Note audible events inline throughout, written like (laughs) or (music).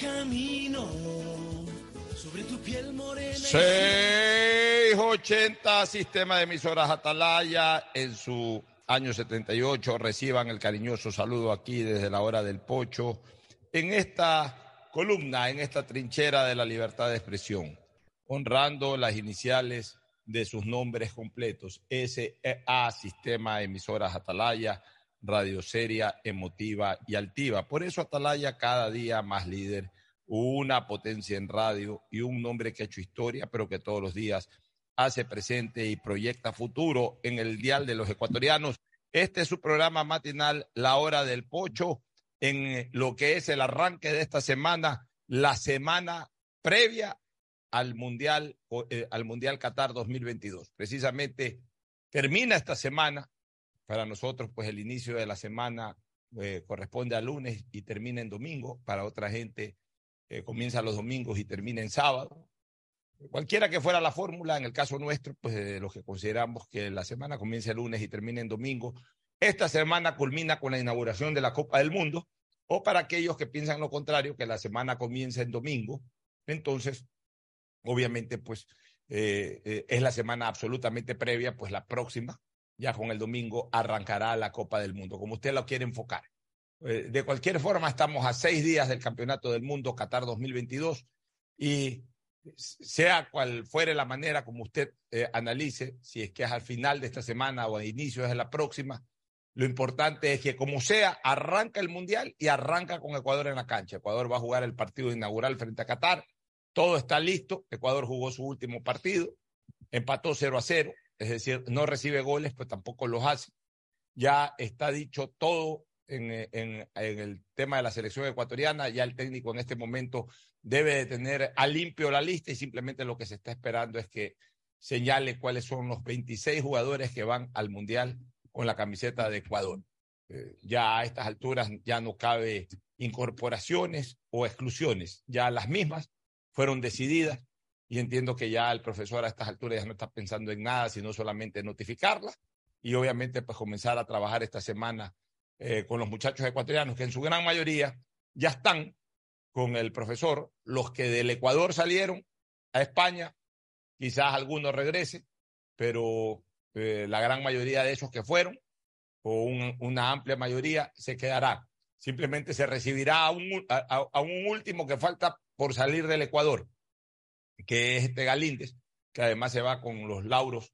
camino sobre tu piel morena. 680 Sistema de Emisoras Atalaya en su año 78. Reciban el cariñoso saludo aquí desde la hora del pocho en esta columna, en esta trinchera de la libertad de expresión, honrando las iniciales de sus nombres completos. SEA, Sistema de Emisoras Atalaya, Radio Seria, Emotiva y Altiva. Por eso Atalaya cada día más líder, una potencia en radio y un nombre que ha hecho historia, pero que todos los días hace presente y proyecta futuro en el dial de los ecuatorianos. Este es su programa matinal, La Hora del Pocho, en lo que es el arranque de esta semana, la semana previa al Mundial, eh, al Mundial Qatar 2022. Precisamente termina esta semana. Para nosotros, pues el inicio de la semana eh, corresponde al lunes y termina en domingo. Para otra gente, eh, comienza los domingos y termina en sábado. Cualquiera que fuera la fórmula, en el caso nuestro, pues de los que consideramos que la semana comienza el lunes y termina en domingo, esta semana culmina con la inauguración de la Copa del Mundo, o para aquellos que piensan lo contrario, que la semana comienza en domingo, entonces obviamente, pues eh, eh, es la semana absolutamente previa, pues la próxima, ya con el domingo, arrancará la Copa del Mundo, como usted lo quiere enfocar. Eh, de cualquier forma, estamos a seis días del Campeonato del Mundo Qatar 2022 y sea cual fuere la manera como usted analice, si es que es al final de esta semana o a inicio de la próxima, lo importante es que como sea, arranca el Mundial y arranca con Ecuador en la cancha. Ecuador va a jugar el partido inaugural frente a Qatar todo está listo. Ecuador jugó su último partido, empató 0 a 0, es decir, no recibe goles, pues tampoco los hace. Ya está dicho todo en, en, en, el tema de la selección ecuatoriana. Ya el técnico en este momento debe de tener a limpio la lista y simplemente lo que se está esperando es que señale cuáles son los 26 jugadores que van al Mundial con la camiseta de Ecuador. Eh, ya a estas alturas ya no cabe incorporaciones o exclusiones, ya las mismas fueron decididas y entiendo que ya el profesor a estas alturas ya no está pensando en nada, sino solamente notificarlas y obviamente pues comenzar a trabajar esta semana eh, con los muchachos ecuatorianos que en su gran mayoría ya están con el profesor, los que del Ecuador salieron a España, quizás algunos regresen, pero eh, la gran mayoría de esos que fueron, o un, una amplia mayoría, se quedará. Simplemente se recibirá a un último que falta por salir del Ecuador, que es este Galíndez, que además se va con los lauros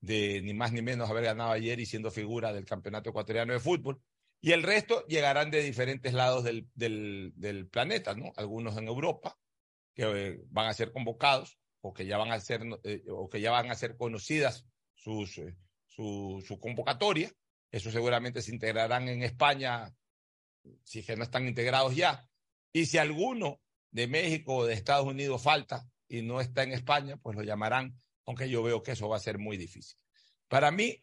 de ni más ni menos haber ganado ayer y siendo figura del Campeonato Ecuatoriano de Fútbol. Y el resto llegarán de diferentes lados del, del, del planeta, ¿no? Algunos en Europa, que eh, van a ser convocados o que ya van a ser, eh, o que ya van a ser conocidas sus, eh, su, su convocatoria. Eso seguramente se integrarán en España, si es que no están integrados ya. Y si alguno de México o de Estados Unidos falta y no está en España, pues lo llamarán, aunque yo veo que eso va a ser muy difícil. Para mí,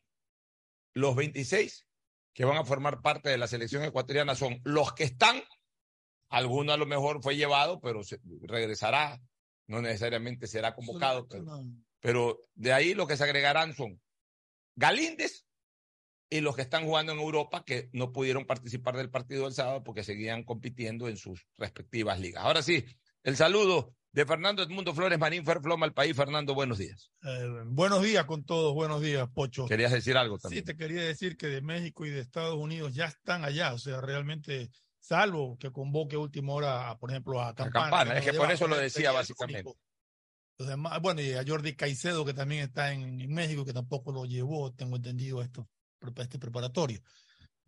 los 26 que van a formar parte de la selección ecuatoriana son los que están, alguno a lo mejor fue llevado, pero regresará, no necesariamente será convocado, pero, pero de ahí lo que se agregarán son Galíndez y los que están jugando en Europa que no pudieron participar del partido del sábado porque seguían compitiendo en sus respectivas ligas. Ahora sí, el saludo de Fernando Edmundo Flores Marín Ferfloma al país. Fernando, buenos días. Eh, buenos días con todos, buenos días, Pocho. ¿Querías decir algo también? Sí, te quería decir que de México y de Estados Unidos ya están allá, o sea, realmente, salvo que convoque a última hora, por ejemplo, a Campana. A Campana, es que por eso lo decía básicamente. Demás, bueno, y a Jordi Caicedo, que también está en, en México, que tampoco lo llevó, tengo entendido esto este preparatorio.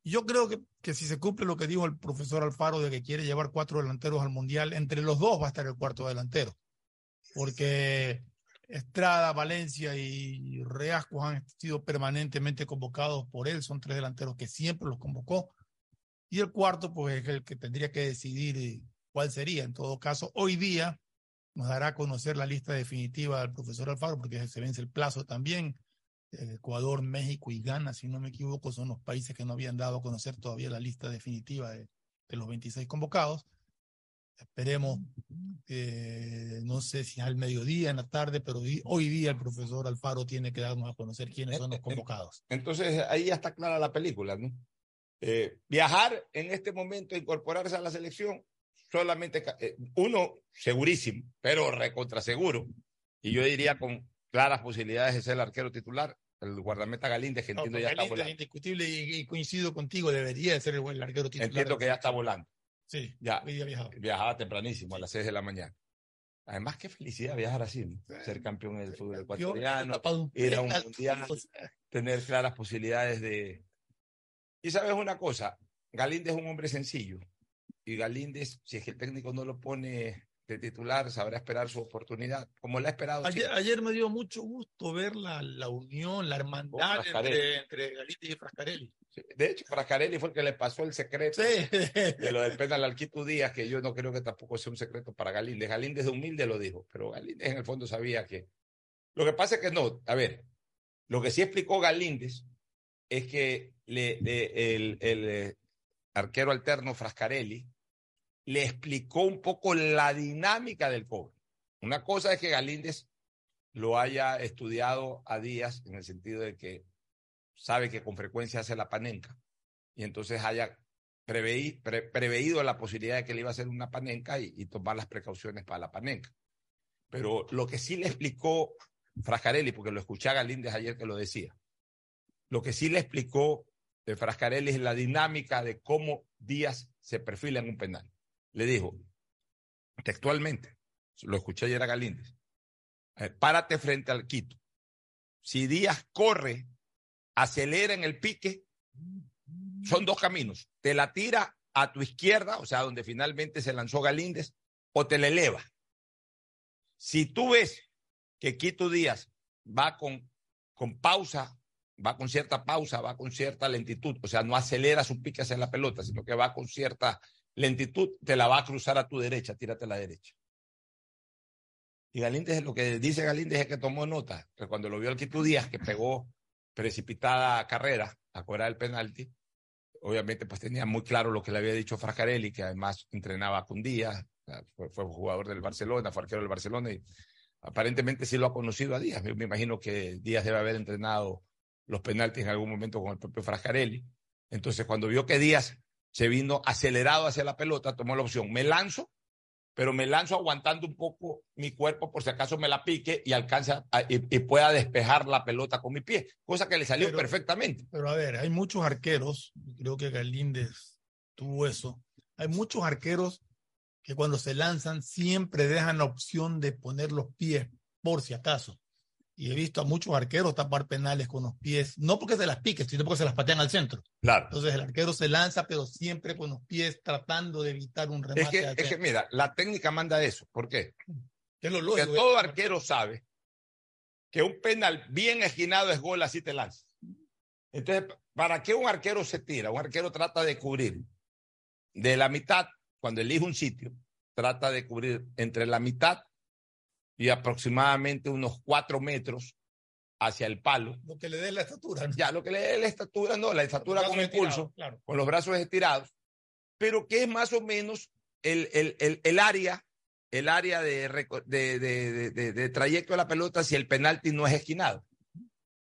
Yo creo que, que si se cumple lo que dijo el profesor Alfaro de que quiere llevar cuatro delanteros al Mundial, entre los dos va a estar el cuarto delantero. Porque Estrada, Valencia y Reasco han sido permanentemente convocados por él. Son tres delanteros que siempre los convocó. Y el cuarto, pues es el que tendría que decidir cuál sería. En todo caso, hoy día nos dará a conocer la lista definitiva del profesor Alfaro, porque se vence el plazo también. Ecuador, México y Ghana, si no me equivoco, son los países que no habían dado a conocer todavía la lista definitiva de, de los 26 convocados. Esperemos, eh, no sé si al mediodía, en la tarde, pero hoy día el profesor Alfaro tiene que darnos a conocer quiénes son los convocados. Entonces ahí ya está clara la película, ¿no? Eh, viajar en este momento, incorporarse a la selección, solamente eh, uno segurísimo, pero recontra seguro. Y yo diría con claras posibilidades de ser el arquero titular, el guardameta Galíndez, que entiendo No, ya está Galíndez es volando. indiscutible y, y coincido contigo, debería de ser el, el arquero titular. Entiendo que ya está volando. Sí, Ya. hoy día viajaba. Viajaba tempranísimo, a las 6 de la mañana. Además, qué felicidad viajar así, ¿no? ser campeón del fútbol ecuatoriano, ir a un mundial. tener claras posibilidades de... Y sabes una cosa, Galíndez es un hombre sencillo. Y Galíndez, si es que el técnico no lo pone de titular, sabrá esperar su oportunidad, como la ha esperado. Ayer, ayer me dio mucho gusto ver la, la unión, la hermandad entre, entre Galíndez y Frascarelli. Sí, De hecho, Frascarelli fue el que le pasó el secreto Sí. de lo del penal al Quito Díaz, que yo no creo que tampoco sea un secreto para Galíndez. Galíndez de humilde lo dijo, pero Galíndez en el fondo sabía que... Lo que pasa es que no, a ver, lo que sí explicó Galíndez es que le, le- el, el, eh, arquero alterno Frascarelli le explicó un poco la dinámica del cobre. Una cosa es que Galíndez lo haya estudiado a días en el sentido de que sabe que con frecuencia hace la panenca y entonces haya preveí- pre- preveído la posibilidad de que le iba a hacer una panenca y, y tomar las precauciones para la panenca. Pero lo que sí le explicó Frascarelli, porque lo escuché a Galíndez ayer que lo decía, lo que sí le explicó de Frascarelli es la dinámica de cómo Díaz se perfila en un penal. Le dijo, textualmente, lo escuché ayer a Galíndez, eh, párate frente al Quito. Si Díaz corre, acelera en el pique, son dos caminos. Te la tira a tu izquierda, o sea, donde finalmente se lanzó Galíndez, o te la eleva. Si tú ves que Quito Díaz va con, con pausa, va con cierta pausa, va con cierta lentitud, o sea, no acelera su pique hacia la pelota, sino que va con cierta lentitud, te la va a cruzar a tu derecha, tírate a la derecha. Y Galíndez, lo que dice Galíndez es que tomó nota, que cuando lo vio al Quito Díaz, que pegó precipitada carrera a cobrar el penalti, obviamente pues tenía muy claro lo que le había dicho Frascarelli, que además entrenaba con Díaz, fue, fue jugador del Barcelona, fue arquero del Barcelona y aparentemente sí lo ha conocido a Díaz. Me, me imagino que Díaz debe haber entrenado los penaltis en algún momento con el propio Frascarelli. Entonces cuando vio que Díaz se vino acelerado hacia la pelota, tomó la opción, me lanzo, pero me lanzo aguantando un poco mi cuerpo por si acaso me la pique y alcanza a- y, y pueda despejar la pelota con mi pie, cosa que le salió Pero- perfectamente. Pero a ver, hay muchos arqueros, creo que Galíndez tuvo eso. Hay muchos arqueros que cuando se lanzan siempre dejan la opción de poner los pies por si acaso. Y he visto a muchos arqueros tapar penales con los pies, no porque se las piquen, sino porque se las patean al centro. Claro. Entonces el arquero se lanza, pero siempre con los pies tratando de evitar un remate. Es que, es mira, la técnica manda eso. ¿Por qué? Que Porque todo arquero sabe que un penal bien esquinado es gol, así te lanzas. Entonces, ¿para qué un arquero se tira? Un arquero trata de cubrir de la mitad, cuando elige un sitio, trata de cubrir entre la mitad y aproximadamente unos cuatro metros hacia el palo. Lo que le dé la estatura. ¿no? Ya, lo que le dé la estatura, no, la estatura con impulso, Claro. con los brazos estirados, pero que es más o menos el, el, el, el área, el área de, de, de, de- trayecto de la pelota si el penalti no es esquinado.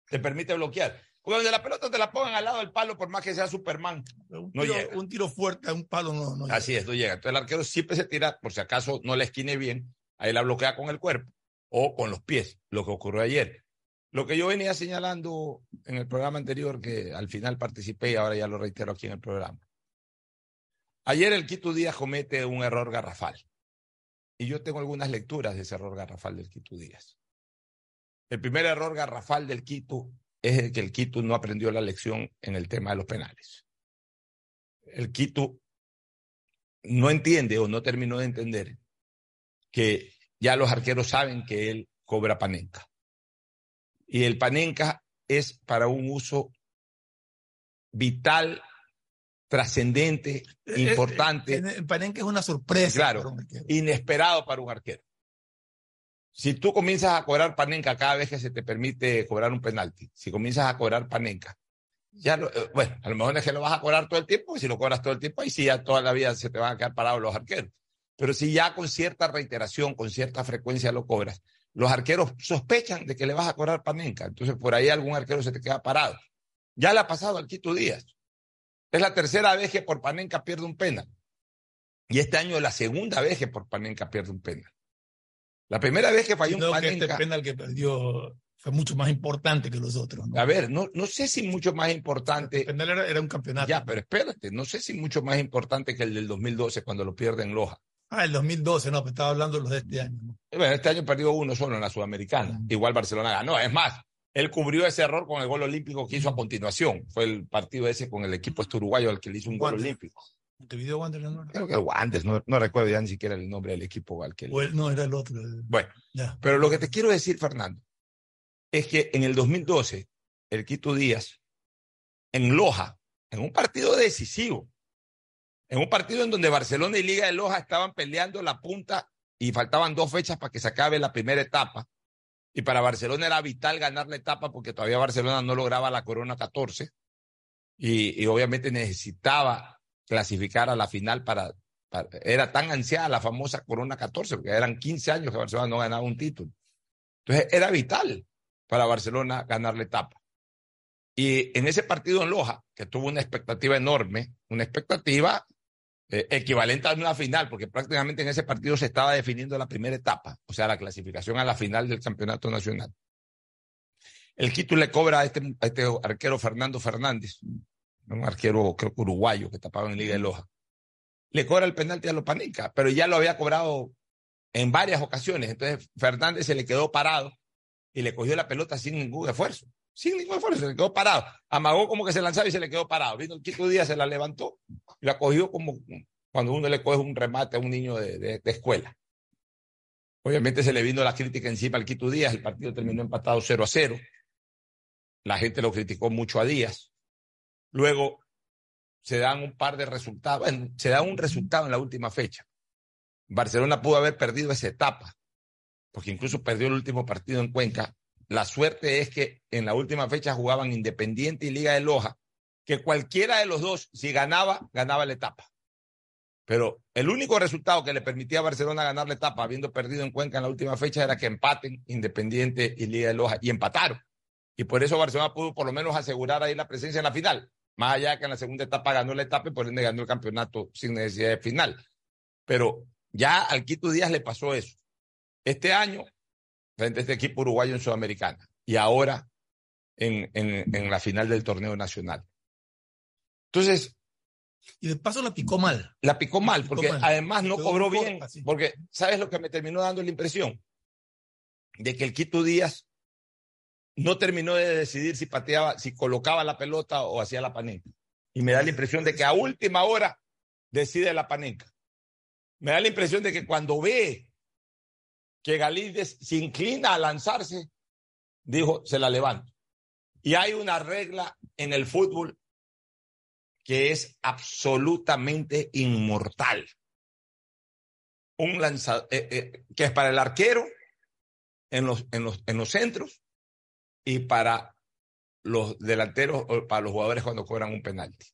Te permite bloquear. Donde la pelota te la pongan al lado del palo, por más que sea Superman. Un, No tiro, llega. un tiro fuerte a un palo no, no llega. Así es, no llega. Entonces el arquero siempre se tira, por si acaso no la esquine bien, ahí la bloquea con el cuerpo o con los pies, lo que ocurrió ayer. Lo que yo venía señalando en el programa anterior, que al final participé y ahora ya lo reitero aquí en el programa. Ayer el Quito Díaz comete un error garrafal. Y yo tengo algunas lecturas de ese error garrafal del Quito Díaz. El primer error garrafal del Quito es el que el Quito no aprendió la lección en el tema de los penales. El Quito no entiende o no terminó de entender que ya los arqueros saben que él cobra panenca. Y el panenca es para un uso vital, trascendente, Eh, importante, eh, El Panenque es una sorpresa. Claro. para un arquero. inesperado para un arquero. Si tú comienzas a cobrar panenca cada vez que se te permite cobrar un penalti, si comienzas a cobrar panenca, ya lo- eh, bueno, a lo mejor es que lo vas a cobrar todo el tiempo, y si lo cobras todo el tiempo, ahí sí ya toda la vida se te van a quedar parados los arqueros. Pero si ya con cierta reiteración, con cierta frecuencia lo cobras, los arqueros sospechan de que le vas a cobrar panenca. Entonces por ahí algún arquero se te queda parado. Ya le ha pasado al Quito Díaz. Es la tercera vez que por panenca pierde un penal. Y este año es la segunda vez que por Panenka pierde un penal. La primera vez que falló un Creo que este penal que perdió fue mucho más importante que los otros. ¿no? A ver, no, no sé si mucho más El importante. penal era, era un campeonato. Ya, pero espérate, no sé si mucho más importante que el del 2012 cuando lo pierde en Loja. Ah, el 2012, no, pero estaba hablando de los de este año. ¿no? Bueno, este año perdió uno solo en la Sudamericana. Mm. Igual Barcelona ganó. Es más, él cubrió ese error con el gol olímpico que hizo a continuación. Fue el partido ese con el equipo este uruguayo al que le hizo un gol olímpico. ¿Montevideo Wanderers no? Creo que el Wanderers, no, no recuerdo ya ni siquiera el nombre del equipo al que el- no, era el otro. Bueno, Ya. pero lo que te quiero decir, Fernando, es que en el 2012, el Quito Díaz, en Loja, en un partido decisivo, en un partido en donde Barcelona y Liga de Loja estaban peleando la punta y faltaban dos fechas para que se acabe la primera etapa. Y para Barcelona era vital ganar la etapa porque todavía Barcelona no lograba la Corona 14 y, obviamente necesitaba clasificar a la final para, para- Era tan ansiada la famosa Corona 14 porque eran 15 años que Barcelona no ganaba un título. Entonces era vital para Barcelona ganar la etapa. Y en ese partido en Loja, que tuvo una expectativa enorme, una expectativa eh, equivalente a una final, porque prácticamente en ese partido se estaba definiendo la primera etapa, o sea, la clasificación a la final del campeonato nacional. El Quito le cobra a este, a este arquero Fernando Fernández, un arquero creo que uruguayo que tapaba en Liga de Loja. Le cobra el penalti a Lopanica, pero ya lo había cobrado en varias ocasiones. Entonces Fernández se le quedó parado y le cogió la pelota sin ningún esfuerzo. Sin ningún esfuerzo, se le quedó parado. Amagó como que se lanzaba y se le quedó parado. Vino el Quito Díaz, se la levantó y la cogió como cuando uno le coge un remate a un niño de, de- de escuela. Obviamente se le vino la crítica encima al Quito Díaz, el partido terminó empatado 0 a 0. La gente lo criticó mucho a Díaz. Luego se dan un par de resultados, bueno, se da un resultado en la última fecha. Barcelona pudo haber perdido esa etapa, porque incluso perdió el último partido en Cuenca. La suerte es que en la última fecha jugaban Independiente y Liga de Loja, que cualquiera de los dos, si ganaba, ganaba la etapa. Pero el único resultado que le permitía a Barcelona ganar la etapa, habiendo perdido en Cuenca en la última fecha, era que empaten Independiente y Liga de Loja, y empataron. Y por eso Barcelona pudo por lo menos asegurar ahí la presencia en la final. Más allá de que en la segunda etapa ganó la etapa y por ende ganó el campeonato sin necesidad de final. Pero ya al Quito Díaz le pasó eso. Este año, frente a este equipo uruguayo en Sudamericana. Y ahora en, en, en la final del torneo nacional. Entonces, Y de paso la picó mal. la picó mal, Picó porque mal. además no cobró bien. Porque, ¿sabes lo que me terminó dando la impresión? De que el Quito Díaz no terminó de decidir si pateaba, si colocaba la pelota o hacía la panenca. Y me da la impresión de que a última hora decide la panenca. Me da la impresión de que cuando ve que Galíndez se inclina a lanzarse, dijo, se la levanto. Y hay una regla en el fútbol que es absolutamente inmortal. Un lanzador, que es para el arquero en los, en, los, en los centros y para los delanteros o para los jugadores cuando cobran un penalti.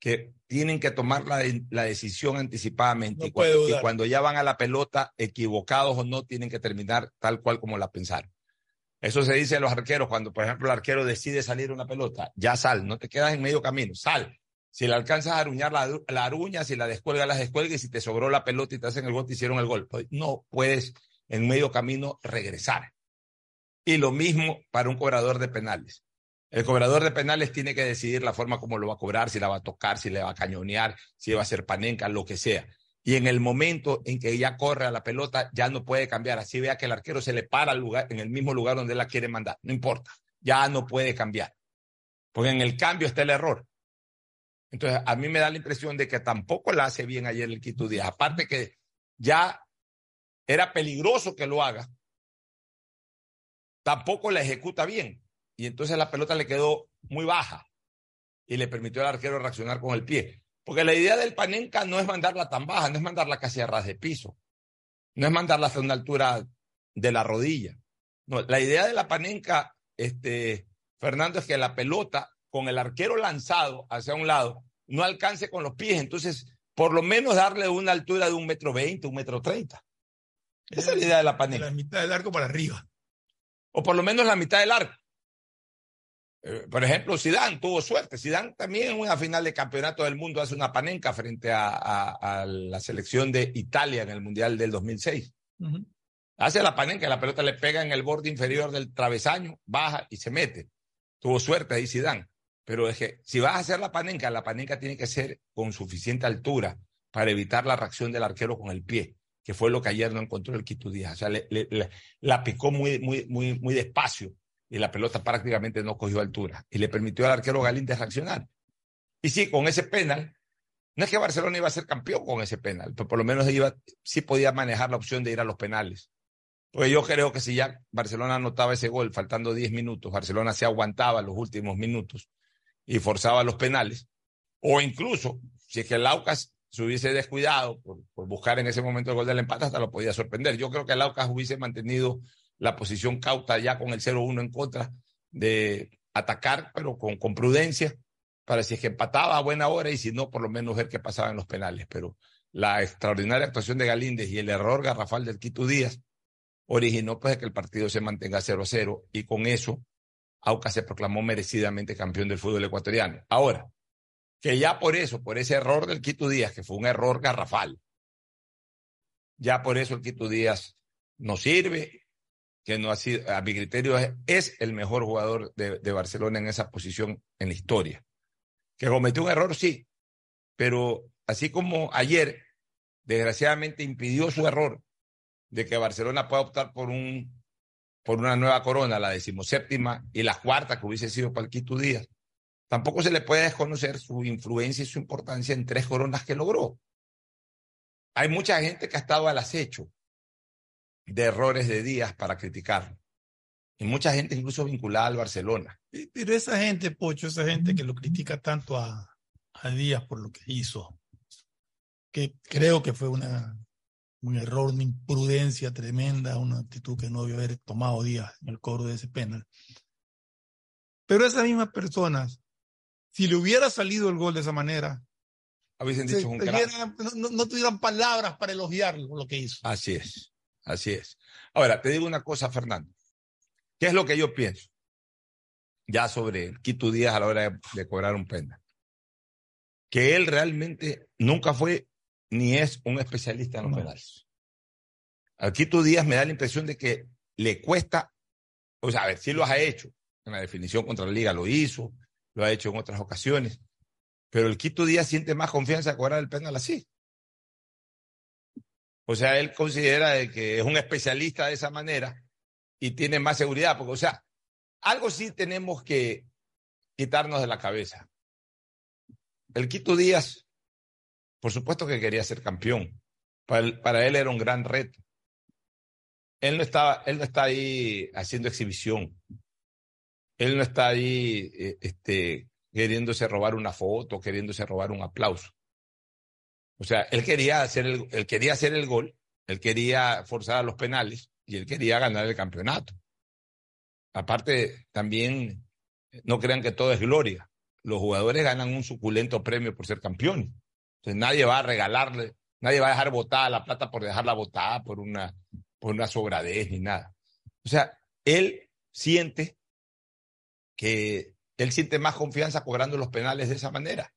Que tienen que tomar la, la decisión anticipadamente No y, cuando, y dudar. cuando ya van a la pelota, equivocados o no, tienen que terminar tal cual como la pensaron. Eso se dice a los arqueros cuando, por ejemplo, el arquero decide salir una pelota. Ya sal, no te quedas en medio camino, sal. Si la alcanzas a aruñar, la, la aruña, si la descuelga, la descuelga, y si te sobró la pelota y te hacen el gol, te hicieron el gol. Pues No puedes en medio camino regresar. Y lo mismo para un cobrador de penales. El cobrador de penales tiene que decidir la forma como lo va a cobrar, si la va a tocar, si le va a cañonear, si va a hacer panenca, lo que sea. Y en el momento en que ya corre a la pelota, ya no puede cambiar. Así vea que el arquero se le para al lugar, en el mismo lugar donde la quiere mandar. No importa. Ya no puede cambiar. Porque en el cambio está el error. Entonces, a mí me da la impresión de que tampoco la hace bien ayer el Quito. Aparte que ya era peligroso que lo haga, tampoco la ejecuta bien. Y entonces la pelota le quedó muy baja y le permitió al arquero reaccionar con el pie. Porque la idea del Panenca no es mandarla tan baja, no es mandarla casi a ras de piso, no es mandarla hasta una altura de la rodilla. No, la idea de la Panenca, este, Fernando, es que la pelota con el arquero lanzado hacia un lado no alcance con los pies. Entonces, por lo menos darle una altura de un metro veinte, un metro treinta. Esa es la idea de la De Panenca. la mitad del arco para arriba. O por lo menos la mitad del arco. Eh, por ejemplo, Zidane tuvo suerte. Zidane también en una final de campeonato del mundo hace una panenca frente a, a, a la selección de Italia en el Mundial del 2006. Uh -huh. Hace la panenca, la pelota le pega en el borde inferior del travesaño, baja y se mete. Tuvo suerte ahí Zidane. Pero es que si vas a hacer la panenca, la panenca tiene que ser con suficiente altura para evitar la reacción del arquero con el pie, que fue lo que ayer no encontró el Quito Díaz. O sea, le, le, le, la picó muy, muy, muy, muy despacio y la pelota prácticamente no cogió altura y le permitió al arquero Galíndez reaccionar. Y sí, con ese penal, no es que Barcelona iba a ser campeón con ese penal, pero por lo menos iba, sí podía manejar la opción de ir a los penales. Porque yo creo que si ya Barcelona anotaba ese gol faltando 10 minutos, Barcelona se aguantaba los últimos minutos y forzaba los penales, o incluso si es que el Aucas se hubiese descuidado por, por, buscar en ese momento el gol del empate, hasta lo podía sorprender. Yo creo que el Aucas hubiese mantenido la posición cauta ya con el 0-1 en contra de atacar, pero con, con, prudencia, para si es que empataba a buena hora y si no, por lo menos ver qué pasaba en los penales. Pero la extraordinaria actuación de Galíndez y el error garrafal del Quito Díaz originó pues que el partido se mantenga 0-0 y con eso Aucas se proclamó merecidamente campeón del fútbol ecuatoriano. Ahora, que ya por eso, por ese error del Quito Díaz, que fue un error garrafal, ya por eso el Quito Díaz no sirve, que no ha sido, a mi criterio es, el mejor jugador de, Barcelona en esa posición en la historia. Que cometió un error, sí, pero así como ayer, desgraciadamente impidió su error de que Barcelona pueda optar por un por una nueva corona, la decimoséptima y la cuarta que hubiese sido para el. Tampoco se le puede desconocer su influencia y su importancia en tres coronas que logró. Hay mucha gente que ha estado al acecho de errores de Díaz para criticarlo. Y mucha gente incluso vinculada al Barcelona. Pero esa gente, Pocho, esa gente que lo critica tanto a, a Díaz por lo que hizo, que creo que fue una, un error, una imprudencia tremenda, una actitud que no debió haber tomado Díaz en el cobro de ese penal. Pero esas mismas personas, si le hubiera salido el gol de esa manera, dicho un tuvieran, no, no, tuvieran palabras para elogiarlo lo que hizo. Así es, así es. Ahora, te digo una cosa, Fernando. ¿Qué es lo que yo pienso? Ya sobre Quito Díaz a la hora de, de cobrar un penal. Que él realmente nunca fue ni es un especialista en los penales. A Quito Díaz me da la impresión de que le cuesta, o sea, a ver, sí lo ha hecho. En la definición contra la liga lo hizo, lo ha hecho en otras ocasiones. Pero el Quito Díaz siente más confianza de cobrar el penal así. O sea, él considera que es un especialista de esa manera y tiene más seguridad, porque, o sea, algo sí tenemos que quitarnos de la cabeza. El Quito Díaz por supuesto que quería ser campeón. Para él, era un gran reto. Él no, estaba, él no está ahí haciendo exhibición. Él no está ahí este, queriéndose robar una foto, queriéndose robar un aplauso. O sea, él quería hacer el, él quería hacer el gol, él quería forzar a los penales y él quería ganar el campeonato. Aparte, también no crean que todo es gloria. Los jugadores ganan un suculento premio por ser campeones. Entonces nadie va a regalarle, nadie va a dejar botada la plata por dejarla botada por una, por una sobradez ni nada. O sea, él siente que él siente más confianza cobrando los penales de esa manera.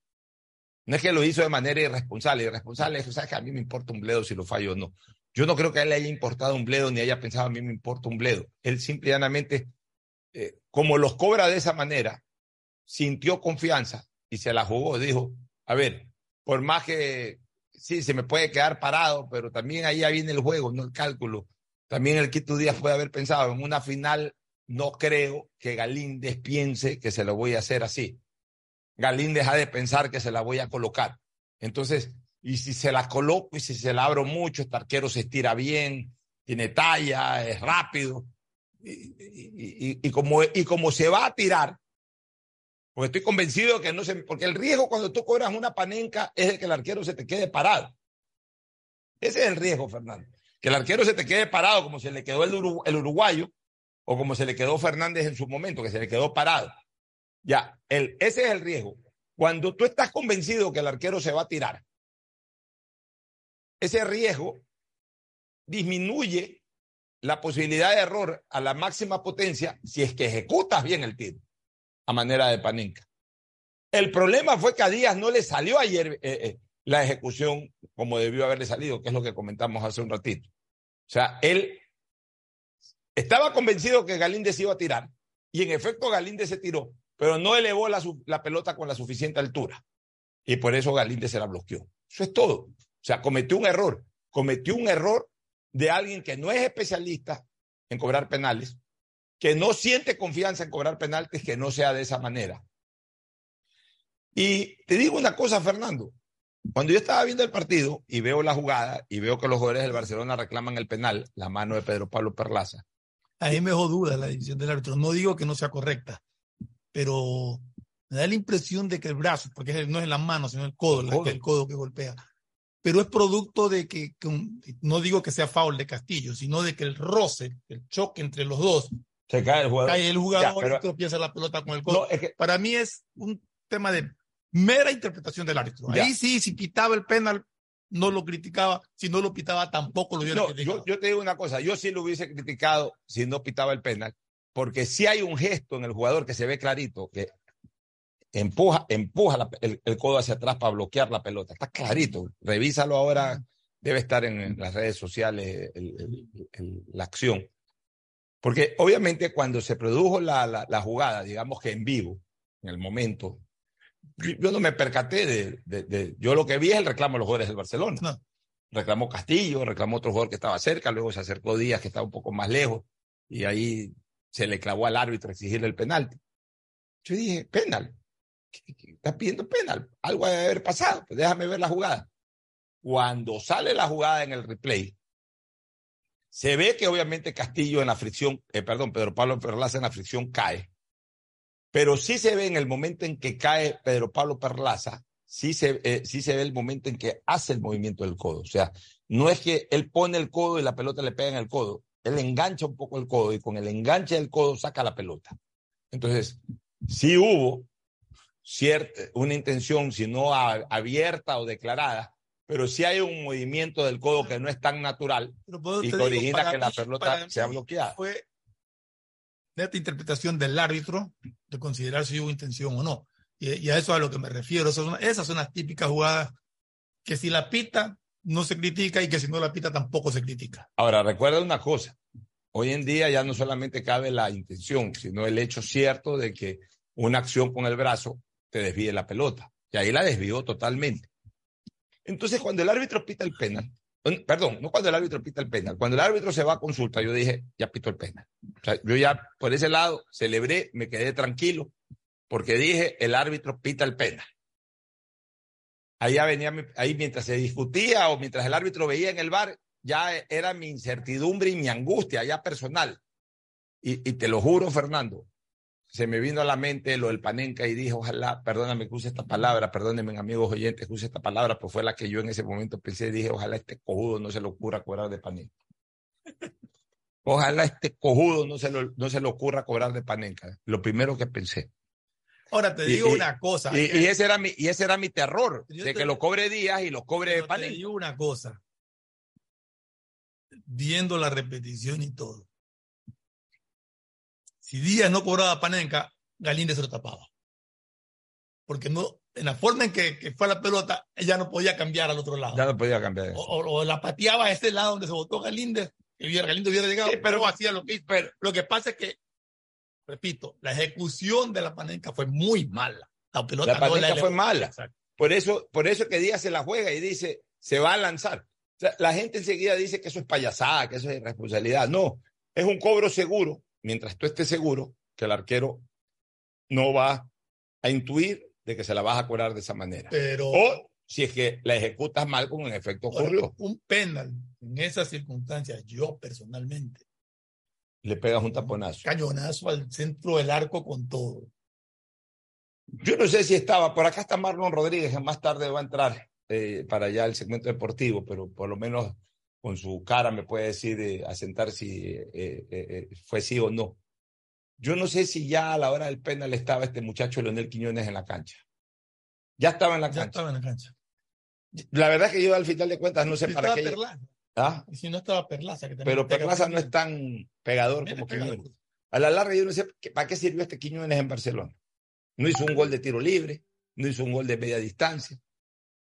No es que lo hizo de manera irresponsable. Irresponsable es, ¿sabes que a mí me importa un bledo si lo fallo o no? Yo no creo que a él le haya importado un bledo ni haya pensado a mí me importa un bledo. Él simplemente, eh, como los cobra de esa manera, sintió confianza y se la jugó. Dijo, a ver, por más que sí, se me puede quedar parado, pero también ahí viene el juego, no el cálculo. También el Quito Díaz puede haber pensado en una final, no creo que Galíndez piense que se lo voy a hacer así. Galíndez ha de pensar que se la voy a colocar. Entonces, y si se la coloco y si se la abro mucho, este arquero se estira bien, tiene talla, es rápido. Y, como, y como se va a tirar, porque estoy convencido que no se. Porque el riesgo cuando tú cobras una panenca es de que el arquero se te quede parado. Ese es el riesgo, Fernando. Que el arquero se te quede parado, como se le quedó el, el uruguayo, o como se le quedó Fernández en su momento, que se le quedó parado. Ya, ese es el riesgo. Cuando tú estás convencido que el arquero se va a tirar, ese riesgo disminuye la posibilidad de error a la máxima potencia si es que ejecutas bien el tiro. a manera de Panenka. El problema fue que a Díaz no le salió ayer eh, eh, la ejecución como debió haberle salido, que es lo que comentamos hace un ratito. O sea, él estaba convencido que Galíndez iba a tirar y en efecto Galíndez se tiró, pero no elevó la, pelota con la suficiente altura y por eso Galíndez se la bloqueó. Eso es todo. O sea, cometió un error. Cometió un error de alguien que no es especialista en cobrar penales, que no siente confianza en cobrar penaltis, que no sea de esa manera. Y te digo una cosa, Fernando. Cuando yo estaba viendo el partido y veo la jugada y veo que los jugadores del Barcelona reclaman el penal, la mano de Pedro Pablo Perlaza. A mí me duda la decisión del árbitro. No digo que no sea correcta, pero me da la impresión de que el brazo, porque no es la mano, sino el codo, el codo, el codo que golpea, pero es producto de que, no digo que sea foul de Castillo, sino de que el roce, el choque entre los dos, se cae el jugador, cae el jugador y tropieza la pelota con el codo. Para mí es un tema de mera interpretación del árbitro. Ahí sí, si pitaba el penal, no lo criticaba, si no lo pitaba tampoco lo hubiera criticado. Yo, yo te digo una cosa, yo sí lo hubiese criticado si no pitaba el penal, porque si hay un gesto en el jugador que se ve clarito, que empuja, empuja el, codo hacia atrás para bloquear la pelota. Está clarito. Revísalo ahora. Debe estar en, las redes sociales la acción. Porque obviamente cuando se produjo la, la, jugada, digamos que en vivo, en el momento, yo, no me percaté de, Yo lo que vi es el reclamo de los jugadores del Barcelona. Reclamó Castillo, reclamó otro jugador que estaba cerca, luego se acercó Díaz que estaba un poco más lejos y ahí se le clavó al árbitro exigirle el penalti. Yo dije, penal estás pidiendo penal, algo debe haber pasado, pues déjame ver la jugada. Cuando sale la jugada en el replay, se ve que obviamente Castillo en la fricción, eh, perdón, Pedro Pablo Perlaza en la fricción cae, pero sí se ve en el momento en que cae Pedro Pablo Perlaza, sí se, eh, sí se ve el momento en que hace el movimiento del codo. O sea, no es que él pone el codo y la pelota le pega en el codo, él engancha un poco el codo y con el enganche del codo saca la pelota. Entonces, sí hubo cierta, una intención, si no abierta o declarada, pero si hay un movimiento del codo que no es tan natural y que origina que la pelota sea bloqueada. Fue neta interpretación del árbitro de considerar si hubo intención o no. Y, a eso es a lo que me refiero. Esas son, esas son las típicas jugadas que si la pita no se critica y que si no la pita tampoco se critica. Ahora, recuerda una cosa. Hoy en día ya no solamente cabe la intención, sino el hecho cierto de que una acción con el brazo te desvíe la pelota. Y ahí la desvió totalmente. Entonces, cuando el árbitro pita el penal, perdón, no cuando el árbitro pita el penal, cuando el árbitro se va a consulta, yo dije, ya pito el penal. O sea, yo ya por ese lado celebré, me quedé tranquilo, porque dije, el árbitro pita el penal. Ahí ya venía, ahí mientras se discutía o mientras el árbitro veía en el bar, ya era mi incertidumbre y mi angustia, ya personal. Y, y te lo juro, Fernando, se me vino a la mente lo del Panenca y dije, ojalá, perdóname que use esta palabra, perdónenme amigos oyentes que use esta palabra, pues fue la que yo en ese momento pensé, dije, ojalá este cojudo no se le ocurra cobrar de Panenca. (laughs) Ojalá este cojudo no se, lo, no se le ocurra cobrar de Panenca. Lo primero que pensé. Ahora te digo una cosa. Y, ese era mi, y ese era mi terror, de que lo cobre Díaz y lo cobre de. Te digo una cosa. Viendo la repetición y todo si Díaz no cobraba Panenka, Galíndez se lo tapaba. Porque no, en la forma en que, fue la pelota, ella no podía cambiar al otro lado. Ya no podía cambiar. O, la pateaba a ese lado donde se votó Galíndez, y Galíndez hubiera llegado, pero hacía lo que hizo. Pero lo que pasa es que, repito, la ejecución de la Panenka fue muy mala. La pelota la fue mala. Por eso, por eso que Díaz se la juega y dice, se va a lanzar. la gente enseguida dice que eso es payasada, que eso es irresponsabilidad. No, es un cobro seguro mientras tú estés seguro que el arquero no va a intuir de que se la vas a cobrar de esa manera. Pero, o si es que la ejecutas mal, como en efecto ocurrió. Un penal en esas circunstancias, yo personalmente. Le pegas un taponazo. Cañonazo al centro del arco con todo. Yo no sé si estaba, por acá está Marlon Rodríguez, que más tarde va a entrar eh, para allá el segmento deportivo, pero por lo menos con su cara me puede decir, de asentar si eh, eh, eh, fue sí o no. Yo no sé si ya a la hora del penal estaba este muchacho Leonel Quiñones en la cancha. Ya estaba en la cancha. Ya estaba en la cancha. La verdad es que yo al final de cuentas no sé para qué. ¿Ah? Y si no estaba Perlaza. Que Pero Perlaza no es tan pegador como Quiñones. A la larga yo no sé para qué sirvió este Quiñones en Barcelona. No hizo un gol de tiro libre, no hizo un gol de media distancia.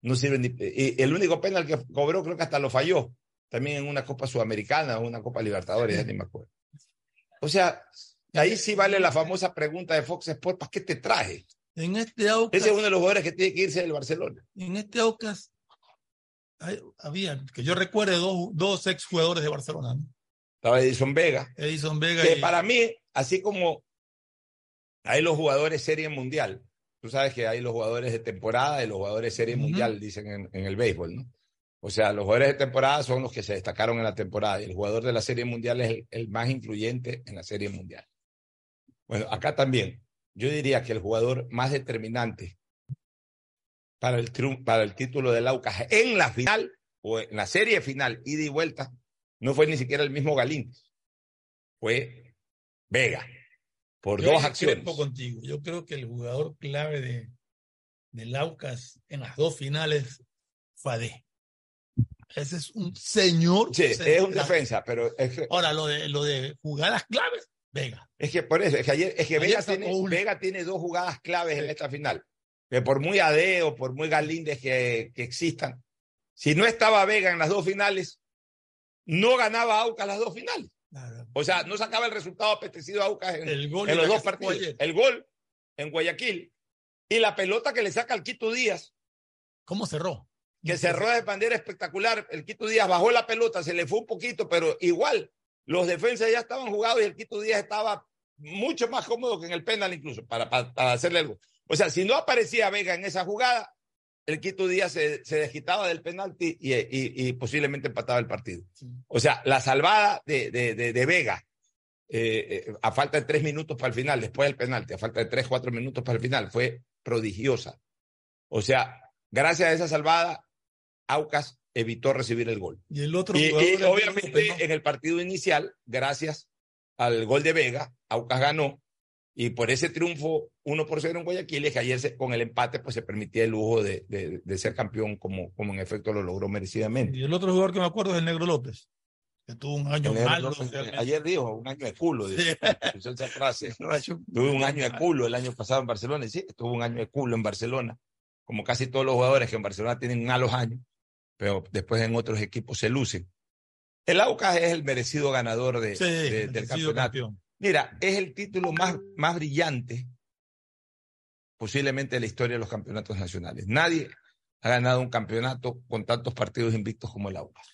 No sirve ni, y el único penal que cobró creo que hasta lo falló. También en una Copa Sudamericana o una Copa Libertadores, ya ni me acuerdo. O sea, ahí sí vale la famosa pregunta de Fox Sports, ¿para qué te traje? En este Aucas, Ese es uno de los jugadores que tiene que irse del Barcelona. en este Aucas hay- había, que yo recuerde, dos, dos ex jugadores de Barcelona, ¿no? Estaba Edison Vega, Edison Vega que y para mí, así como hay los jugadores serie mundial, tú sabes que hay los jugadores de temporada y los jugadores serie mundial, dicen en, en el béisbol, ¿no? O sea, los jugadores de temporada son los que se destacaron en la temporada y el jugador de la serie mundial es el, el más influyente en la serie mundial. Bueno, acá también, yo diría que el jugador más determinante para el, para el título del Aucas en la final o en la serie final, ida y vuelta, no fue ni siquiera el mismo Galíndez, fue Vega, por Yo dos acciones. contigo. Yo creo que el jugador clave de, del Aucas en las dos finales fue Ade. Ese es un señor. Sí, es un defensa, pero es que, Ahora, lo de, lo de jugadas claves, Vega. es que por eso, es que ayer, es que Ayer Vega, tiene. Vega tiene dos jugadas claves en esta final. Que por muy AD o por muy Galíndez que, que existan, si no estaba Vega en las dos finales, no ganaba Aucas las dos finales. Claro. O sea, no sacaba el resultado apetecido a Aucas en, El gol en los dos partidos. ayer. El gol en Guayaquil y la pelota que le saca al Quito Díaz, ¿Cómo cerró? que cerró de manera espectacular. El Quito Díaz bajó la pelota, se le fue un poquito, pero igual los defensas ya estaban jugados y el Quito Díaz estaba mucho más cómodo que en el penal incluso para, para, para hacerle algo. O sea, si no aparecía Vega en esa jugada, el Quito Díaz se, se desquitaba del penalti y, y- y posiblemente empataba el partido. O sea, la salvada de, de, de, de Vega, eh, eh, a falta de tres minutos para el final, después del penalti, a falta de tres, cuatro minutos para el final, fue prodigiosa. O sea, gracias a esa salvada, Aucas evitó recibir el gol. Y el otro Y, obviamente en el partido inicial, gracias al gol de Vega, Aucas ganó. Y por ese triunfo 1 por 0 en Guayaquil, es que ayer se- con el empate pues se permitía el lujo de, de- de ser campeón como, como en efecto lo logró merecidamente. Y el otro jugador que me acuerdo es el Negro López, que tuvo un año malo. realmente. ayer dijo, un año de culo. Sí. esa frase. (laughs) Un año- Tuve un año de culo el año pasado en Barcelona. Y sí, tuve un año de culo en Barcelona. Como casi todos los jugadores que en Barcelona tienen malos años, pero después en otros equipos se lucen. El Aucas es el merecido ganador de, Sí, de- del campeonato. campeón. Mira, es el título más, más brillante posiblemente de la historia de los campeonatos nacionales. Nadie ha ganado un campeonato con tantos partidos invictos como el Aucas.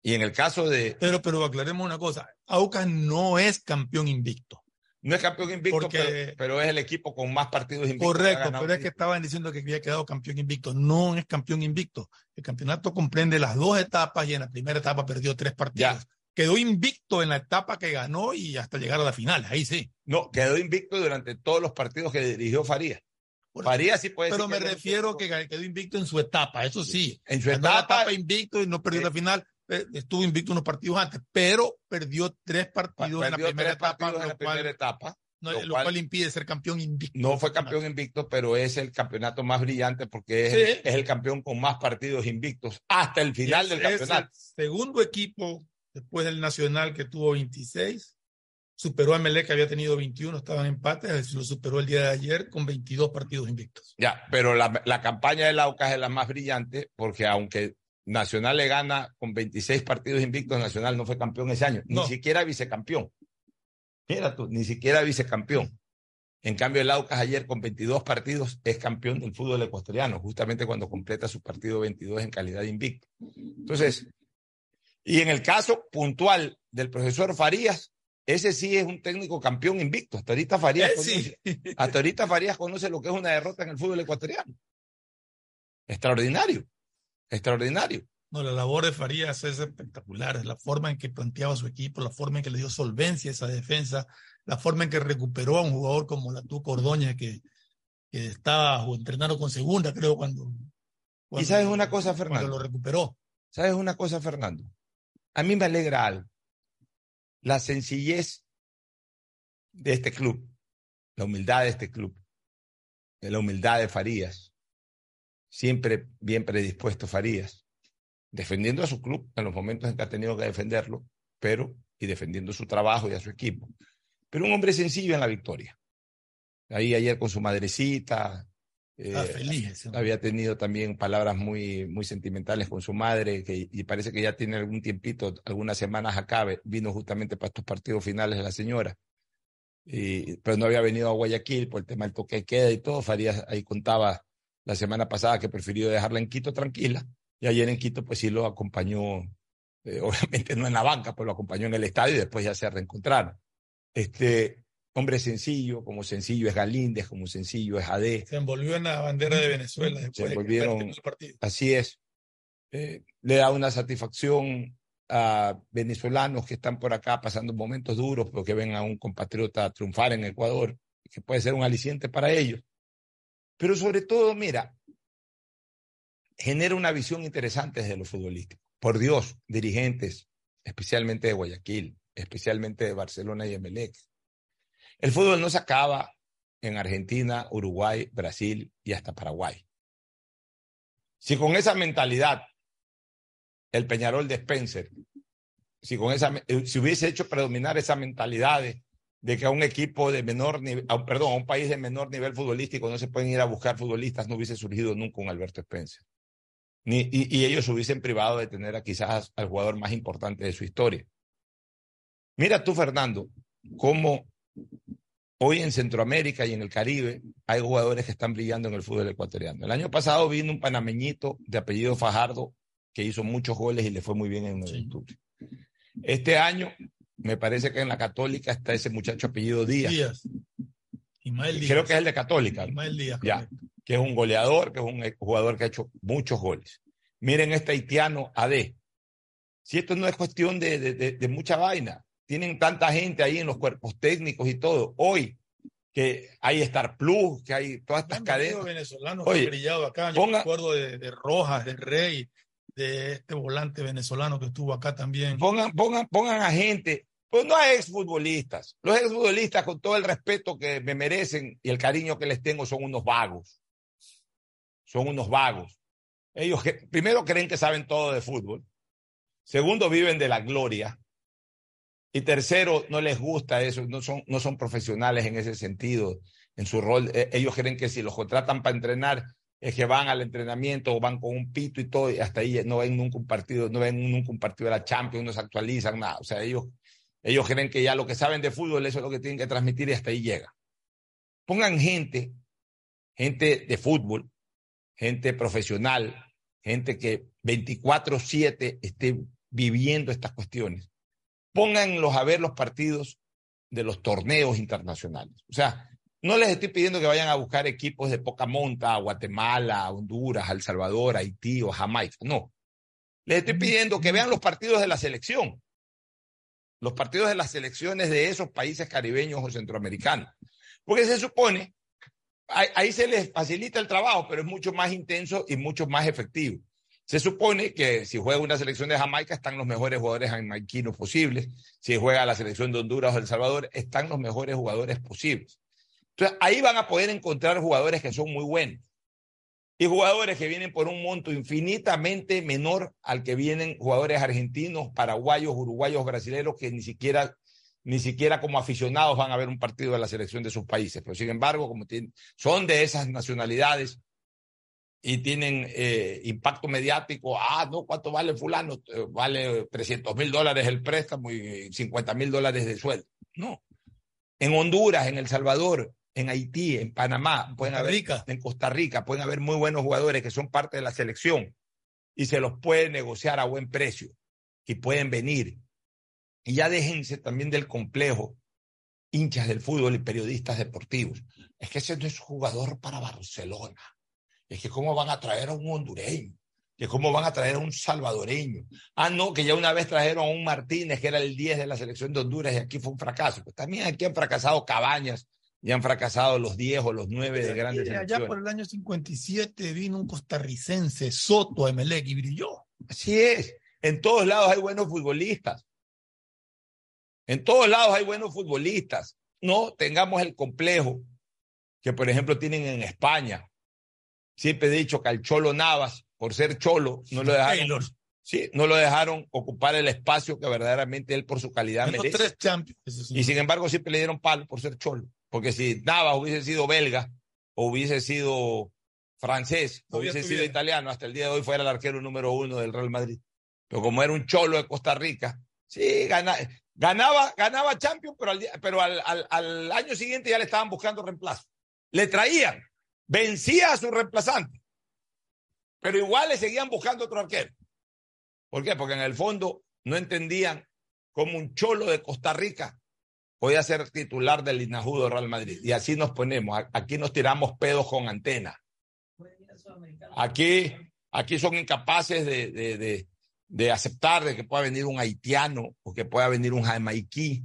Y en el caso de, Pero, pero aclaremos una cosa, Aucas no es campeón invicto. no es campeón invicto, Porque- pero, pero es el equipo con más partidos invictos. Correcto, pero es que estaban diciendo que había quedado campeón invicto. No es campeón invicto. El campeonato comprende las dos etapas y en la primera etapa perdió tres partidos. Ya. Quedó invicto en la etapa que ganó y hasta llegar a la final. Ahí sí. No, quedó invicto durante todos los partidos que dirigió Farías. Farías sí puede Pero me que refiero que quedó invicto en su etapa, eso sí. en su etapa, etapa invicto y no perdió Sí. la final. eh, Estuvo invicto unos partidos antes, pero perdió tres partidos en la primera etapa, en lo la primera cual, etapa. no- lo lo cual- cual impide ser campeón invicto. No fue campeón invicto, pero es el campeonato más brillante porque es, el, es el campeón con más partidos invictos hasta el final del es campeonato. el segundo equipo después del Nacional que tuvo 26. Superó a Melec que había tenido 21, estaban en empate, lo superó el día de ayer con 22 partidos invictos. Ya, pero la, la campaña del Aucas es la más brillante porque aunque Nacional le gana con 26 partidos invictos, Nacional no fue campeón ese año, No. ni siquiera vicecampeón. Mira tú, ni siquiera vicecampeón. En cambio, el Aucas ayer con 22 partidos es campeón del fútbol ecuatoriano, justamente cuando completa su partido 22 en calidad de invicto. Entonces, y en el caso puntual del profesor Farías, ese sí es un técnico campeón invicto. Hasta ahorita Farías Eh, conoce- sí. hasta ahorita Farías conoce lo que es una derrota en el fútbol ecuatoriano. Extraordinario, extraordinario. No, la labor de Farías es espectacular, es la forma en que planteaba su equipo, la forma en que le dio solvencia a esa defensa, la forma en que recuperó a un jugador como la Tuco Ordóñez que, que estaba entrenando con segunda, creo, cuando, cuando- sabes una cosa, cuando Fernando? lo recuperó. ¿Sabes una cosa, Fernando? A mí me alegra. La sencillez de este club, la humildad de este club, la humildad de Farías, siempre bien predispuesto Farías, defendiendo a su club en los momentos en que ha tenido que defenderlo, pero y defendiendo su trabajo y a su equipo. Pero un hombre sencillo en la victoria. ahí ayer con su madrecita. Eh, Ah, feliz. ese hombre. había tenido también palabras muy, muy sentimentales con su madre, que, y parece que ya tiene algún tiempito, algunas semanas acá, vino justamente para estos partidos finales la señora, y, pero no había venido a Guayaquil por el tema del toque de queda y todo. Farías ahí contaba la semana pasada que prefirió dejarla en Quito tranquila, y ayer en Quito pues sí lo acompañó, eh, (laughs) obviamente no en la banca, pero lo acompañó en el estadio y después ya se reencontraron. Este hombre sencillo, como sencillo es Galíndez, como sencillo es Ade. Se envolvió en la bandera de Venezuela después de que envolvieron- terminó el partido. Así es. Eh, le da una satisfacción a venezolanos que están por acá pasando momentos duros porque ven a un compatriota triunfar en Ecuador, que puede ser un aliciente para ellos. Pero sobre todo, mira, genera una visión interesante desde lo futbolístico. Por Dios, dirigentes, especialmente de Guayaquil, especialmente de Barcelona y Emelec. El fútbol no se acaba en Argentina, Uruguay, Brasil y hasta Paraguay. Si con esa mentalidad el Peñarol de Spencer, si con esa eh, si hubiese hecho predominar esa mentalidad de, que a un equipo de menor nivel, perdón, a un país de menor nivel futbolístico no se pueden ir a buscar futbolistas, no hubiese surgido nunca un Alberto Spencer. Ni, y, ellos se hubiesen privado de tener quizás al jugador más importante de su historia. Mira tú, Fernando, cómo hoy en Centroamérica y en el Caribe hay jugadores que están brillando en el fútbol ecuatoriano. El año pasado vino un panameñito de apellido Fajardo que hizo muchos goles y le fue muy bien en Sí. Juventud. Este año me parece que en la Católica está ese muchacho apellido Díaz. Díaz. Ismael Díaz. Creo que es el de Católica. Ismael Díaz. Ya. que es un goleador, que es un jugador que ha hecho muchos goles. Miren este haitiano AD. Si esto no es cuestión de, de- de- de mucha vaina, tienen tanta gente ahí en los cuerpos técnicos y todo. Hoy que hay Star Plus, que hay todas estas cadenas. venezolanos Oye, que han brillado acá. Yo ponga- me acuerdo de, de Rojas, de Rey, de este volante venezolano que estuvo acá también. Pongan, pongan, pongan a gente, pues no a exfutbolistas. Los exfutbolistas, con todo el respeto que me merecen y el cariño que les tengo, son unos vagos. Son unos vagos. Ellos que, primero creen que saben todo de fútbol. Segundo, viven de la gloria. Y tercero, no les gusta eso, no son, no son profesionales en ese sentido, en su rol. Eh, ellos creen que si los contratan para entrenar, es que van al entrenamiento o van con un pito y todo, y hasta ahí no ven nunca un partido, no ven nunca un partido de la Champions, no se actualizan, nada. O sea, ellos, ellos creen que ya lo que saben de fútbol, eso es lo que tienen que transmitir y hasta ahí llega. Pongan gente, gente de fútbol, gente profesional, gente que 24/7 esté viviendo estas cuestiones. Pónganlos a ver los partidos de los torneos internacionales. O sea, no les estoy pidiendo que vayan a buscar equipos de poca monta a Guatemala, a Honduras, a El Salvador, a Haití o Jamaica. No. Les estoy pidiendo que vean los partidos de la selección. Los partidos de las selecciones de esos países caribeños o centroamericanos. Porque se supone, ahí, ahí se les facilita el trabajo, pero es mucho más intenso y mucho más efectivo. Se supone que si juega una selección de Jamaica están los mejores jugadores jamaiquinos posibles. Si juega la selección de Honduras o El Salvador, están los mejores jugadores posibles. Entonces, ahí van a poder encontrar jugadores que son muy buenos. Y jugadores que vienen por un monto infinitamente menor al que vienen jugadores argentinos, paraguayos, uruguayos, brasileños, que ni siquiera, ni siquiera como aficionados van a ver un partido de la selección de sus países. Pero sin embargo, como son de esas nacionalidades y tienen eh, impacto mediático, ah, no, ¿cuánto vale fulano? Eh, vale 300 mil dólares el préstamo y 50 mil dólares de sueldo. No. En Honduras, en El Salvador, en Haití, en Panamá, pueden Costa haber, Rica. en Costa Rica, pueden haber muy buenos jugadores que son parte de la selección y se los pueden negociar a buen precio y pueden venir. Y ya déjense también del complejo, hinchas del fútbol y periodistas deportivos. Es que ese no es jugador para Barcelona. Es que cómo van a traer a un hondureño, que cómo van a traer a un salvadoreño. Ah, no, que ya una vez trajeron a un Martínez, que era el 10 de la selección de Honduras, y aquí fue un fracaso. Pues también aquí han fracasado Cabañas, y han fracasado los 10 o los 9 de grandes allá selecciones. por el año 57 vino un costarricense, Soto, a Emelec, y brilló. Así es. En todos lados hay buenos futbolistas. En todos lados hay buenos futbolistas. No tengamos el complejo que, por ejemplo, tienen en España. Siempre he dicho que al Cholo Navas, por ser Cholo, no lo dejaron, Taylor. sí, no lo dejaron ocupar el espacio que verdaderamente él por su calidad merece. tres Champions. Y sin embargo siempre le dieron palo por ser Cholo. porque si Navas hubiese sido belga o hubiese sido francés, o hubiese sido italiano, hasta el día de hoy fuera el arquero número uno del Real Madrid. Pero como era un cholo de Costa Rica, sí, gana- ganaba, ganaba Champions, pero, al, día- pero al, al- al año siguiente ya le estaban buscando reemplazo. Le traían, vencía a su reemplazante, pero igual le seguían buscando otro arquero. ¿Por qué? Porque en el fondo no entendían cómo un cholo de Costa Rica podía ser titular del Inajudo Real Madrid. Y así nos ponemos. Aquí nos tiramos pedos con antena. Aquí, aquí son incapaces de, de, de, de aceptar de que pueda venir un haitiano o que pueda venir un jamaiquí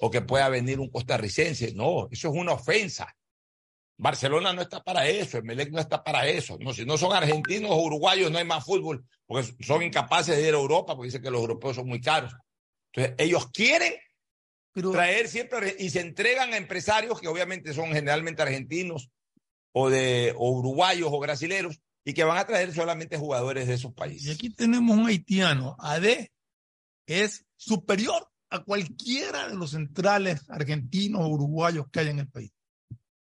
o que pueda venir un costarricense. No, eso es una ofensa. Barcelona no está para eso, Emelec no está para eso. No, si no son argentinos o uruguayos, no hay más fútbol, porque son incapaces de ir a Europa, porque dicen que los europeos son muy caros. Entonces, ellos quieren Pero traer siempre y se entregan a empresarios que obviamente son generalmente argentinos o de o uruguayos o brasileros y que van a traer solamente jugadores de esos y países. aquí tenemos un haitiano, AD, es superior a cualquiera de los centrales argentinos o uruguayos que hay en el país.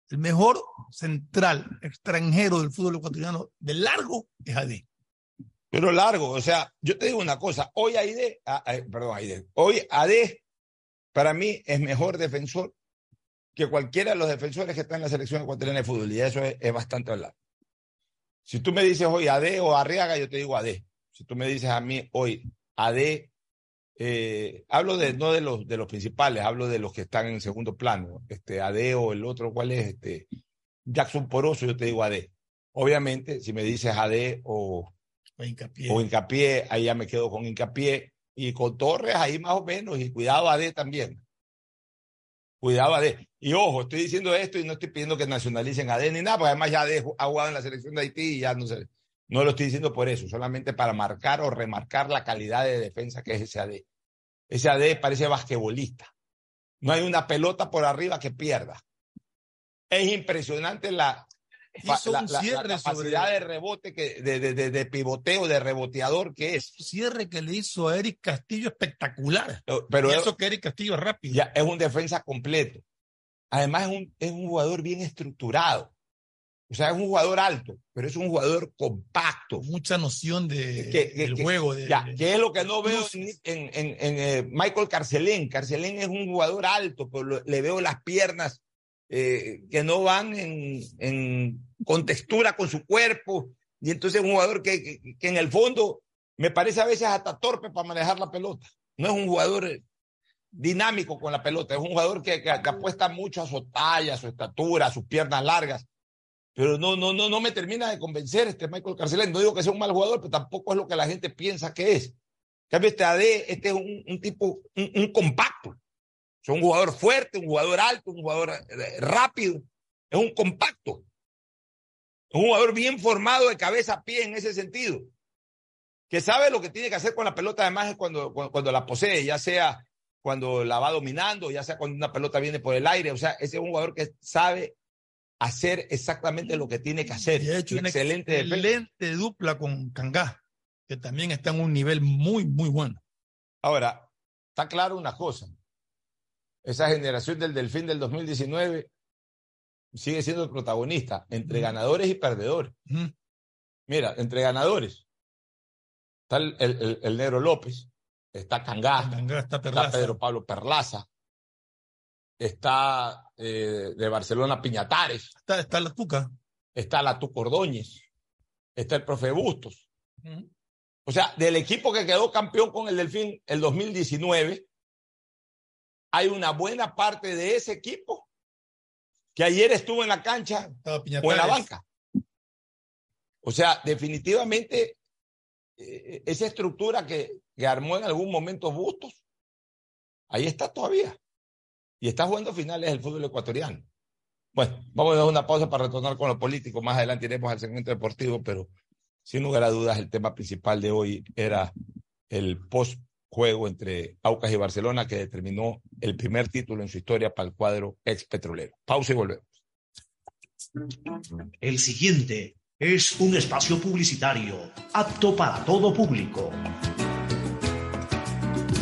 El mejor central extranjero del fútbol ecuatoriano de largo es AD. Pero largo, o sea, yo te digo una cosa, hoy Aide, ah, ah, perdón, Aide, hoy AD para mí es mejor defensor que cualquiera de los defensores que están en la selección ecuatoriana de fútbol y eso es, bastante hablar. Si tú me dices hoy AD o Arriaga, yo te digo AD. Si tú me dices a mí hoy AD, eh, hablo de no de los de los principales, hablo de los que están en segundo plano. Este AD o el otro, ¿cuál es? Este Jackson Poroso, yo te digo AD. Obviamente, si me dices AD o, o hincapié. o hincapié, ahí ya me quedo con hincapié. Y con Torres ahí más o menos, y cuidado AD también. Cuidado AD. Y ojo, estoy diciendo esto y no estoy pidiendo que nacionalicen AD ni nada, porque además ya AD ha jugado en la selección de Haití y ya no sé. No lo estoy diciendo por eso, solamente para marcar o remarcar la calidad de defensa que es ese AD. Ese AD parece basquetbolista. No hay una pelota por arriba que pierda. Es impresionante la, Hizo la, un la- la cierre capacidad sobre- de rebote, que, de, de, de, de pivoteo, de reboteador que es. cierre que le hizo a Eric Castillo espectacular. Pero y es, eso que Eric Castillo es rápido. ya es un defensa completo. Además es un, es un jugador bien estructurado. O sea, es un jugador alto, pero es un jugador compacto. Mucha noción de, Que- que- del que- juego. De, Ya, que es lo que no veo en, luces. en, en- en, eh, Michael Carcelén. Carcelén es un jugador alto, pero lo- le veo las piernas eh, que no van en, con textura con su cuerpo. Y entonces es un jugador que, que- que en el fondo me parece a veces hasta torpe para manejar la pelota. No es un jugador eh, dinámico con la pelota, es un jugador que, que- que apuesta mucho a su talla, a su estatura, a sus piernas largas. Pero no, no, no, no me termina de convencer este Michael Carcelén. No digo que sea un mal jugador, pero tampoco es lo que la gente piensa que es. Cambio, este AD, este es un, tipo, un, un compacto. Es un jugador fuerte, un jugador alto, un jugador eh, rápido. Es un compacto. Es un jugador bien formado de cabeza a pie en ese sentido. Que sabe lo que tiene que hacer con la pelota, además, es cuando, cuando, cuando la posee, ya sea cuando la va dominando, ya sea cuando una pelota viene por el aire. O sea, ese es un jugador que sabe hacer exactamente lo que tiene que hacer. Ha hecho Un una excelente excelente dupla con Kangá, que también está en un nivel muy, muy bueno. Ahora, está claro una cosa. Esa generación del Delfín del 2019 sigue siendo el protagonista entre ganadores y perdedores. Mira, entre ganadores está el, el- el- el Negro López, está Cangá, está está. Pedro Pablo Perlaza, está eh, de Barcelona Piñatares, Está, está la Tuca. está la Tuco Ordóñez, está el profe Bustos. O sea, del equipo que quedó campeón con el Delfín el 2019, hay una buena parte de ese equipo que ayer estuvo en la cancha o en la banca. O sea, definitivamente eh, esa estructura que, que armó en algún momento Bustos, ahí está todavía. Y está jugando finales del fútbol ecuatoriano. Bueno, vamos a dar una pausa para retornar con lo político. Más adelante iremos al segmento deportivo, pero sin lugar a dudas el tema principal de hoy era el post juego entre Aucas y Barcelona que determinó el primer título en su historia para el cuadro ex petrolero. Pausa y volvemos. El siguiente es un espacio publicitario apto para todo público.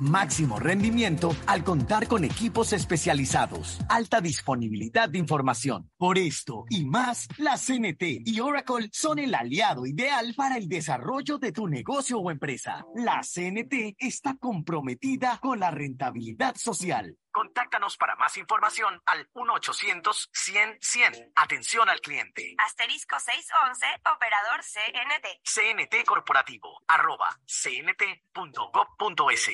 máximo rendimiento al contar con equipos especializados, alta disponibilidad de información. Por esto y más, la CNT y Oracle son el aliado ideal para el desarrollo de tu negocio o empresa. La CNT está comprometida con la rentabilidad social. Contáctanos para más información al 1-800-100-100. Atención al cliente. Asterisco 611, operador CNT. CNT Corporativo, arroba cnt.gov.es.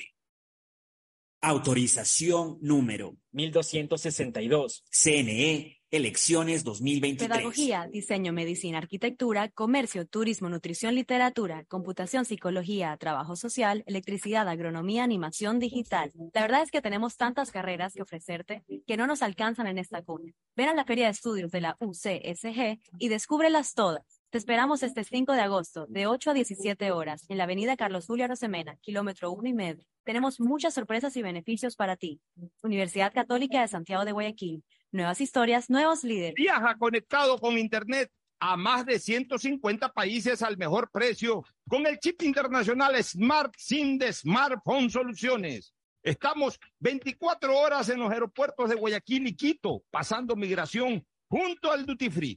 Autorización número 1262. CNE Elecciones 2023. Pedagogía, diseño, medicina, arquitectura, comercio, turismo, nutrición, literatura, computación, psicología, trabajo social, electricidad, agronomía, animación digital. La verdad es que tenemos tantas carreras que ofrecerte que no nos alcanzan en esta cuna. Ven a la Feria de Estudios de la UCSG y descúbrelas todas. Te esperamos este 5 de agosto, de 8 a 17 horas, en la avenida Carlos Julio Rosemena, kilómetro 1 y medio. Tenemos muchas sorpresas y beneficios para ti. Universidad Católica de Santiago de Guayaquil. Nuevas historias, nuevos líderes. Viaja conectado con Internet a más de 150 países al mejor precio con el chip internacional Smart SIM de Smartphone Soluciones. Estamos 24 horas en los aeropuertos de Guayaquil y Quito, pasando migración junto al Duty Free.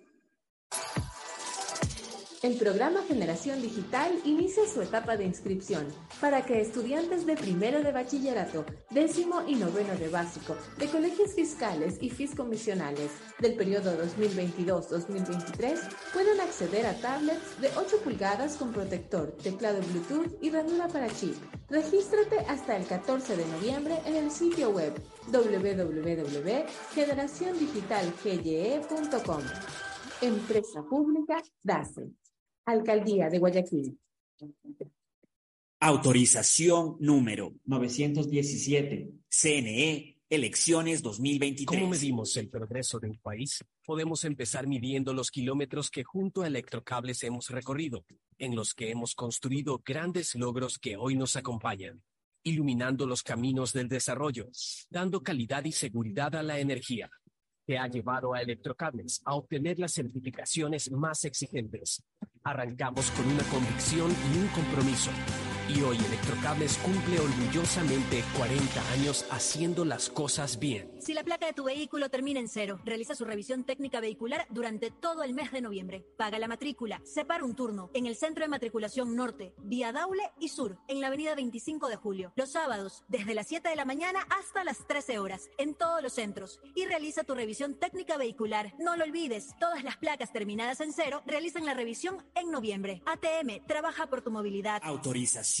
El programa Generación Digital inicia su etapa de inscripción para que estudiantes de primero de bachillerato, décimo y noveno de básico, de colegios fiscales y fiscomisionales del periodo 2022-2023 puedan acceder a tablets de 8 pulgadas con protector, teclado Bluetooth y ranura para chip. Regístrate hasta el 14 de noviembre en el sitio web www.generaciondigitalgye.com. Empresa Pública DACE. Alcaldía de Guayaquil. Autorización número 917. CNE Elecciones 2023. ¿Cómo medimos el progreso de un país? Podemos empezar midiendo los kilómetros que junto a Electrocables hemos recorrido, en los que hemos construido grandes logros que hoy nos acompañan, iluminando los caminos del desarrollo, dando calidad y seguridad a la energía, que ha llevado a Electrocables a obtener las certificaciones más exigentes. Arrancamos con una convicción y un compromiso. Y hoy Electrocables cumple orgullosamente 40 años haciendo las cosas bien. Si la placa de tu vehículo termina en cero, realiza su revisión técnica vehicular durante todo el mes de noviembre. Paga la matrícula, separa un turno en el Centro de Matriculación Norte, vía Daule y Sur, en la avenida 25 de Julio. Los sábados, desde las 7 de la mañana hasta las 13 horas, en todos los centros. Y realiza tu revisión técnica vehicular. No lo olvides, todas las placas terminadas en cero realizan la revisión en noviembre. ATM, trabaja por tu movilidad. Autorización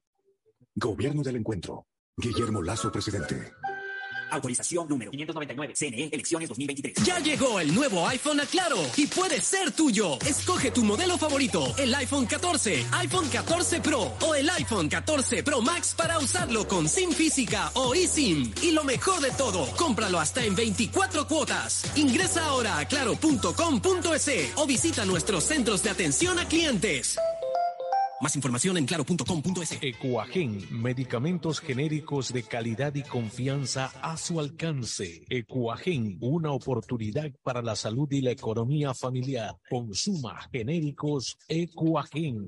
Gobierno del Encuentro. Guillermo Lazo, presidente. Autorización número 599. CNE, elecciones 2023. Ya llegó el nuevo iPhone a Claro y puede ser tuyo. Escoge tu modelo favorito, el iPhone 14, iPhone 14 Pro o el iPhone 14 Pro Max para usarlo con SIM física o eSIM. Y lo mejor de todo, cómpralo hasta en 24 cuotas. Ingresa ahora a claro.com.es o visita nuestros centros de atención a clientes. Más información en claro.com.es. Ecuagen, medicamentos genéricos de calidad y confianza a su alcance. Ecuagen, una oportunidad para la salud y la economía familiar. Consuma genéricos Ecuagen.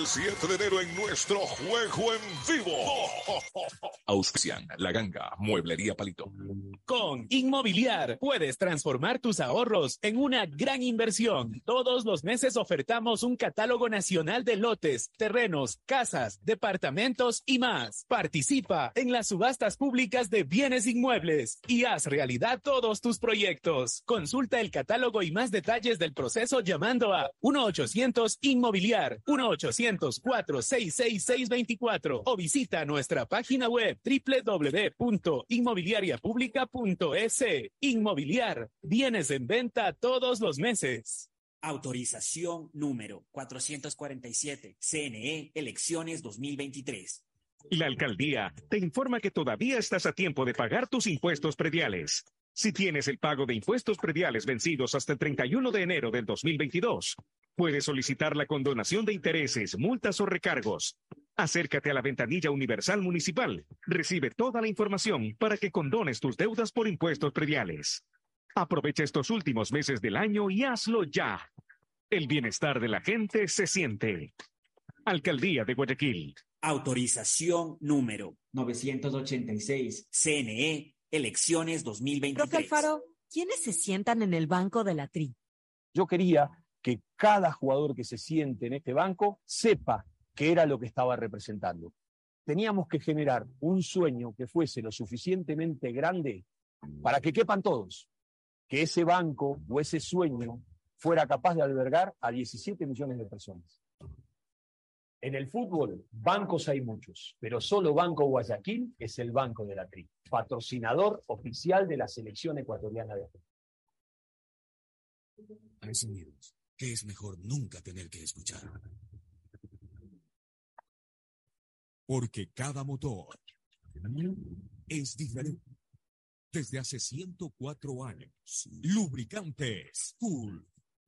7 de enero en nuestro juego en vivo. Auspician La Ganga, Mueblería Palito. Con Inmobiliar puedes transformar tus ahorros en una gran inversión. Todos los meses ofertamos un catálogo nacional de lotes, terrenos, casas, departamentos y más. Participa en las subastas públicas de bienes inmuebles y haz realidad todos tus proyectos. Consulta el catálogo y más detalles del proceso llamando a 1-800 Inmobiliar, 1-800-466-624 o visita nuestra página web www.inmobiliariapublica.es. Inmobiliar, bienes en venta todos los meses. Autorización número 447. CNE, elecciones 2023. La alcaldía te informa que todavía estás a tiempo de pagar tus impuestos prediales. Si tienes el pago de impuestos prediales vencidos hasta el 31 de enero del 2022, puedes solicitar la condonación de intereses, multas o recargos. Acércate a la ventanilla universal municipal. Recibe toda la información para que condones tus deudas por impuestos prediales. Aprovecha estos últimos meses del año y hazlo ya. El bienestar de la gente se siente. Alcaldía de Guayaquil. Autorización número 986. CNE, elecciones 2023. Profe Alfaro, ¿quiénes se sientan en el banco de la TRI? Yo quería que cada jugador que se siente en este banco sepa qué era lo que estaba representando. Teníamos que generar un sueño que fuese lo suficientemente grande para que quepan todos, que ese banco o ese sueño fuera capaz de albergar a 17 millones de personas. En el fútbol, bancos hay muchos, pero solo Banco Guayaquil es el banco de la TRI, patrocinador oficial de la selección ecuatoriana de fútbol. Hay sonidos que es mejor nunca tener que escuchar. Porque cada motor es diferente. Desde hace 104 años, Lubricantes Cool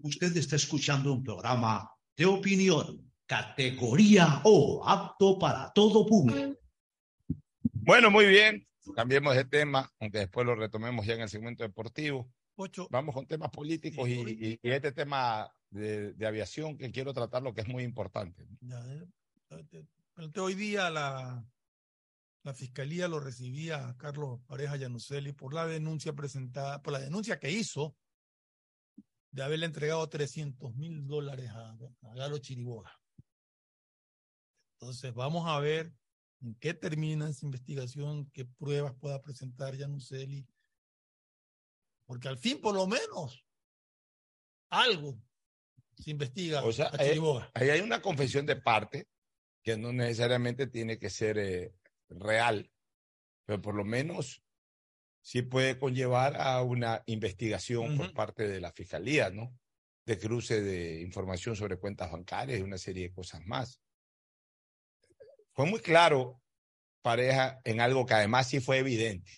Usted está escuchando un programa de opinión, categoría O, apto para todo público. Bueno, muy bien. Cambiemos de tema, aunque después lo retomemos ya en el segmento deportivo. Vamos con temas políticos y, y- y este tema de, de aviación que quiero tratar, lo que es muy importante. Ya, eh, eh, eh, Hoy día la, la fiscalía lo recibía a Carlos Pareja Yanuseli por la denuncia presentada, por la denuncia que hizo de haberle entregado 300 mil dólares a, a Galo Chiriboga. Entonces vamos a ver en qué termina esa investigación, qué pruebas pueda presentar Yanuseli, porque al fin por lo menos algo se investiga O sea, a eh, ahí hay una confesión de parte que no necesariamente tiene que ser eh, real, pero por lo menos sí puede conllevar a una investigación por parte de la fiscalía, ¿no? De cruce de información sobre cuentas bancarias y una serie de cosas más. Fue muy claro, pareja, en algo que además sí fue evidente.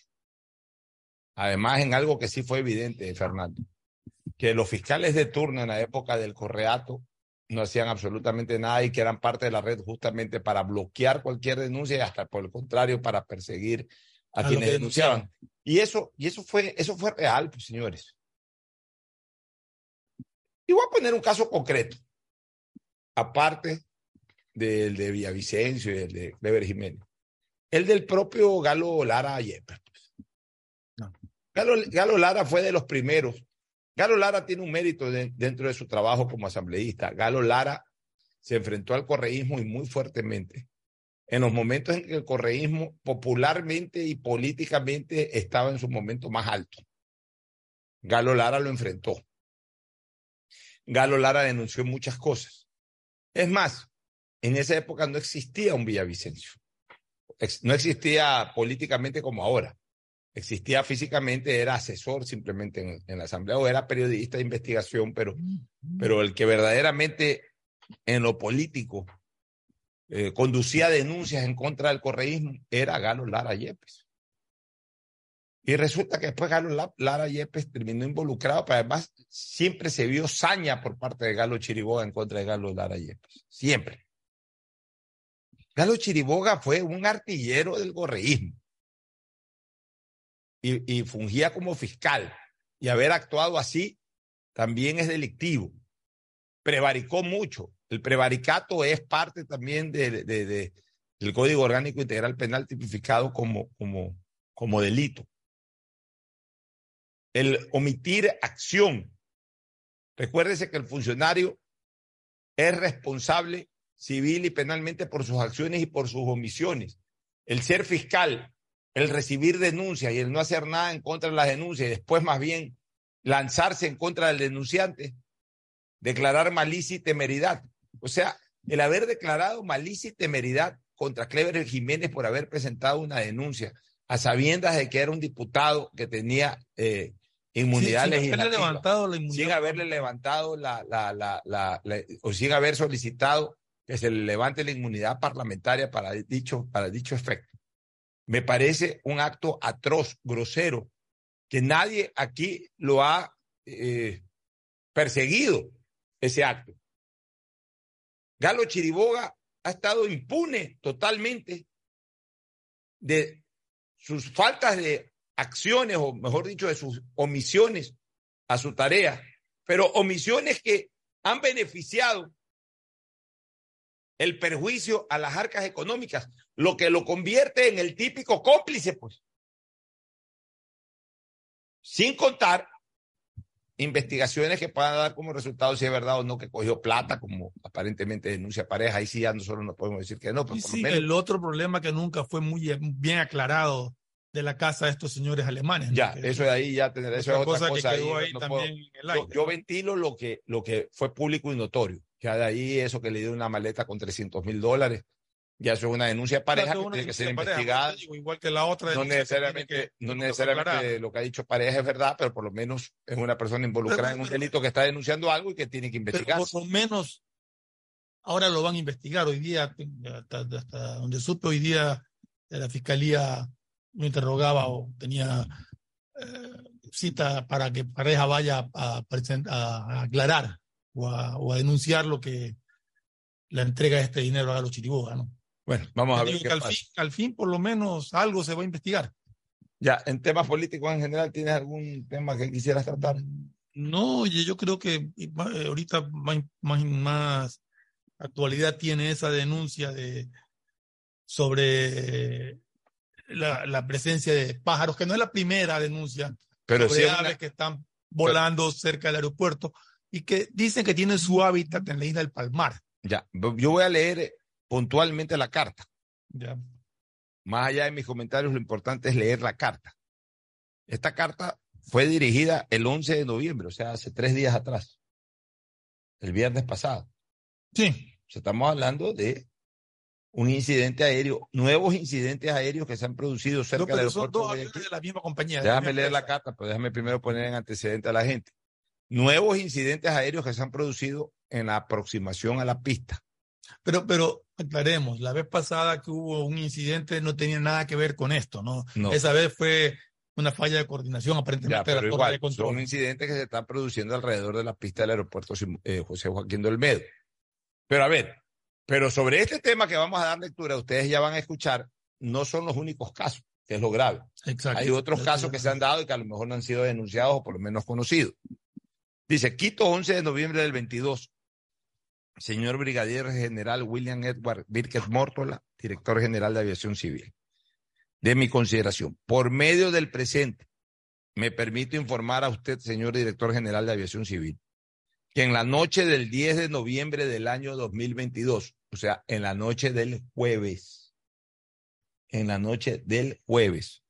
Además, en algo que sí fue evidente, Fernando, que los fiscales de turno en la época del correato no hacían absolutamente nada y que eran parte de la red justamente para bloquear cualquier denuncia y hasta por el contrario para perseguir a, quienes denunciaban. Y eso, y eso fue, eso fue real, pues, señores. Y voy a poner un caso concreto, aparte del de Villavicencio y el de Clever Jiménez. El del propio Galo Lara Yepes. pues. Galo, Galo Lara fue de los primeros. Galo Lara tiene un mérito de- dentro de su trabajo como asambleísta. Galo Lara se enfrentó al correísmo y muy fuertemente en los momentos en que el correísmo popularmente y políticamente estaba en su momento más alto. Galo Lara lo enfrentó. Galo Lara denunció muchas cosas. Es más, en esa época no existía un Villavicencio. No existía políticamente como ahora. Existía físicamente, era asesor simplemente en, en la asamblea o era periodista de investigación, pero, pero el que verdaderamente en lo político eh, conducía denuncias en contra del correísmo era Galo Lara Yepes. Y resulta que después Galo La- Lara Yepes terminó involucrado, pero además siempre se vio saña por parte de Galo Chiriboga en contra de Galo Lara Yepes. Siempre. Galo Chiriboga fue un artillero del correísmo y, y fungía como fiscal. Y haber actuado así también es delictivo. Prevaricó mucho. El prevaricato es parte también de, de- de- del Código Orgánico Integral Penal tipificado como, como, como delito. El omitir acción. Recuérdese que el funcionario es responsable civil y penalmente por sus acciones y por sus omisiones. El ser fiscal, el recibir denuncias y el no hacer nada en contra de las denuncias y después más bien lanzarse en contra del denunciante, declarar malicia y temeridad. O sea, el haber declarado malicia y temeridad contra Clever Jiménez por haber presentado una denuncia a sabiendas de que era un diputado que tenía eh, inmunidad haberle legislativa, levantado la inmunidad. sin haberle levantado la, la, la, la- la- o sin haber solicitado que se le levante la inmunidad parlamentaria para dicho, para dicho efecto. Me parece un acto atroz, grosero, que nadie aquí lo ha eh, perseguido, ese acto. Galo Chiriboga ha estado impune totalmente de sus faltas de acciones, o mejor dicho, de sus omisiones a su tarea, pero omisiones que han beneficiado el perjuicio a las arcas económicas, lo que lo convierte en el típico cómplice, pues. Sin contar investigaciones que puedan dar como resultado si es verdad o no que cogió plata, como aparentemente denuncia pareja, ahí sí ya nosotros no podemos decir que no, pero Y por sí, lo menos el otro problema que nunca fue muy bien aclarado de la casa de estos señores alemanes. ¿no? Ya, Que- eso de ahí ya tener, eso es otra otra cosa que cosa. quedó ahí, ahí no también puedo- en el yo, aire, yo ventilo lo que, lo que fue público y notorio. Ya de ahí eso que le dio una maleta con 300 mil dólares, ya eso es una denuncia de pareja Claro, que tiene que ser pareja, investigada. digo, igual que la otra No necesariamente, que- no necesariamente lo que ha dicho pareja es verdad, pero por lo menos es una persona involucrada en un delito que está denunciando algo y que tiene que investigar. por lo menos ahora lo van a investigar. Hoy día, hasta, hasta donde supe, hoy día eh, la fiscalía lo interrogaba o tenía eh, cita para que pareja vaya a, a- aclarar o a, o a denunciar lo que la entrega de este dinero a los Chiriboga, ¿no? Bueno, vamos a ver qué que al pasa. fin, al fin, por lo menos, algo se va a investigar. Ya, en temas políticos en general, ¿tienes algún tema que quisieras tratar? No, oye, yo creo que eh, ahorita más, más, más actualidad tiene esa denuncia de sobre la, la presencia de pájaros, que no es la primera denuncia, Pero sobre una- aves que están volando cerca del aeropuerto y que dicen que tienen su hábitat en la isla del Palmar. Ya, yo voy a leer puntualmente la carta. Ya. Más allá de mis comentarios, lo importante es leer la carta. Esta carta fue dirigida el 11 de noviembre, o sea, hace tres días atrás. el viernes pasado. Sí. O sea, estamos hablando de un incidente aéreo, nuevos incidentes aéreos que se han producido cerca No, del son aeropuerto dos de aviones Guayaquil. de la misma compañía. Déjame misma leer la carta, pero déjame primero poner en antecedente a la gente. Nuevos incidentes aéreos que se han producido en la aproximación a la pista. Pero, pero aclaremos, la vez pasada que hubo un incidente no tenía nada que ver con esto, ¿no? No. Esa vez fue una falla de coordinación aparentemente Ya, de la pero igual, de control. son incidentes que se están produciendo alrededor de la pista del aeropuerto eh, José Joaquín de Olmedo. Pero a ver, pero sobre este tema que vamos a dar lectura, ustedes ya van a escuchar, no son los únicos casos, que es lo grave. Exacto. Hay otros casos que se han dado y que a lo mejor no han sido denunciados o por lo menos conocidos. Dice, Quito, 11 de noviembre del 22. Señor Brigadier General William Edward Birket Mórtola, director general de Aviación Civil. De mi consideración, por medio del presente, me permito informar a usted, señor director general de Aviación Civil, que en la noche del 10 de noviembre del año 2022, o sea, en la noche del jueves, en la noche del jueves,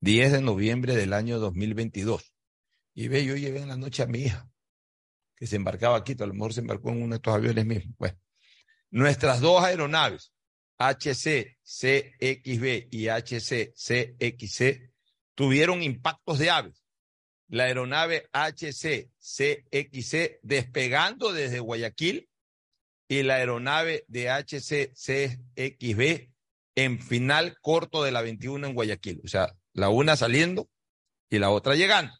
10 de noviembre del año 2022. Y ve, yo llevé en la noche a mi hija, que se embarcaba aquí, a lo mejor se embarcó en uno de estos aviones mismos. Bueno, nuestras dos aeronaves, HC CXB y HC CXC, tuvieron impactos de aves. La aeronave HC CXC despegando desde Guayaquil y la aeronave de HC CXB en final corto de la 21 en Guayaquil. O sea, la una saliendo y la otra llegando.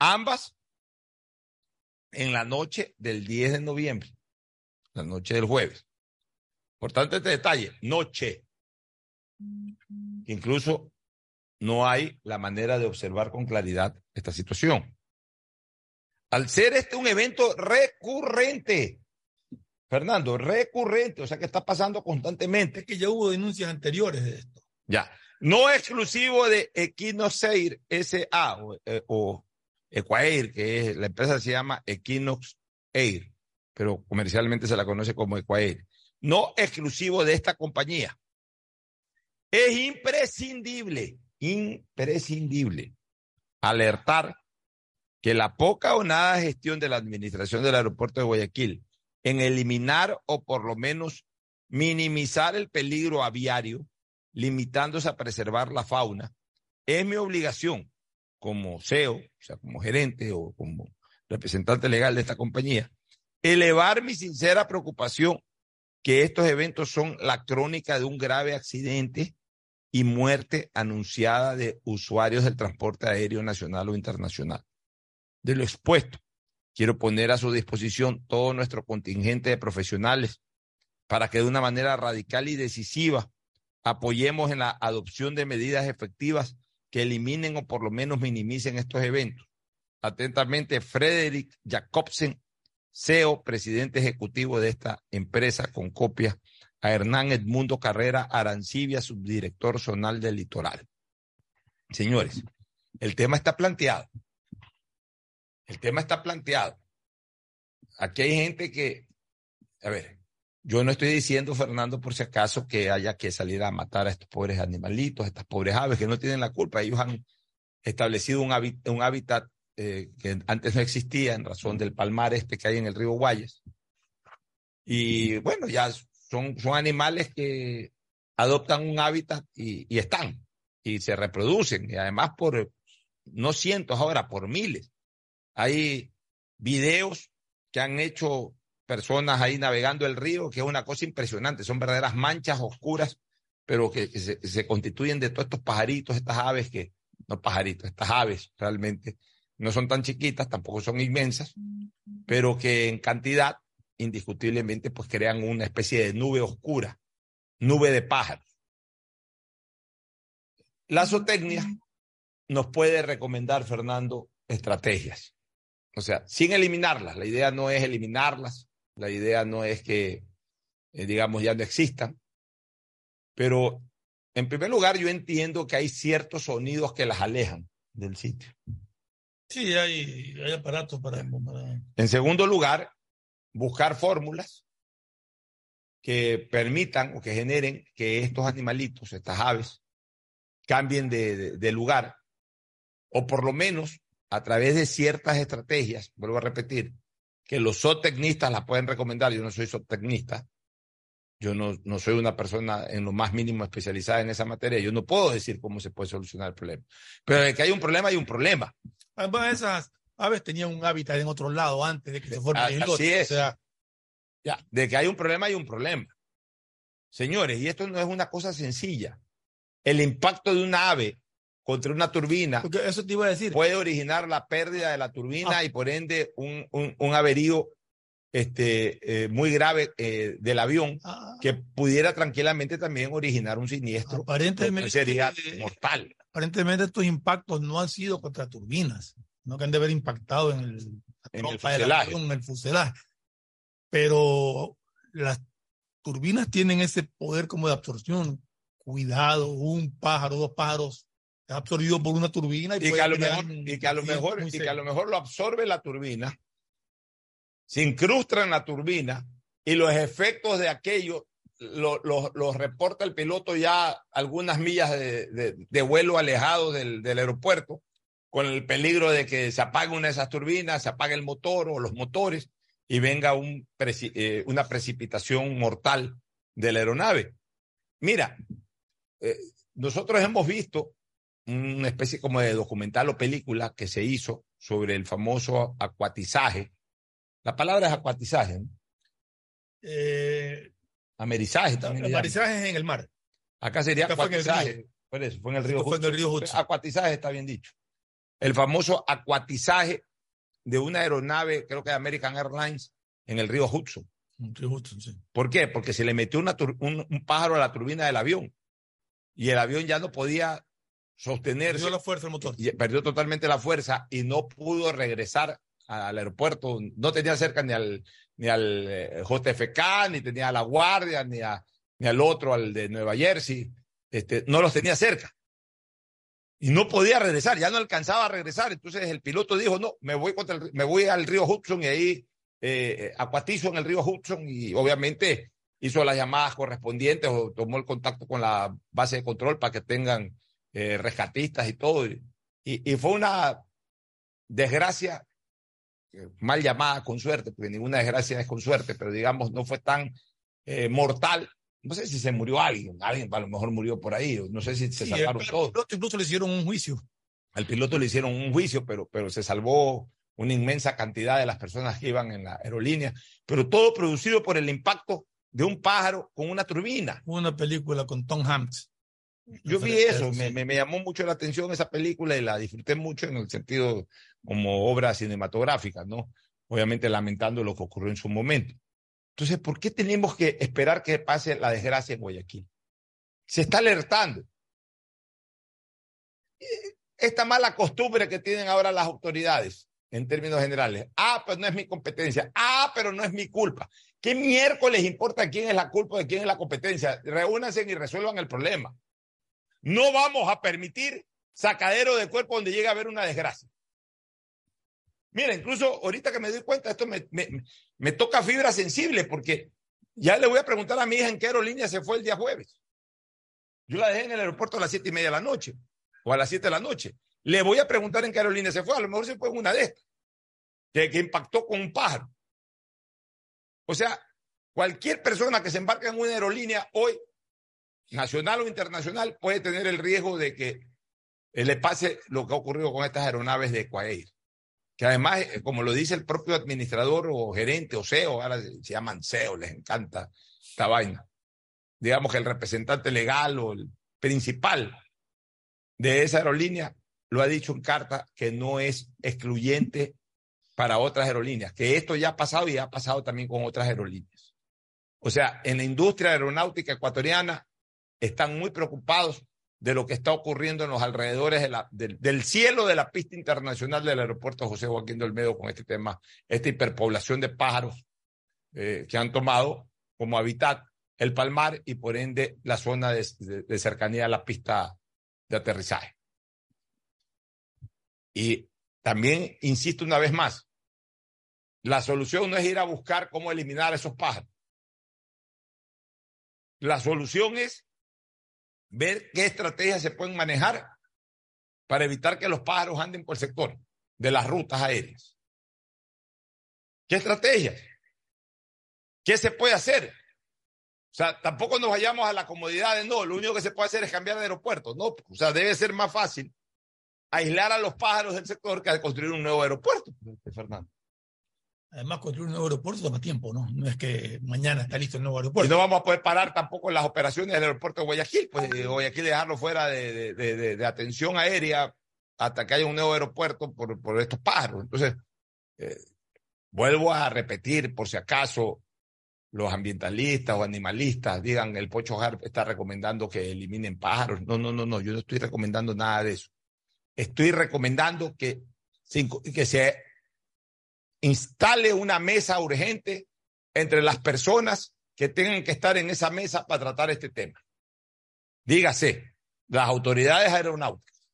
Ambas en la noche del 10 de noviembre, la noche del jueves. Importante este detalle, noche. Incluso no hay la manera de observar con claridad esta situación. Al ser este un evento recurrente, Fernando, recurrente, o sea que está pasando constantemente. Es que ya hubo denuncias anteriores de esto. Ya. No exclusivo de Equinox Air SA o, eh, o Equair, que la empresa se llama Equinox Air, pero comercialmente se la conoce como Equair. No exclusivo de esta compañía. Es imprescindible, imprescindible alertar que la poca o nada gestión de la administración del aeropuerto de Guayaquil en eliminar o por lo menos minimizar el peligro aviario, limitándose a preservar la fauna, es mi obligación como CEO, o sea, como gerente o como representante legal de esta compañía, elevar mi sincera preocupación que estos eventos son la crónica de un grave accidente y muerte anunciada de usuarios del transporte aéreo nacional o internacional. De lo expuesto, quiero poner a su disposición todo nuestro contingente de profesionales para que de una manera radical y decisiva apoyemos en la adopción de medidas efectivas que eliminen o por lo menos minimicen estos eventos. Atentamente, Frederick Jacobsen, CEO, presidente ejecutivo de esta empresa, con copia a Hernán Edmundo Carrera Arancibia, subdirector zonal del litoral. Señores, el tema está planteado. El tema está planteado. Aquí hay gente que, a ver, yo no estoy diciendo, Fernando, por si acaso, que haya que salir a matar a estos pobres animalitos, a estas pobres aves que no tienen la culpa. Ellos han establecido un, hábit- un hábitat eh, que antes no existía en razón del palmar este que hay en el río Guayas. Y bueno, ya son, son animales que adoptan un hábitat y están, y se reproducen, y además por, no cientos ahora, por miles. Hay videos que han hecho personas ahí navegando el río, que es una cosa impresionante, son verdaderas manchas oscuras, pero que, se constituyen de todos estos pajaritos, estas aves que, no pajaritos, estas aves realmente no son tan chiquitas, tampoco son inmensas, pero que en cantidad indiscutiblemente pues crean una especie de nube oscura, nube de pájaros. La zootecnia nos puede recomendar, Fernando, estrategias. O sea, sin eliminarlas. La idea no es eliminarlas, la idea no es que, eh, digamos, ya no existan. Pero, en primer lugar, yo entiendo que hay ciertos sonidos que las alejan del sitio. Sí, hay, hay aparatos para, para- En segundo lugar, buscar fórmulas que permitan o que generen que estos animalitos, estas aves, cambien de, de- de lugar o por lo menos a través de ciertas estrategias, vuelvo a repetir, que los zootecnistas la pueden recomendar. Yo no soy zootecnista. Yo no, no soy una persona en lo más mínimo especializada en esa materia. Yo no puedo decir cómo se puede solucionar el problema. Pero de que hay un problema, hay un problema. Además, esas aves tenían un hábitat en otro lado antes de que se fueran A- a islotes. Así es. O sea, Ya, de que hay un problema, hay un problema. Señores, y esto no es una cosa sencilla. El impacto de una ave contra una turbina porque eso te iba a decir. puede originar la pérdida de la turbina Ah. y por ende un, un, un averío este, eh, muy grave eh, del avión Ah. que pudiera tranquilamente también originar un siniestro Aparentemente, sería eh, mortal. Aparentemente estos impactos no han sido contra turbinas, no que han de haber impactado en el, En fuselaje. avión, en el fuselaje. Pero las turbinas tienen ese poder como de absorción. Cuidado, un pájaro, dos pájaros es absorbido por una turbina y, Y que a lo mejor, un y que a lo mejor, y que a lo mejor lo absorbe la turbina, se incrusta en la turbina y los efectos de aquello lo- lo- los reporta el piloto ya algunas millas de, de- de vuelo alejado del, del aeropuerto, con el peligro de que se apague una de esas turbinas, se apague el motor o los motores y venga un preci- eh, una precipitación mortal de la aeronave. Mira, eh, nosotros hemos visto una especie como de documental o película que se hizo sobre el famoso acuatizaje. La palabra es acuatizaje, ¿no? Eh, Amerizaje también. marizaje es en el mar. Acá sería Acá acuatizaje. río. Por eso, fue en el río Esto fue en el río Hudson. Hudson. Acuatizaje está bien dicho. El famoso acuatizaje de una aeronave, creo que de American Airlines, en el río Hudson. En Río Hudson, sí. ¿Por qué? Porque se le metió una un, un pájaro a la turbina del avión y el avión ya no podía sostenerse. Perdió la fuerza del motor. y perdió totalmente la fuerza y no pudo regresar al aeropuerto. No tenía cerca ni al, ni al eh, JFK, ni tenía a la Guardia, ni, a, ni al otro, al de Nueva Jersey. Este, no los tenía cerca. Y no podía regresar, ya no alcanzaba a regresar. Entonces el piloto dijo, no, me voy, contra el- me voy al río Hudson y ahí eh, acuatizo en el río Hudson y obviamente hizo las llamadas correspondientes o tomó el contacto con la base de control para que tengan eh, rescatistas y todo. Y, y fue una desgracia eh, mal llamada con suerte, porque ninguna desgracia es con suerte, pero digamos no fue tan eh, mortal. No sé si se murió alguien, alguien a lo mejor murió por ahí, no sé si se Sí, salvaron el todos. piloto incluso le hicieron un juicio. Al piloto le hicieron un juicio, pero, pero se salvó una inmensa cantidad de las personas que iban en la aerolínea, pero todo producido por el impacto de un pájaro con una turbina. Una película con Tom Hanks. Yo vi eso, me, me- me llamó mucho la atención esa película y la disfruté mucho en el sentido como obra cinematográfica, ¿no? Obviamente lamentando lo que ocurrió en su momento. Entonces, ¿por qué tenemos que esperar que pase la desgracia en Guayaquil? Se está alertando. Eh, Esta mala costumbre que tienen ahora las autoridades en términos generales. Ah, pero no es mi competencia. Ah, pero no es mi culpa. ¿Qué miércoles importa quién es la culpa de quién es la competencia? Reúnanse y resuelvan el problema. No vamos a permitir sacadero de cuerpo donde llega a haber una desgracia. Mira, incluso ahorita que me doy cuenta, esto me, me, me toca fibra sensible porque ya le voy a preguntar a mi hija en qué aerolínea se fue el día jueves. Yo la dejé en el aeropuerto a las siete y media de la noche o a las siete de la noche. Le voy a preguntar en qué aerolínea se fue. A lo mejor se fue en una de estas que, que impactó con un pájaro. O sea, cualquier persona que se embarca en una aerolínea hoy, nacional o internacional, puede tener el riesgo de que le pase lo que ha ocurrido con estas aeronaves de Ecuador. Que además, eh, como lo dice el propio administrador o gerente o CEO, ahora se se llaman CEO, les encanta esta vaina. Digamos que el representante legal o el principal de esa aerolínea lo ha dicho en carta que no es excluyente para otras aerolíneas, que esto ya ha pasado y ha pasado también con otras aerolíneas. O sea, en la industria aeronáutica ecuatoriana están muy preocupados de lo que está ocurriendo en los alrededores del, cielo de la pista internacional del aeropuerto José Joaquín de Olmedo con este tema, esta hiperpoblación de pájaros eh, que han tomado como hábitat el palmar y por ende la zona de- de cercanía a la pista de aterrizaje. Y también, insisto una vez más, la solución no es ir a buscar cómo eliminar a esos pájaros. La solución es ver qué estrategias se pueden manejar para evitar que los pájaros anden por el sector de las rutas aéreas. ¿Qué estrategias? ¿Qué se puede hacer? O sea, tampoco nos vayamos a la comodidad de no, lo único que se puede hacer es cambiar de aeropuerto. No, o sea, debe ser más fácil aislar a los pájaros del sector que construir un nuevo aeropuerto, Fernando. Además, construir un nuevo aeropuerto toma tiempo, ¿no? No es que mañana está listo el nuevo aeropuerto. Y no vamos a poder parar tampoco las operaciones del aeropuerto de Guayaquil, pues de Guayaquil dejarlo fuera de, de, de, de, atención aérea hasta que haya un nuevo aeropuerto por, por estos pájaros. Entonces, eh, vuelvo a repetir, por si acaso los ambientalistas o animalistas digan el Pocho Harp está recomendando que eliminen pájaros. No, no, no, no, yo no estoy recomendando nada de eso. Estoy recomendando que, que se instale una mesa urgente entre las personas que tengan que estar en esa mesa para tratar este tema. Dígase, las autoridades aeronáuticas,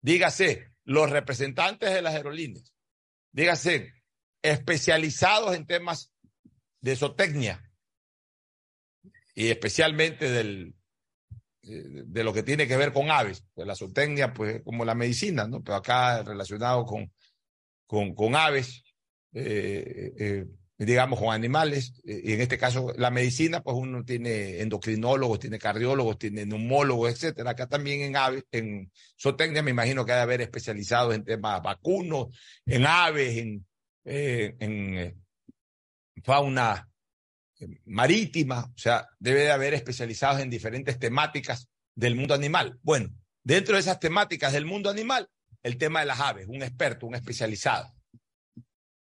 dígase, los representantes de las aerolíneas, dígase, especializados en temas de zootecnia y especialmente del, de lo que tiene que ver con aves. Pues la zootecnia, pues como la medicina, ¿no? Pero acá relacionado con, con, con aves, eh, eh, digamos, con animales. Y en este caso, la medicina, pues uno tiene endocrinólogos, tiene cardiólogos, tiene neumólogos, etcétera. Acá también en aves, en zootecnia, me imagino que hay de haber especializados en temas vacunos, en aves, en, eh, en fauna marítima, o sea, debe de haber especializados en diferentes temáticas del mundo animal. Bueno, dentro de esas temáticas del mundo animal, el tema de las aves, un experto, un especializado,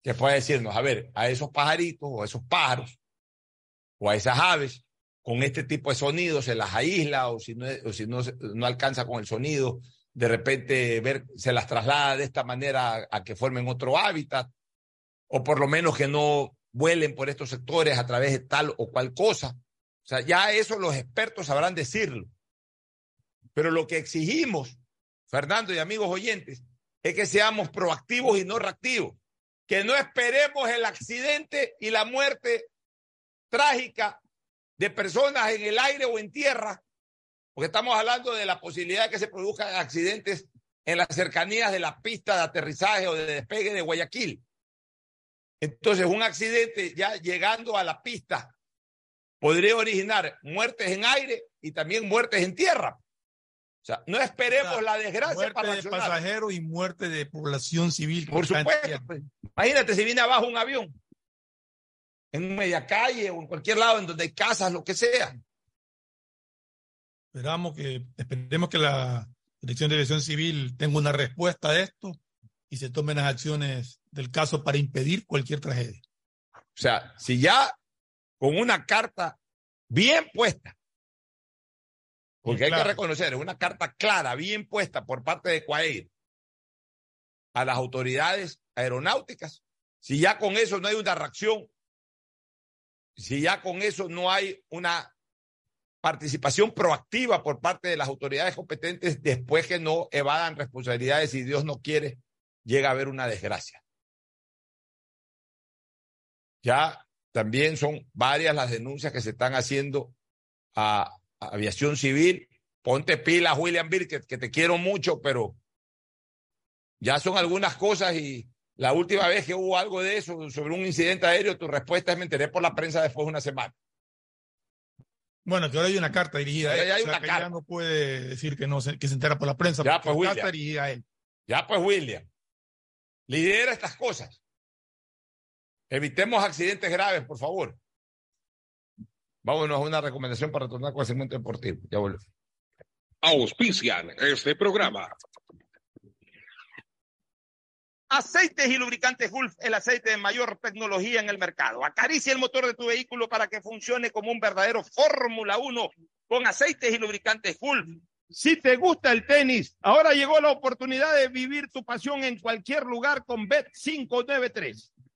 que puede decirnos, a ver, a esos pajaritos o a esos pájaros o a esas aves, con este tipo de sonido se las aísla o si no, o si no, no alcanza con el sonido, de repente ver, se las traslada de esta manera a, a que formen otro hábitat, o por lo menos que no vuelen por estos sectores a través de tal o cual cosa. O sea, ya eso los expertos sabrán decirlo. Pero lo que exigimos, Fernando y amigos oyentes, es que seamos proactivos y no reactivos. Que no esperemos el accidente y la muerte trágica de personas en el aire o en tierra, porque estamos hablando de la posibilidad de que se produzcan accidentes en las cercanías de la pista de aterrizaje o de despegue de Guayaquil. Entonces, un accidente ya llegando a la pista podría originar muertes en aire y también muertes en tierra. Sea, no esperemos o sea, la desgracia muerte para de pasajeros y muerte de población civil. Por supuesto. Pues. Imagínate si viene abajo un avión en media calle o en cualquier lado en donde hay casas, lo que sea. Esperamos que, esperemos que la Dirección de Dirección Civil tenga una respuesta a esto y se tomen las acciones del caso para impedir cualquier tragedia. O sea, si ya con una carta bien puesta, porque hay que reconocer, es una carta clara, bien puesta por parte de Cuair a las autoridades aeronáuticas, si ya con eso no hay una reacción, si ya con eso no hay una participación proactiva por parte de las autoridades competentes después que no evadan responsabilidades y Dios no quiere llega a haber una desgracia. Ya también son varias las denuncias que se están haciendo a, a aviación civil. Ponte pilas, William Birket, que te quiero mucho, pero ya son algunas cosas y la última vez que hubo algo de eso sobre un incidente aéreo, tu respuesta es me enteré por la prensa después de una semana. Bueno, que ahora hay una carta dirigida ahora a él. Ya, hay o sea, una que carta. ya no puede decir que no se, que se entera por la prensa. Ya, pues, William. carta dirigida a él. Ya, pues, William. Lidera estas cosas. Evitemos accidentes graves, por favor. Vámonos a una recomendación para retornar con el segmento deportivo. Ya vuelvo. Auspician este programa. Aceites y lubricantes Gulf, el aceite de mayor tecnología en el mercado. Acaricia el motor de tu vehículo para que funcione como un verdadero Fórmula 1 con aceites y lubricantes Gulf. Si te gusta el tenis, ahora llegó la oportunidad de vivir tu pasión en cualquier lugar con Bet593.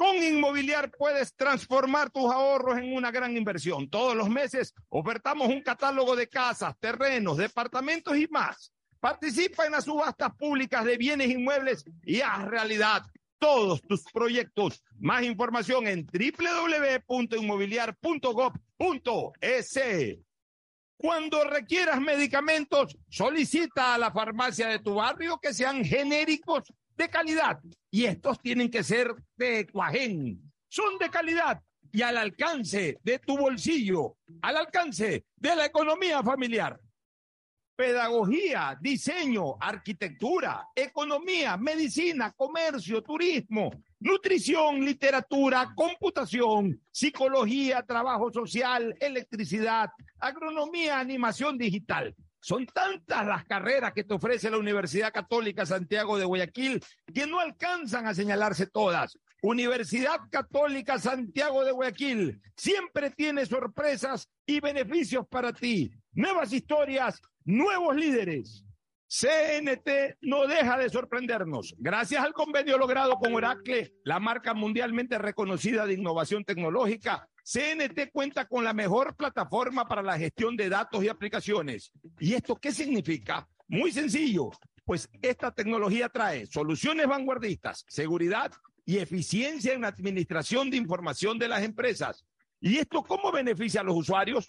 Con Inmobiliar puedes transformar tus ahorros en una gran inversión. Todos los meses ofertamos un catálogo de casas, terrenos, departamentos y más. Participa en las subastas públicas de bienes inmuebles y haz realidad todos tus proyectos. Más información en www.inmobiliar.gov.es. Cuando requieras medicamentos, solicita a la farmacia de tu barrio que sean genéricos de calidad. Y estos tienen que ser de Cuajén. Son de calidad y al alcance de tu bolsillo, al alcance de la economía familiar. Pedagogía, diseño, arquitectura, economía, medicina, comercio, turismo, nutrición, literatura, computación, psicología, trabajo social, electricidad, agronomía, animación digital. Son tantas las carreras que te ofrece la Universidad Católica Santiago de Guayaquil que no alcanzan a señalarse todas. Universidad Católica Santiago de Guayaquil siempre tiene sorpresas y beneficios para ti. Nuevas historias, nuevos líderes. CNT no deja de sorprendernos. Gracias al convenio logrado con Oracle, la marca mundialmente reconocida de innovación tecnológica, CNT cuenta con la mejor plataforma para la gestión de datos y aplicaciones. ¿Y esto qué significa? Muy sencillo, pues esta tecnología trae soluciones vanguardistas, seguridad y eficiencia en la administración de información de las empresas. ¿Y esto cómo beneficia a los usuarios?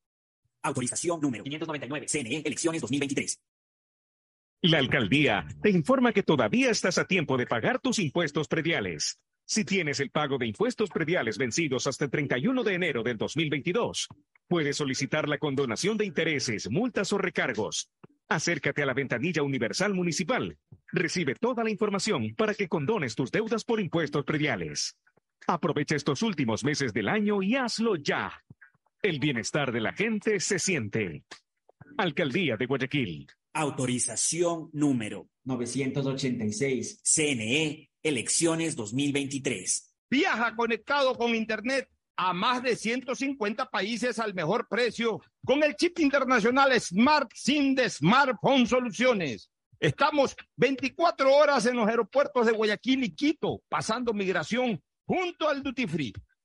Autorización número 599, CNE, elecciones 2023. La alcaldía te informa que todavía estás a tiempo de pagar tus impuestos prediales. Si tienes el pago de impuestos prediales vencidos hasta el 31 de enero del 2022, puedes solicitar la condonación de intereses, multas o recargos. Acércate a la ventanilla universal municipal. Recibe toda la información para que condones tus deudas por impuestos prediales. Aprovecha estos últimos meses del año y hazlo ya. El bienestar de la gente se siente. Alcaldía de Guayaquil. Autorización número 986, CNE, elecciones 2023. Viaja conectado con Internet a más de 150 países al mejor precio con el chip internacional Smart SIM de Smartphone Soluciones. Estamos 24 horas en los aeropuertos de Guayaquil y Quito, pasando migración junto al Duty Free.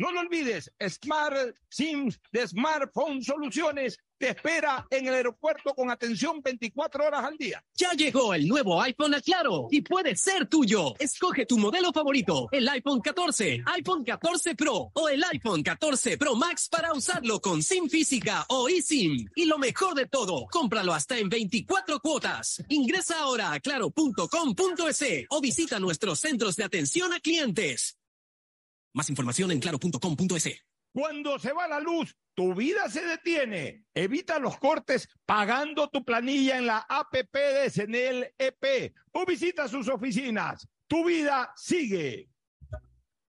No lo olvides, Smart SIM de Smartphone Soluciones te espera en el aeropuerto con atención 24 horas al día. Ya llegó el nuevo iPhone a Claro y puede ser tuyo. Escoge tu modelo favorito, el iPhone 14, iPhone 14 Pro o el iPhone 14 Pro Max para usarlo con SIM física o eSIM. Y lo mejor de todo, cómpralo hasta en 24 cuotas. Ingresa ahora a claro.com.es o visita nuestros centros de atención a clientes. Más información en claro.com.es. Cuando se va la luz, tu vida se detiene. Evita los cortes pagando tu planilla en la APP de Senel EP o visita sus oficinas. Tu vida sigue.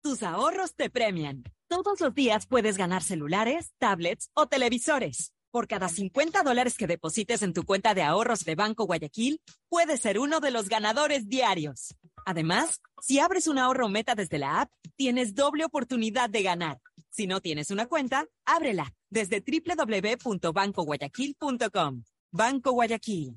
Tus ahorros te premian. Todos los días puedes ganar celulares, tablets o televisores. Por cada 50 dólares que deposites en tu cuenta de ahorros de Banco Guayaquil, puedes ser uno de los ganadores diarios. Además, si abres un ahorro meta desde la app, tienes doble oportunidad de ganar. Si no tienes una cuenta, ábrela desde www.bancoguayaquil.com. Banco Guayaquil.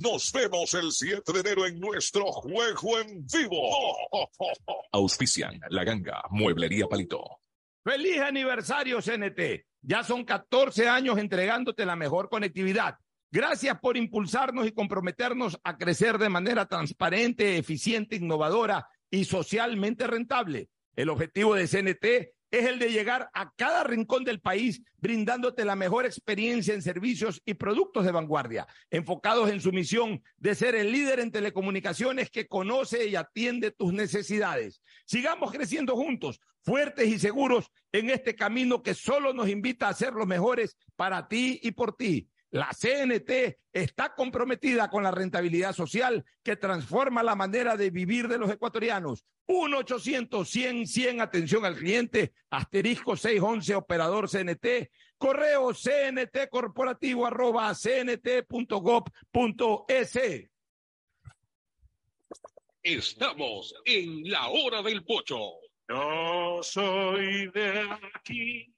Nos vemos el 7 de enero en nuestro juego en vivo. (laughs) Auspician La Ganga, Mueblería Palito. ¡Feliz aniversario, CNT! Ya son 14 años entregándote la mejor conectividad. Gracias por impulsarnos y comprometernos a crecer de manera transparente, eficiente, innovadora y socialmente rentable. El objetivo de CNT es el de llegar a cada rincón del país brindándote la mejor experiencia en servicios y productos de vanguardia, enfocados en su misión de ser el líder en telecomunicaciones que conoce y atiende tus necesidades. Sigamos creciendo juntos, fuertes y seguros en este camino que solo nos invita a ser los mejores para ti y por ti. La CNT está comprometida con la rentabilidad social que transforma la manera de vivir de los ecuatorianos. 1-800-100-100, atención al cliente, asterisco 611, operador CNT, correo CNT corporativo arroba cnt.gov.es. Estamos en la hora del pocho. No soy de aquí.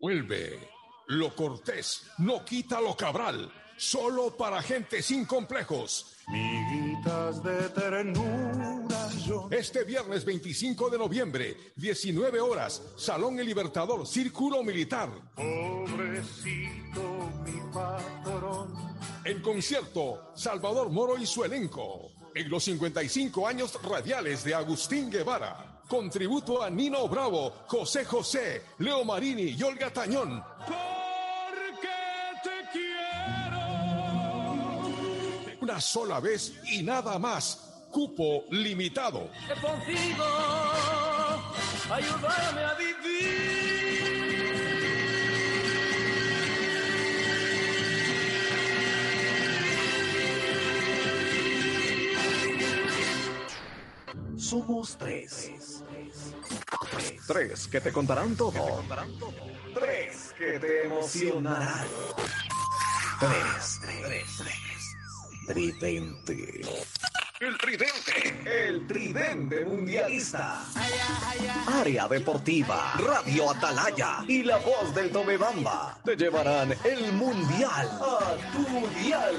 Vuelve. Lo cortés no quita lo cabral. Solo para gente sin complejos. Miguitas de ternura yo. Este viernes 25 de noviembre, 19 horas, Salón El Libertador, Círculo Militar. Pobrecito mi patrón. En concierto, Salvador Moro y su elenco. En los 55 años radiales de Agustín Guevara. Contributo a Nino Bravo, José José, Leo Marini y Olga Tañón. Una sola vez y nada más. Cupo limitado. Contigo, ayúdame a vivir. Somos tres. Tres que te contarán todo. Tres que te emocionarán. Tres. Tres. Tridente. El tridente. El tridente mundialista. Área deportiva, Radio Atalaya y la voz del Tomebamba te llevarán el mundial a tu dial.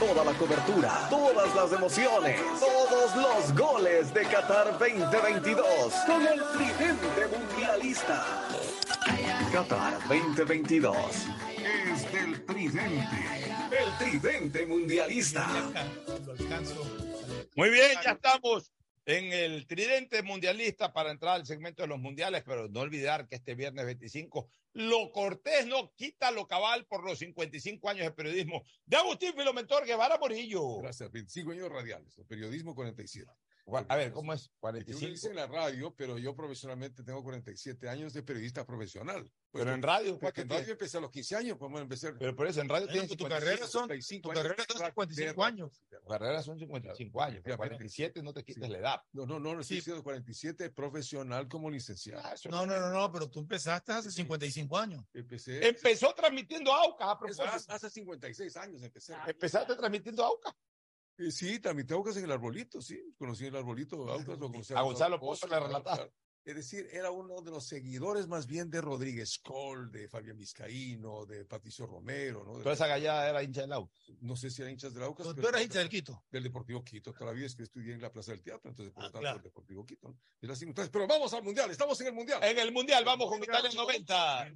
Toda la cobertura, todas las emociones, todos los goles de Qatar 2022 con el tridente mundialista. Qatar 2022 es del tridente. El tridente mundialista. Muy bien, ya estamos en el tridente mundialista para entrar al segmento de los mundiales, pero no olvidar que este viernes 25 lo cortés no quita lo cabal por los 55 años de periodismo. De Agustín Filomentor Guevara Morillo. Gracias, 25 años radiales, el periodismo 47. A ver, ¿cómo es? Uno 45. dice en la radio, pero yo profesionalmente tengo 47 años de periodista profesional. Pero en radio, porque ¿cuánto en radio empecé a los 15 años, pues bueno, empecé. Pero por eso en radio tienes tu 55, carrera son- 55 tu años. carrera son 55 años. Tu carrera son 55 años. pero 47 no te quites la edad. No, no, no, no estoy diciendo 47 profesional como licenciado. No, no, no, no, pero tú empezaste hace 55 años. Empecé. Empezó transmitiendo Aucas, a hace 56 años empecé. Empezaste transmitiendo Aucas. Eh, sí, transmití Aucas en el arbolito, sí. Conocí el arbolito Aucas, lo conocí A Gonzalo Pozo, le relataste. Es decir, era uno de los seguidores más bien de Rodríguez Col, de Fabián Vizcaíno, de Patricio Romero, ¿no? De- Toda esa gallada era hincha del Aucas. No sé si eran hinchas del Aucas. Tú pero- eras hincha del Quito. Del Deportivo Quito. Todavía es que estudié en la Plaza del Teatro, entonces por lo tanto claro. el Deportivo Quito. Pero vamos al Mundial, estamos en el Mundial. En el Mundial, vamos con Italia 90.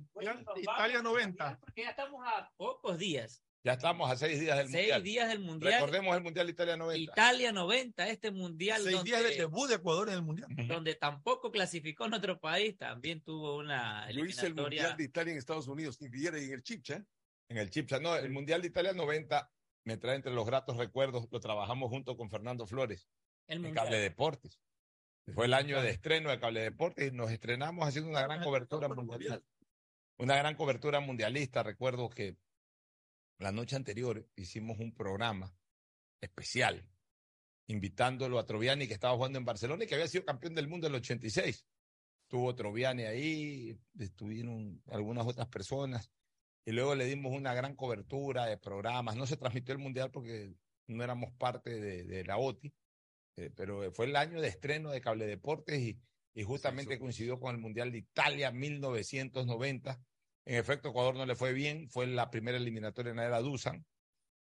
Italia 90. Porque ya estamos a pocos días. Ya estamos a seis días del Seis Mundial. días del Mundial. Recordemos el Mundial Italia 90. Italia 90, este mundial Seis donde, días del debut de Ecuador en el Mundial. donde tampoco clasificó nuestro país, también tuvo una Yo hice el eliminatoria. Mundial de Italia en Estados Unidos, y y en el Chipcha. En el Chipsa, no, el Mundial de Italia 90 me trae entre los gratos recuerdos, lo trabajamos junto con Fernando Flores El en Mundial. Cable Deportes. Fue el año de estreno de Cable Deportes y nos estrenamos haciendo una gran cobertura mundialista. Una gran cobertura mundialista. Recuerdo que la noche anterior hicimos un programa especial invitándolo a Troviani que estaba jugando en Barcelona y que había sido campeón del mundo en el 86. Estuvo Troviani ahí, estuvieron algunas otras personas y luego le dimos una gran cobertura de programas. No se transmitió el mundial porque no éramos parte de, de la OTI, eh, pero fue el año de estreno de Cable Deportes y, y justamente coincidió con el Mundial de Italia 1990. En efecto, Ecuador no le fue bien, fue la primera eliminatoria en la era Dusan.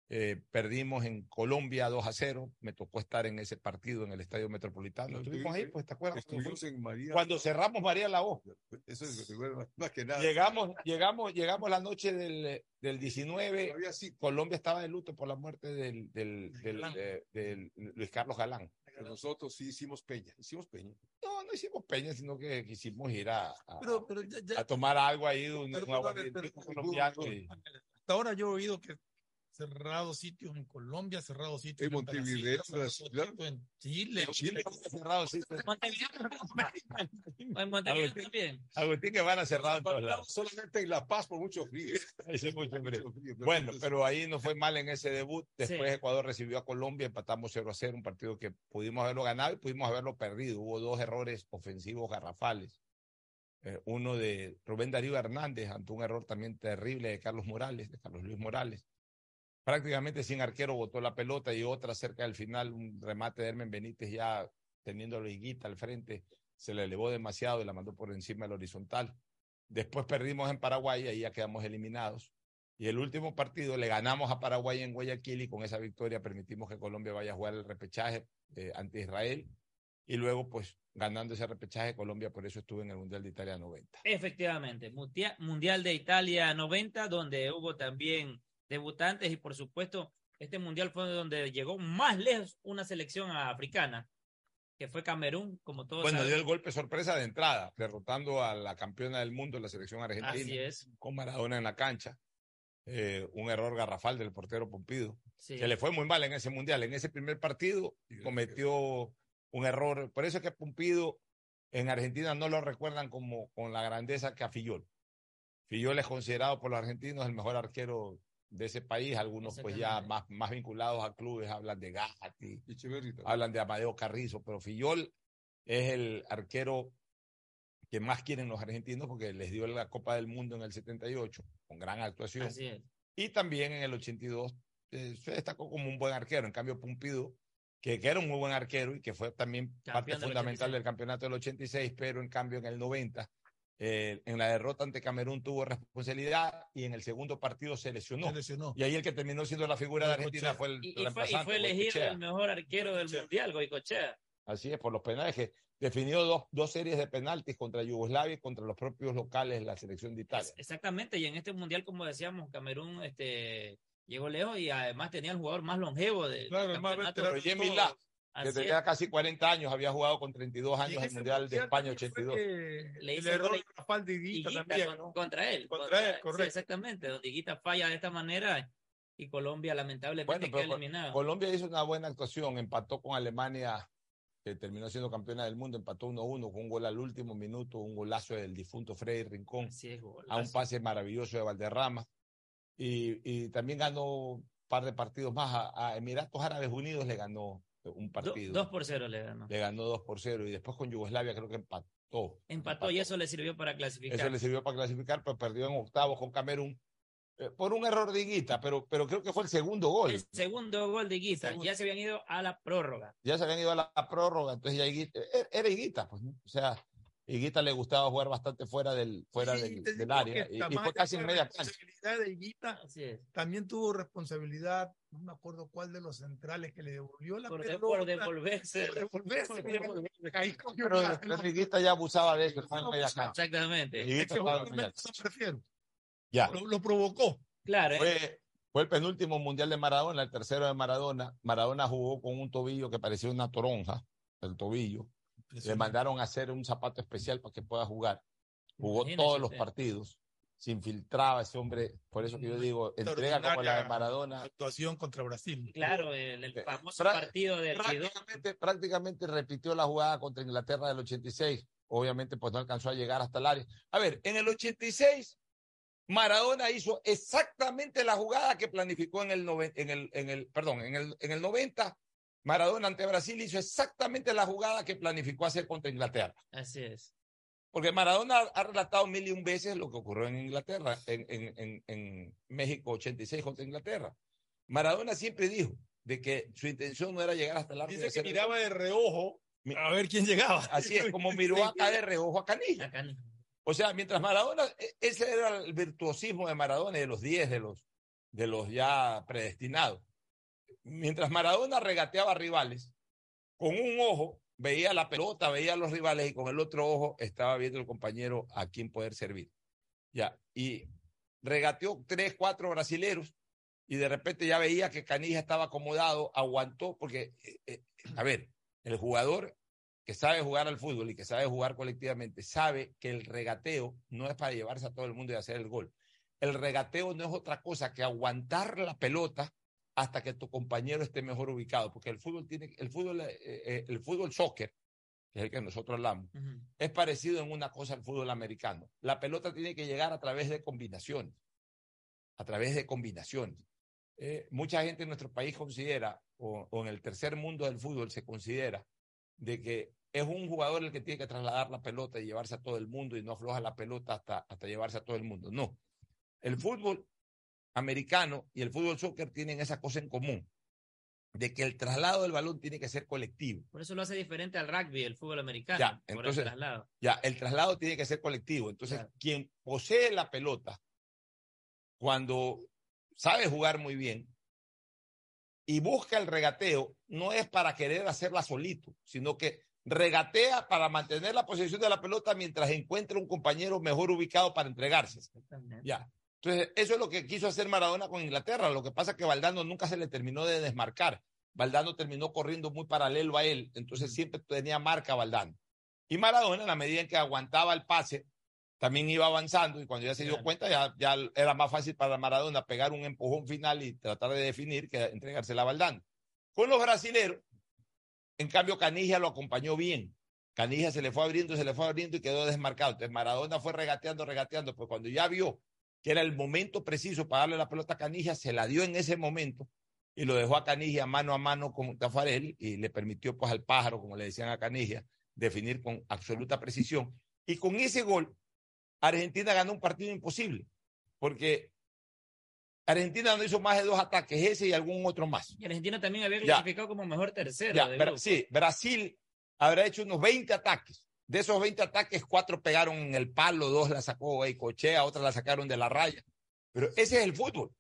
Eh, perdimos en Colombia 2 a 0. Me tocó estar en ese partido en el Estadio Metropolitano. Estuvimos ahí, pues, ¿te acuerdas? Estuvimos en María. Cuando cerramos María La Voz. Eso es recuerdo, más que nada. Llegamos, llegamos, llegamos la noche del, del 19. Colombia estaba de luto por la muerte del, del, del, eh, del Luis Carlos Galán. Pero nosotros sí hicimos peña, hicimos peña. Hicimos peña, sino que quisimos ir a, a, Pero, pero ya- ya- a tomar algo ahí, un, Pero, un pero, y- Hasta ahora yo he oído que cerrados sitios en Colombia, cerrados sitios En Montevideo, Brasil, en Chile. En Chile, cerrados sitios. En Montevideo también. Agustín que van a cerrar en todos lados. Solamente en La Paz por mucho frío. (laughs) Ese mucho frío. Bueno, pero ahí no fue mal en ese debut. Después Sí. Ecuador recibió a Colombia, empatamos 0 a 0, un partido que pudimos haberlo ganado y pudimos haberlo perdido. Hubo dos errores ofensivos garrafales. Eh, uno de Rubén Darío Hernández ante un error también terrible de Carlos Morales, de Carlos Luis Morales. Prácticamente sin arquero botó la pelota y otra cerca del final, un remate de Hermen Benítez ya teniendo a Higuita al frente, se le elevó demasiado y la mandó por encima del horizontal. Después perdimos en Paraguay y ahí ya quedamos eliminados. Y el último partido le ganamos a Paraguay en Guayaquil y con esa victoria permitimos que Colombia vaya a jugar el repechaje eh, ante Israel. Y luego, pues, ganando ese repechaje, Colombia por eso estuvo en el Mundial de Italia 90. Efectivamente, Mundial de Italia 90, donde hubo también debutantes y por supuesto este mundial fue donde llegó más lejos una selección africana, que fue Camerún, como todos Bueno, dio sabemos. el golpe sorpresa de entrada, derrotando a la campeona del mundo, la selección argentina, Así es. con Maradona en la cancha. Eh, un error garrafal del portero Pompido. Sí. Se le fue muy mal en ese mundial. En ese primer partido cometió un error. Por eso es que Pompido en Argentina no lo recuerdan como con la grandeza que a Fillol. Fillol es considerado por los argentinos el mejor arquero de ese país. Algunos pues ya más, más vinculados a clubes hablan de Gatti, hablan de Amadeo Carrizo, pero Fillol es el arquero que más quieren los argentinos porque les dio la Copa del Mundo en el 78 con gran actuación. Así es. Y también en el 82 eh, se destacó como un buen arquero. En cambio, Pumpido, que, que era un muy buen arquero y que fue también parte del fundamental 86. del campeonato del 86, pero en cambio en el 90, eh, en la derrota ante Camerún tuvo responsabilidad y en el segundo partido se lesionó. Se lesionó. Y ahí el que terminó siendo la figura de Argentina fue el Y, y fue, y fue elegido el mejor arquero del mundial, Goicochea. Así es, por los penales que definió dos, dos series de penaltis contra Yugoslavia y contra los propios locales de la selección de Italia. Exactamente, y en este mundial, como decíamos, Camerún este, llegó lejos y además tenía el jugador más longevo de, Claro, el más campeonato. veterano de Roger Que tenía es. casi 40 años, había jugado con 32 años el Mundial de España 82. Le el hizo error gol de Rafael de Higuita también, con- ¿no? contra él. Contra él, sí, correcto. exactamente. Donde Higuita falla de esta manera y Colombia lamentablemente Bueno, queda eliminado. Colombia hizo una buena actuación, empató con Alemania, que terminó siendo campeona del mundo, empató 1-1 con un gol al último minuto, un golazo del difunto Freddy Rincón, Así es, a un pase maravilloso de Valderrama. Y, y también ganó un par de partidos más. A, a Emiratos Árabes Unidos le ganó un Do- partido. dos por cero le ganó. Le ganó 2 por 0 y después con Yugoslavia creo que empató. Empató y eso le sirvió para clasificar. Eso le sirvió para clasificar, pero perdió en octavos con Camerún eh, por un error de Higuita, pero, pero creo que fue el segundo gol. El segundo gol de Higuita. Ya se habían ido a la prórroga. ya se habían ido a la, prórroga, entonces ya Higuita, era- era Higuita, pues, ¿no? O sea, Higuita le gustaba jugar bastante fuera del, fuera del, área y, y fue casi en media cancha. Responsabilidad de Higuita. Así es. También tuvo responsabilidad, no me acuerdo cuál de los centrales que le devolvió la Por, de- pelota. por devolverse. Por devolverse. Pero, la- Higuita ya abusaba de eso, estaba en media cancha. Exactamente. Higuita Es que estaba en justamente media eso me refiero. Ya. Lo, lo provocó. Claro. Fue, fue el penúltimo mundial de Maradona, el tercero de Maradona. Maradona jugó con un tobillo que parecía una toronja, el tobillo. Le mandaron a hacer un zapato especial para que pueda jugar. Jugó Imagínese todos los usted. partidos. Se infiltraba ese hombre. Por eso que yo digo, entrega como la de Maradona. Actuación contra Brasil. Claro, el, el famoso partido del Quidó. prácticamente, prácticamente repitió la jugada contra Inglaterra del 86. Obviamente, pues no alcanzó a llegar hasta el área. A ver, en el 86, Maradona hizo exactamente la jugada que planificó en el, noven- en el, en el perdón, en el, en el 90. Maradona ante Brasil hizo exactamente la jugada que planificó hacer contra Inglaterra. Así es. Porque Maradona ha relatado mil y un veces lo que ocurrió en Inglaterra, en, en, en, en México 86 contra Inglaterra. Maradona siempre dijo de que su intención no era llegar hasta el arco Dice que miraba de reojo a ver quién llegaba. Así es, como (laughs) miró acá de reojo a Canilla. O sea, mientras Maradona, e- ese era el virtuosismo de Maradona y de los 10 de los, de los ya predestinados. Mientras Maradona regateaba rivales, con un ojo veía la pelota, veía a los rivales y con el otro ojo estaba viendo el compañero a quien poder servir. Ya, y regateó tres, cuatro brasileros y de repente ya veía que Canilla estaba acomodado, aguantó, porque, eh, eh, a ver, el jugador que sabe jugar al fútbol y que sabe jugar colectivamente, sabe que el regateo no es para llevarse a todo el mundo y hacer el gol. El regateo no es otra cosa que aguantar la pelota hasta que tu compañero esté mejor ubicado, porque el fútbol tiene, el fútbol, eh, eh, el fútbol soccer, que es el que nosotros hablamos, es parecido en una cosa al fútbol americano. La pelota tiene que llegar a través de combinaciones, a través de combinaciones. Eh, mucha gente en nuestro país considera, o, o en el tercer mundo del fútbol se considera, de que es un jugador el que tiene que trasladar la pelota y llevarse a todo el mundo y no afloja la pelota hasta, hasta llevarse a todo el mundo. No. El fútbol americano y el fútbol soccer tienen esa cosa en común, de que el traslado del balón tiene que ser colectivo. Por eso lo hace diferente al rugby, el fútbol americano. Ya, entonces, el traslado. ya, el traslado tiene que ser colectivo. Entonces, quien posee la pelota, cuando sabe jugar muy bien y busca el regateo, no es para querer hacerla solito, sino que regatea para mantener la posesión de la pelota mientras encuentra un compañero mejor ubicado para entregarse. Ya. Entonces, eso es lo que quiso hacer Maradona con Inglaterra. Lo que pasa es que Valdano nunca se le terminó de desmarcar. Valdano terminó corriendo muy paralelo a él, entonces siempre tenía marca Valdano. Y Maradona, en la medida en que aguantaba el pase, también iba avanzando y cuando ya se dio cuenta, ya, ya era más fácil para Maradona pegar un empujón final y tratar de definir que entregársela a Valdano. Con los brasileros, en cambio, Canija lo acompañó bien. Canija se le fue abriendo, se le fue abriendo y quedó desmarcado. Entonces Maradona fue regateando, regateando, pero cuando ya vio que era el momento preciso para darle la pelota a Canija, se la dio en ese momento y lo dejó a Canija mano a mano con Tafarel y le permitió pues al pájaro, como le decían a Canija, definir con absoluta precisión. Y con ese gol, Argentina ganó un partido imposible, porque Argentina no hizo más de dos ataques, ese y algún otro más. Y Argentina también había Ya. clasificado como mejor tercero. Ya, de Bra- grupo. sí, Brasil habrá hecho unos 20 ataques. De esos 20 ataques, cuatro pegaron en el palo, dos la sacó Cochea, otras la sacaron de la raya. Pero ese es el fútbol.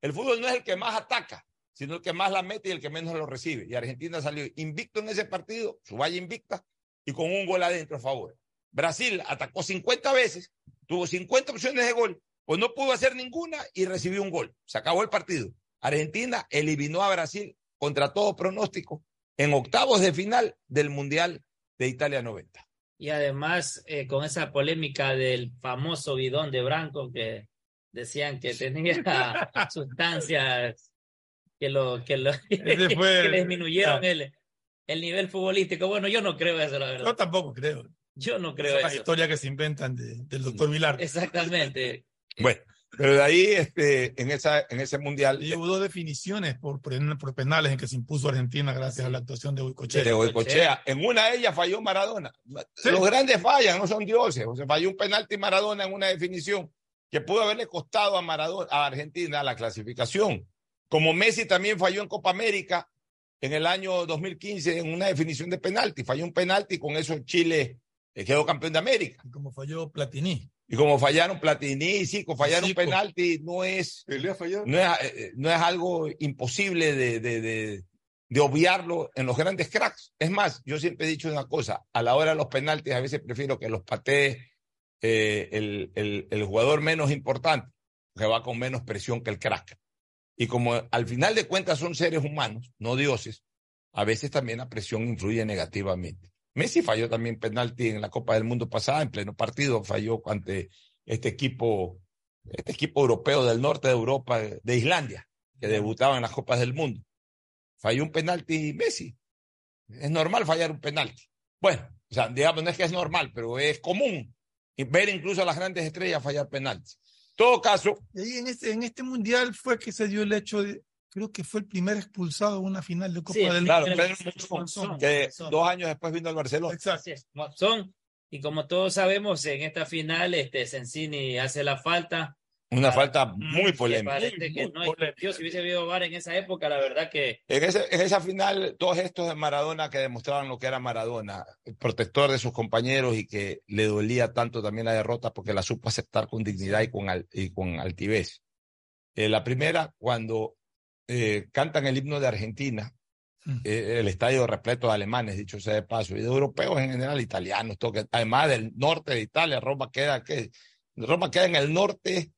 El fútbol no es el que más ataca, sino el que más la mete y el que menos lo recibe. Y Argentina salió invicto en ese partido, su valla invicta, y con un gol adentro a favor. Brasil atacó 50 veces, tuvo 50 opciones de gol, pues no pudo hacer ninguna y recibió un gol. Se acabó el partido. Argentina eliminó a Brasil contra todo pronóstico en octavos de final del Mundial de Italia 90. Y además, eh, con esa polémica del famoso bidón de Branco que decían que tenía (laughs) sustancias que lo que, lo, (laughs) Ese fue- que le disminuyeron Ah. el, el nivel futbolístico. Bueno, yo no creo eso, la verdad. Yo tampoco creo. Yo no creo las eso. historias que se inventan de- del doctor Vilar. Exactamente. Bueno, pero de ahí, este, en, esa, en ese Mundial Y hubo dos definiciones por, por, penales en que se impuso Argentina gracias a la actuación de Huicochea. de Goicoechea, en una de ellas falló Maradona. Los grandes fallan, no son dioses. O sea, falló un penalti Maradona en una definición que pudo haberle costado a Maradona, a Argentina la clasificación. Como Messi también falló en Copa América en el año 2015 en una definición de penalti. Falló un penalti y con eso Chile eh, quedó campeón de América. Como falló Platini. Y como fallaron Platini y Zico, fallar un Zico. penalti no es, no es, eh, no es algo imposible de, de, de, de obviarlo en los grandes cracks. Es más, yo siempre he dicho una cosa, a la hora de los penaltis a veces prefiero que los patee eh, el, el, el jugador menos importante, que va con menos presión que el crack. Y como al final de cuentas son seres humanos, no dioses, a veces también la presión influye negativamente. Messi falló también penalti en la Copa del Mundo pasada, en pleno partido, falló ante este equipo, este equipo europeo del norte de Europa, de Islandia, que debutaba en las Copas del Mundo. Falló un penalti Messi. Es normal fallar un penalti. Bueno, o sea, digamos, no es que es normal, pero es común ver incluso a las grandes estrellas fallar penaltis. En todo caso, Y en este, en este mundial fue que se dio el hecho de, creo que fue el primer expulsado en una final de Copa Sí, del claro, Mundo. Pedro Monzón, que dos años después vino al Barcelona. Es, Monzón. Y como todos sabemos, en esta final, este Sensini hace la falta. Una falta muy que polémica. parece que no existió. Si hubiese habido VAR en esa época, la verdad que En, ese- en esa final, todos estos de Maradona que demostraban lo que era Maradona, el protector de sus compañeros y que le dolía tanto también la derrota porque la supo aceptar con dignidad y con, al- y con altivez. Eh, la primera, cuando eh, cantan el himno de Argentina, eh, el estadio repleto de alemanes, dicho sea de paso, y de europeos en general, italianos, todo que- además del norte de Italia, Roma queda. Roma queda en el norte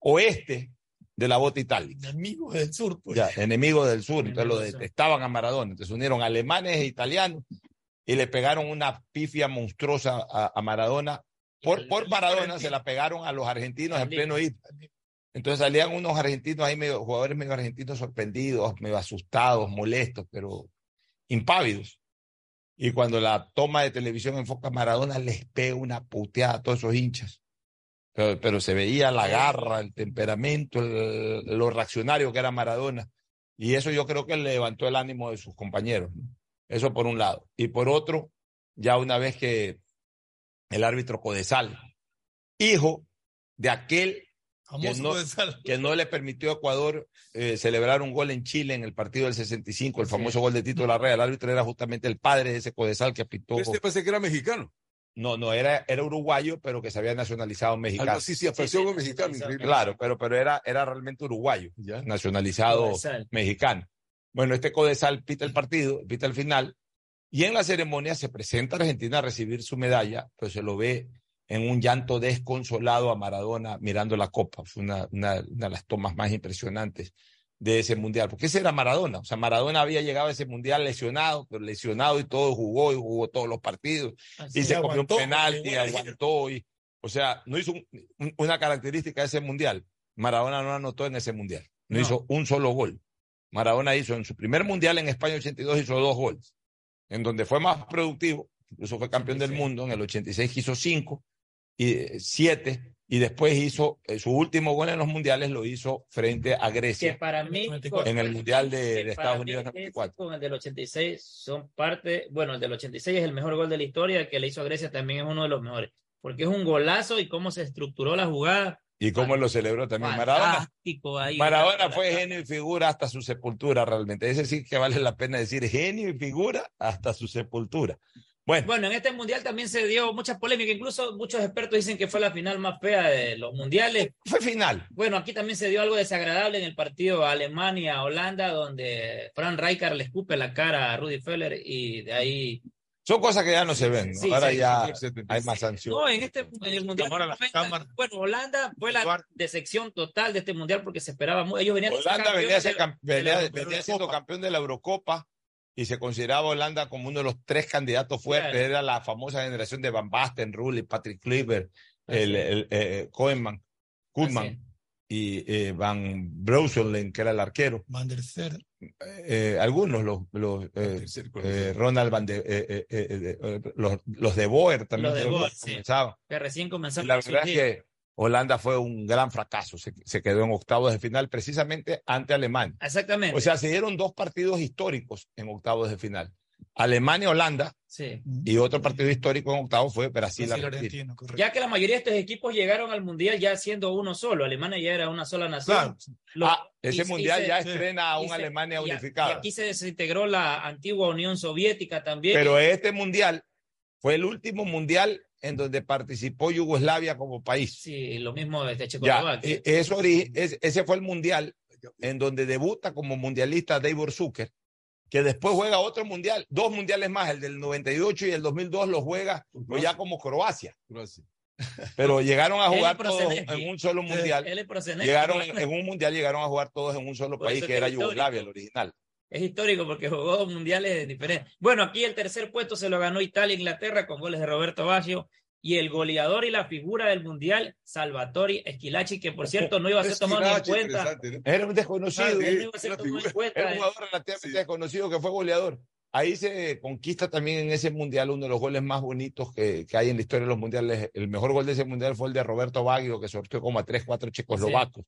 oeste de la bota itálica. Enemigos del sur, pues. Ya, enemigos del sur, entonces lo detestaban a Maradona. Entonces unieron alemanes e italianos y le pegaron una pifia monstruosa a, a Maradona. Por, por Maradona se la pegaron a los argentinos en pleno hito. Entonces salían unos argentinos ahí, medio, jugadores medio argentinos sorprendidos, medio asustados, molestos, pero impávidos. Y cuando la toma de televisión enfoca a Maradona, les pega una puteada a todos esos hinchas. Pero, se veía la garra, el temperamento, el- lo reaccionario que era Maradona. Y eso yo creo que levantó el ánimo de sus compañeros. Eso por un lado. Y por otro, ya una vez que el árbitro Codesal, hijo de aquel que Famoso no, Codesal. que no le permitió a Ecuador eh, celebrar un gol en Chile en el partido del 65, el famoso gol de Tito Larrea. El árbitro era justamente el padre de ese Codesal que pitó. Este parece que era mexicano. No, no, era, era uruguayo, pero que se había nacionalizado mexicano. Algo así, sí, apareció mexicano, increíble. Claro, pero, pero era, era realmente uruguayo, nacionalizado Codesal. mexicano. Bueno, este Codesal pita el partido, pita el final, y en la ceremonia se presenta a Argentina a recibir su medalla, pero se lo ve en un llanto desconsolado a Maradona mirando la copa. Fue una, una, una de las tomas más impresionantes de ese mundial, porque ese era Maradona. O sea, Maradona había llegado a ese mundial lesionado, pero lesionado y todo jugó y jugó todos los partidos Así y se comió un penalti, aguantó y, o sea, no hizo un- un- una característica de ese mundial. Maradona no anotó en ese mundial, no, No. hizo un solo gol. Maradona hizo en su primer mundial en España 82 hizo dos goles, en donde fue más productivo, incluso fue campeón del mundo, en el 86 hizo cinco y siete y después hizo eh, su último gol en los mundiales lo hizo frente a que Grecia para mí en el mundial de, de que Estados Unidos mí ese 94. con el del 86 son parte, bueno, el del 86 es el mejor gol de la historia, el que le hizo a Grecia también es uno de los mejores, porque es un golazo y cómo se estructuró la jugada. Y cómo lo celebró también Maradona. Ahí. Maradona fue genio y figura hasta su sepultura, realmente. Ese sí que vale la pena decir genio y figura hasta su sepultura. Bueno, Bueno, en este mundial también se dio mucha polémica, incluso muchos expertos dicen que fue la final más fea de los mundiales. Fue final. Bueno, aquí también se dio algo desagradable en el partido Alemania-Holanda, donde Fran Rijkaard le escupe la cara a Rudy Feller y de ahí son cosas que ya no se ven. ¿no? Sí, Ahora sí, ya sí, hay más sanciones. No, en este en el mundial. Bueno, Holanda fue la decepción total de este mundial porque se esperaba muy. Ellos venían Holanda a ser venía siendo campeón de la Eurocopa y se consideraba Holanda como uno de los tres candidatos fuertes. Era la famosa generación de Van Basten, Rulli, Patrick Kluivert, el, el, eh, Koeman, Koeman y eh, Van Breuselen, que era el arquero. Van der Sar. Eh, algunos, los, los eh, eh, Ronald Van de, eh, eh, eh, eh, los, los de Boer también Los de Boer, sí. comenzaban. Que recién comenzaron la verdad es que Holanda fue un gran fracaso. Se, se quedó en octavos de final precisamente ante Alemania. Exactamente. O sea, se dieron dos partidos históricos en octavos de final. Alemania-Holanda Sí. y otro partido histórico en octavos fue Brasil-Argentina. Correcto. Ya que la mayoría de estos equipos llegaron al mundial ya siendo uno solo. Alemania ya era una sola nación. Lo- Ah, ese y- y mundial se- ya sí. estrena a una Alemania y unificada. Y aquí se desintegró la antigua Unión Soviética también. Pero este mundial fue el último mundial en donde participó Yugoslavia como país. Sí, lo mismo de Ya, Checoslovaquia. e- eso ese fue el mundial en donde debuta como mundialista Davor Zucker, que después juega otro mundial, dos mundiales más, el del 98 y el 2002 lo juega ya como Croacia. Pero llegaron a jugar todos en un solo mundial. Él es Prosenecki. Llegaron en un mundial, llegaron a jugar todos en un solo Por país que que era. Yugoslavia, el original. Es histórico porque jugó dos mundiales diferentes. Bueno, aquí el tercer puesto se lo ganó Italia e Inglaterra con goles de Roberto Baggio. Y el goleador y la figura del mundial, Salvatori Esquilachi, que por cierto no iba a ser tomado en cuenta. Era un desconocido. Ah, él no iba a ser tomado en cuenta. Era un jugador relativamente desconocido que fue goleador. Ahí se conquista también en ese mundial uno de los goles más bonitos que, que hay en la historia de los mundiales. El mejor gol de ese mundial fue el de Roberto Baggio, que sorteó como a 3, 4 checoslovacos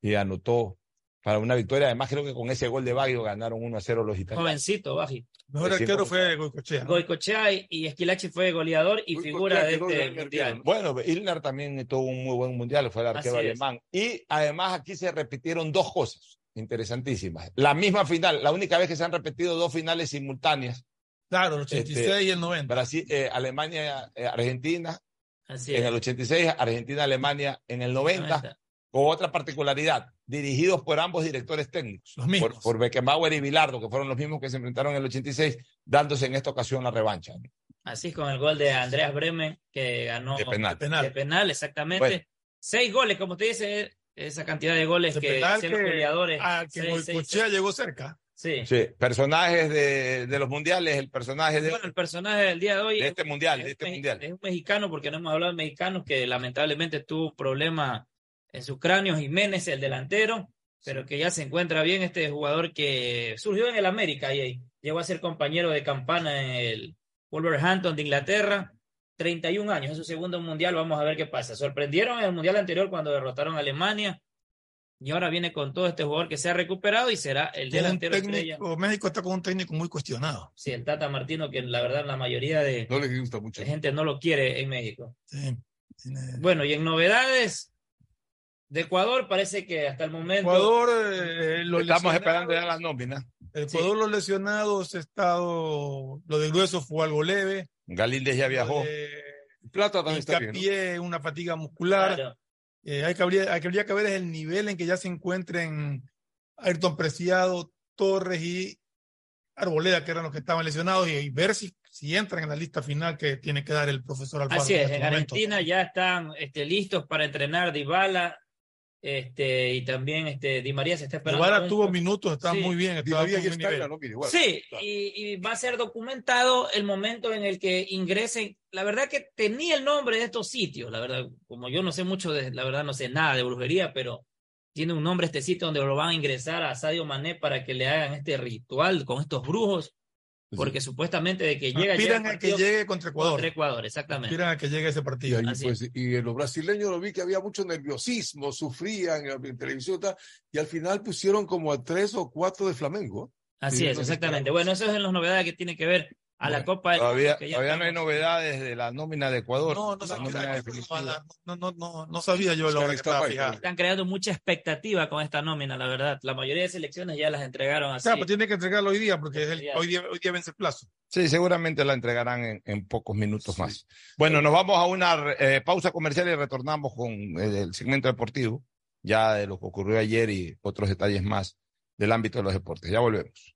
y anotó para una victoria. Además, creo que con ese gol de Baggio ganaron 1 a 0 los italianos. Jovencito, Baji. Mejor arquero fue Goicochea. ¿no? Goicochea y, y Esquilachi fue goleador y figura de este mundial. Bueno, Ilner también tuvo un muy buen mundial, fue el arquero Así es. alemán. Y además aquí se repitieron dos cosas interesantísimas. La misma final, la única vez que se han repetido dos finales simultáneas. Claro, el 86 Este, y el 90. Brasil, eh, Alemania, eh, Argentina Así en es. el 86, Argentina, Alemania en el 90, 90. Con otra particularidad, dirigidos por ambos directores técnicos, Los mismos. por, por Beckenbauer y Bilardo, que fueron los mismos que se enfrentaron en el 86, dándose en esta ocasión la revancha. Así es, con el gol de Andreas Bremen, que ganó De penal. de penal, exactamente. Bueno. Seis goles, como usted dice, esa cantidad de goles De que penal hacen los que- goleadores. Ah, que Seis, llegó cerca. Sí. Sí, personajes de, de los mundiales, el personaje de, Bueno, el personaje del día de hoy de es, este mundial, de es este un- mundial. es un mexicano, porque no hemos hablado de mexicanos, que lamentablemente tuvo un problema en su cráneo, Jiménez, el delantero, pero que ya se encuentra bien este jugador que surgió en el América y ahí llegó a ser compañero de campana en el Wolverhampton de Inglaterra. 31 años, es su segundo mundial, vamos a ver qué pasa. Sorprendieron en el mundial anterior cuando derrotaron a Alemania y ahora viene con todo este jugador que se ha recuperado y será el delantero estrella. México está con un técnico muy cuestionado. Sí, el Tata Martino, que la verdad la mayoría de, No le gusta mucho. de gente no lo quiere en México. Sí. Tiene- Bueno, y en novedades de Ecuador, parece que hasta el momento. Ecuador, eh, los Estamos lesionados- esperando ya las nóminas. Ecuador, los lesionados, ha estado. Lo de Grueso fue algo leve. Galíndez ya viajó. Plata también está bien. ¿no? Una fatiga muscular. Claro. Eh, hay que habría, hay que habría que ver es el nivel en que ya se encuentren Ayrton Preciado, Torres y Arboleda, que eran los que estaban lesionados, y, y ver si, si entran en la lista final que tiene que dar el profesor Alfaro. Así es, este en momento. Argentina ya están este, listos para entrenar Dybala este, y también este, Di María se está esperando. Guevara tuvo minutos, Sí. muy bien. Di María está nómina igual. Sí, Claro. y, y va a ser documentado el momento en el que ingresen. La verdad que tenía el nombre de estos sitios, la verdad, como yo no sé mucho de, la verdad no sé nada de brujería, pero tiene un nombre este sitio donde lo van a ingresar a Sadio Mané para que le hagan este ritual con estos brujos, porque supuestamente de que llega Aspiran llega a el que partido llegue contra Ecuador. contra Ecuador, exactamente. Aspiran a que llegue ese Y, partido. Así pues, y en los brasileños lo vi que había mucho nerviosismo, sufrían en, televisión y al final pusieron como a tres o cuatro de Flamengo. Así Sí, es, exactamente. Bueno, eso es en las novedades que tiene que ver a la Copa del Todavía, no hay novedades de la nómina de Ecuador. No, no, La sabía, nómina no, no, no, no, no sabía yo hora que estaba está Están creando mucha expectativa con esta nómina, la verdad. La mayoría de selecciones ya las entregaron así. Claro, pues tiene que entregarlo hoy día porque es el- Ya. hoy, día, hoy día vence el plazo. Sí, seguramente la entregarán en, en pocos minutos más. Bueno, nos vamos a una eh, pausa comercial y retornamos con eh, el segmento deportivo, ya de lo que ocurrió ayer y otros detalles más del ámbito de los deportes. Ya volvemos.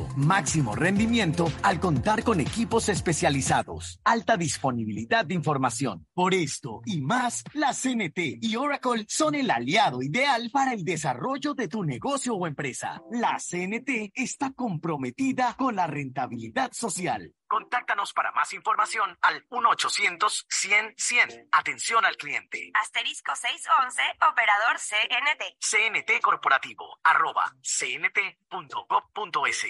máximo rendimiento al contar con equipos especializados, alta disponibilidad de información. Por esto y más, la CNT y Oracle son el aliado ideal para el desarrollo de tu negocio o empresa. La CNT está comprometida con la rentabilidad social. Contáctanos para más información al 1-800-100-100. Atención al cliente. Asterisco 611, operador CNT. CNT Corporativo, arroba cnt.gov.es.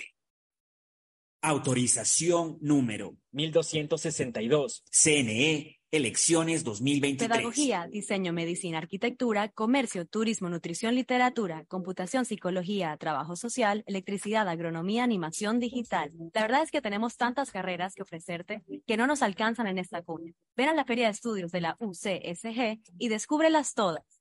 Autorización número 1262. CNE, elecciones 2023. Pedagogía, diseño, medicina, arquitectura, comercio, turismo, nutrición, literatura, computación, psicología, trabajo social, electricidad, agronomía, animación digital. La verdad es que tenemos tantas carreras que ofrecerte que no nos alcanzan en esta cuña. Ven a la Feria de Estudios de la UCSG y descúbrelas todas.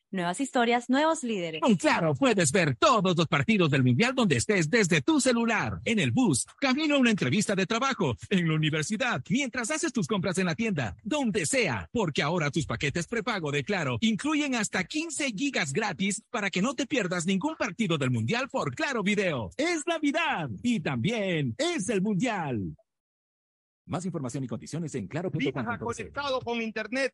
Nuevas historias, nuevos líderes. Con Claro puedes ver todos los partidos del Mundial donde estés desde tu celular, en el bus, camino a una entrevista de trabajo, en la universidad, mientras haces tus compras en la tienda, donde sea, porque ahora tus paquetes prepago de Claro incluyen hasta 15 gigas gratis para que no te pierdas ningún partido del Mundial por Claro Video. Es Navidad y también es el Mundial. Más información y condiciones en claro.com. Conectado con Internet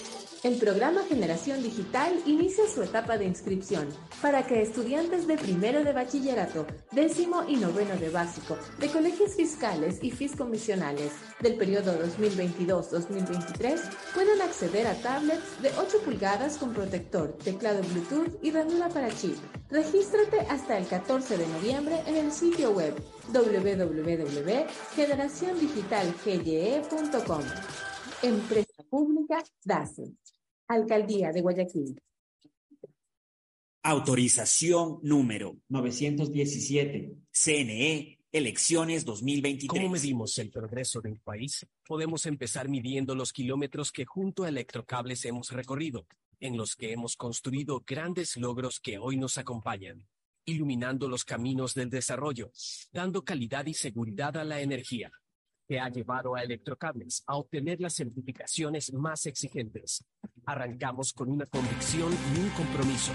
El programa Generación Digital inicia su etapa de inscripción para que estudiantes de primero de bachillerato, décimo y noveno de básico, de colegios fiscales y fiscomisionales del periodo 2022-2023 puedan acceder a tablets de 8 pulgadas con protector, teclado Bluetooth y ranura para chip. Regístrate hasta el 14 de noviembre en el sitio web www.generaciondigitalgye.com. Empresa Pública DACE. Alcaldía de Guayaquil. Autorización número 917. CNE, elecciones 2023. ¿Cómo medimos el progreso de un país? Podemos empezar midiendo los kilómetros que junto a Electrocables hemos recorrido, en los que hemos construido grandes logros que hoy nos acompañan, iluminando los caminos del desarrollo, dando calidad y seguridad a la energía, que ha llevado a Electrocables a obtener las certificaciones más exigentes. Arrancamos con una convicción y un compromiso.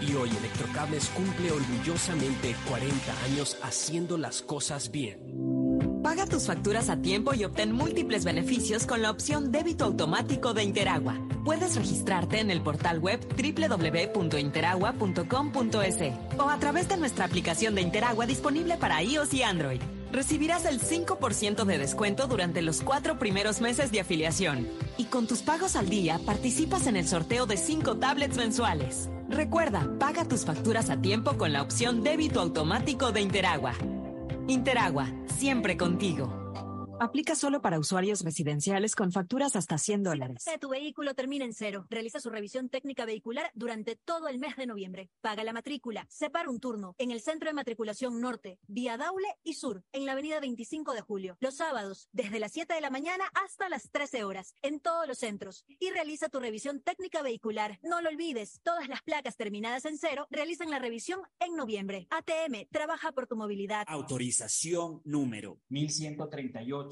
Y hoy Electrocables cumple orgullosamente 40 años haciendo las cosas bien. Paga tus facturas a tiempo y obtén múltiples beneficios con la opción débito automático de Interagua. Puedes registrarte en el portal web www.interagua.com.es o a través de nuestra aplicación de Interagua disponible para iOS y Android. Recibirás el 5% de descuento durante los cuatro primeros meses de afiliación. Y con tus pagos al día participas en el sorteo de 5 tablets mensuales. Recuerda, paga tus facturas a tiempo con la opción débito automático de Interagua. Interagua, siempre contigo. Aplica solo para usuarios residenciales con facturas hasta 100 dólares. Tu vehículo termina en cero. Realiza su revisión técnica vehicular durante todo el mes de noviembre. Paga la matrícula. Separa un turno en el Centro de Matriculación Norte, vía Daule y Sur, en la avenida 25 de Julio. Los sábados, desde las 7 de la mañana hasta las 13 horas, en todos los centros. Y realiza tu revisión técnica vehicular. No lo olvides, todas las placas terminadas en cero realizan la revisión en noviembre. ATM, trabaja por tu movilidad. Autorización número 1138.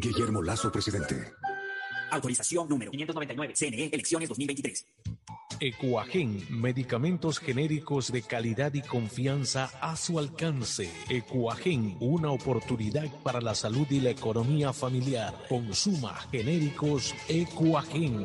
Guillermo Lazo, presidente. Autorización número 599. CNE. Elecciones 2023. Ecuagen, medicamentos genéricos de calidad y confianza a su alcance. Ecuagen, una oportunidad para la salud y la economía familiar. Consuma genéricos Ecuagen.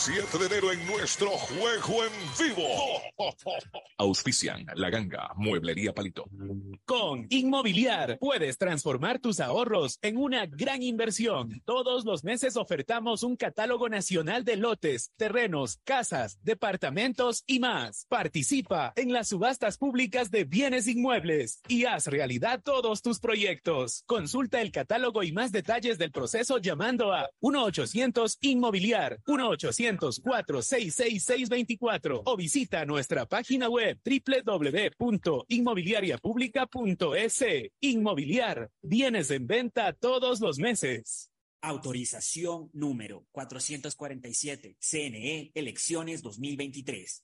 7 de enero en nuestro juego en vivo. (laughs) Auspician La Ganga, Mueblería Palito. Con Inmobiliar puedes transformar tus ahorros en una gran inversión. Todos los meses ofertamos un catálogo nacional de lotes, terrenos, casas, departamentos y más. Participa en las subastas públicas de bienes inmuebles y haz realidad todos tus proyectos. Consulta el catálogo y más detalles del proceso llamando a 1-800 Inmobiliar, 1-800-466-624 o visita nuestra página web www.inmobiliariapublica.es. Inmobiliar, bienes en venta todos los meses. Autorización número 447. CNE. Elecciones 2023.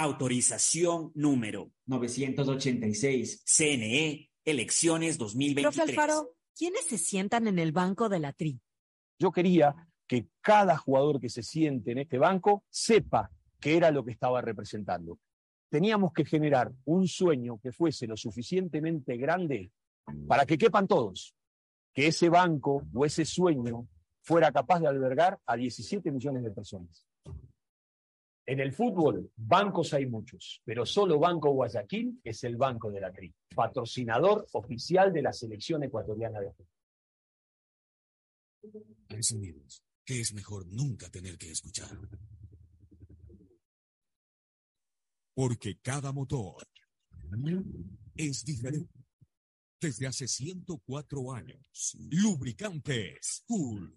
Autorización número 986. CNE. Elecciones 2023. Profe Alfaro, ¿quiénes se sientan en el banco de la TRI? Yo quería que cada jugador que se siente en este banco sepa qué era lo que estaba representando. Teníamos que generar un sueño que fuese lo suficientemente grande para que quepan todos, que ese banco o ese sueño fuera capaz de albergar a 17 millones de personas. En el fútbol, bancos hay muchos, pero solo Banco Guayaquil es el banco de la TRI, patrocinador oficial de la selección ecuatoriana de fútbol. Que es mejor nunca tener que escuchar. Porque cada motor es diferente. Desde hace 104 años, Lubricantes Cool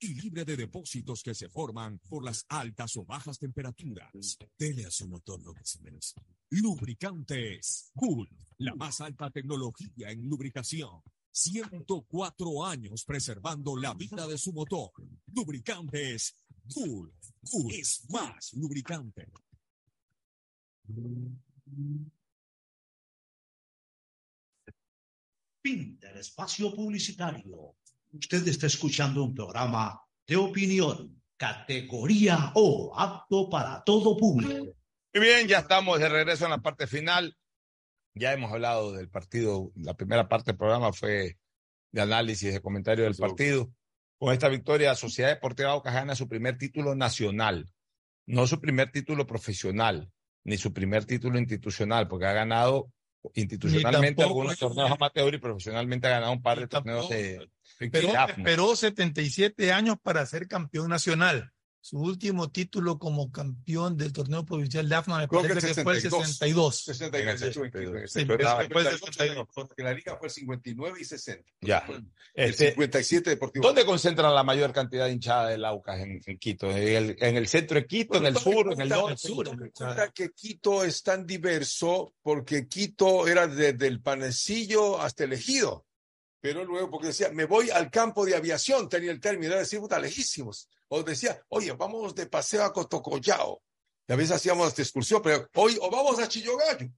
Y libre de depósitos que se forman por las altas o bajas temperaturas. Dele a su motor lo que se merece. Lubricantes Cool, la más alta tecnología en lubricación. 104 años preservando la vida de su motor. Lubricantes Cool. Cool es más lubricante. Fin del espacio publicitario. Usted está escuchando un programa de opinión, categoría O, apto para todo público. Muy bien, ya estamos de regreso en la parte final. Ya hemos hablado del partido. La primera parte del programa fue de análisis, de comentario del partido. Con esta victoria, Sociedad Deportiva Aucas gana su primer título nacional, no su primer título profesional, ni su primer título institucional, porque ha ganado institucionalmente tampoco- algunos torneos amateur y profesionalmente ha ganado un par de torneos de, AFNA. esperó 77 años para ser campeón nacional. Su último título como campeón del torneo provincial de AFNA me Creo que parece el que fue el 62. 62. 62. Sí, Pero pero después después del del 82, porque la liga fue el 59 y 60. Ya. El Este, 57 Deportivo. ¿Dónde concentran la mayor cantidad de hinchada del Aucas en, en Quito? ¿En el, en el centro de Quito, en el sur, en el norte? Cuenta que Quito es tan diverso porque Quito era desde el panecillo hasta el ejido. Pero luego, porque decía, me voy al campo de aviación, tenía el término, era decir, puta, lejísimos. O decía, oye, vamos de paseo a Cotocollao. Y a veces hacíamos esta excursión, pero hoy, o vamos a Chillogallo.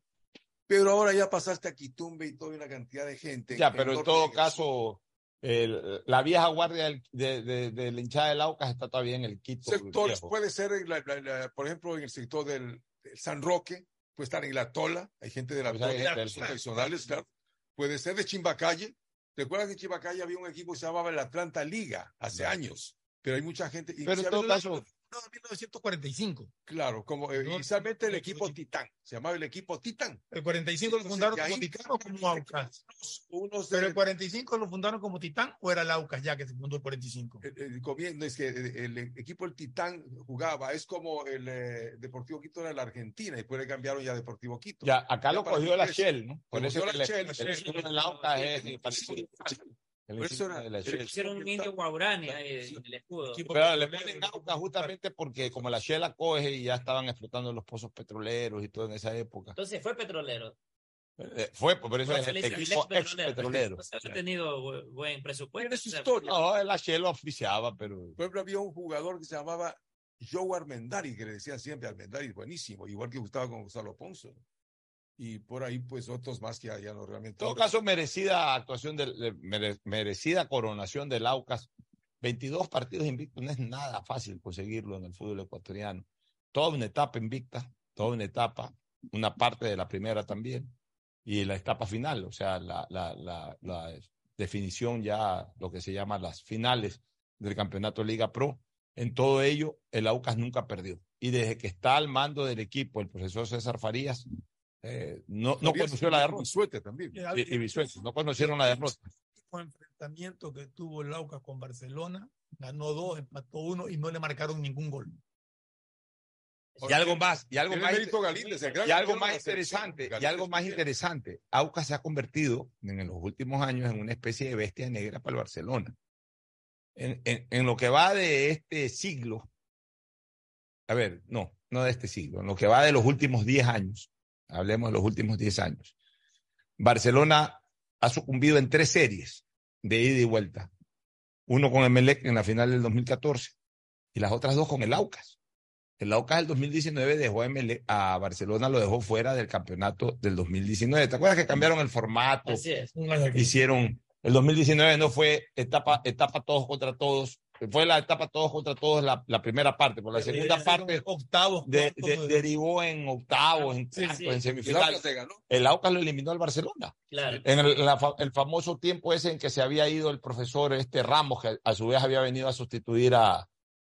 Pero ahora ya pasaste a Quitumbe y toda una cantidad de gente. Ya, pero en todo caso, el- la vieja guardia del- de, de, de la hinchada del Aucas está todavía en el Quito. sectores, puede ser, la- la- la- por ejemplo, en el sector del, del San Roque, puede estar en la Tola, hay gente de la Pues Tola, son tradicionales, claro. Puede ser de Chimbacalle. ¿Recuerdas que en Chimbacalle había un equipo que se llamaba el Atlanta Liga hace años? Pero hay mucha gente. y Pero se en todo habla- caso, 1945. Claro, como eh, inicialmente el equipo Titán, se llamaba el equipo Titán. El 45 lo fundaron como ahí- Titán o como Aucas. Unos Pero el 45 lo fundaron como Titán o era el Aucas ya que se fundó el 45. El, es que el, el equipo el Titán jugaba, es como el eh, Deportivo Quito era la Argentina y después le cambiaron ya a Deportivo Quito. Ya, acá lo cogió la Shell, ¿no? Por eso la Shell, el Aucas es. El Por eso era- de la el- Shell. Hicieron un indio guaurani ahí en el escudo. Pero le ponen Aucas justamente porque como la Shell acoge y ya estaban explotando los pozos petroleros y todo en esa época. Entonces fue petrolero. Eh, Fue, por eso es el equipo ex petrolero. O sea, ha tenido bu- buen presupuesto. su historia. No, la Shell lo oficiaba, pero Por ejemplo, había un jugador que se llamaba Joe Armendari, que le decían siempre Armendari, buenísimo, igual que gustaba con Gonzalo Ponzo. Y por ahí, pues otros más que ya no realmente. En todo caso, merecida actuación, de, mere- merecida coronación del Aucas. 22 partidos invictos, no es nada fácil conseguirlo en el fútbol ecuatoriano. Toda una etapa invicta, toda una etapa, una parte de la primera también, y la etapa final, o sea, la, la, la, la definición ya, lo que se llama las finales del campeonato Liga Pro. En todo ello, el Aucas nunca perdió. Y desde que está al mando del equipo, el profesor César Farías, eh, no, no conoció la y derrota. Bisuete también. Y, y Bisuete, no conocieron la derrota. último enfrentamiento que tuvo el Aucas con Barcelona, ganó dos, empató uno y no le marcaron ningún gol. Y algo más, y algo más, Galíndez, el y algo más interesante, y algo más interesante, Aucas se ha convertido en los últimos años en una especie de bestia negra para el Barcelona. En, en- en lo que va de este siglo, a ver, no, no de este siglo, en lo que va de los últimos 10 años, hablemos de los últimos 10 años, Barcelona ha sucumbido en tres series de ida y vuelta. Uno con Emelec en la final del 2014 y las otras dos con el Aucas. El Aucas del 2019 dejó a, Emelec- a Barcelona, lo dejó fuera del campeonato del 2019. ¿Te acuerdas que cambiaron el formato? Así es. Hicieron, el 2019 no fue etapa, etapa todos contra todos, fue la etapa todos contra todos la, la primera parte, por la Pero segunda parte octavos, de- cuartos de- de- derivó en octavos, en, Sí, cuartos, sí. en Y el semifinales. El Aucas lo eliminó al Barcelona. Claro. En el, la el famoso tiempo ese en que se había ido el profesor este Ramos, que a su vez había venido a sustituir a,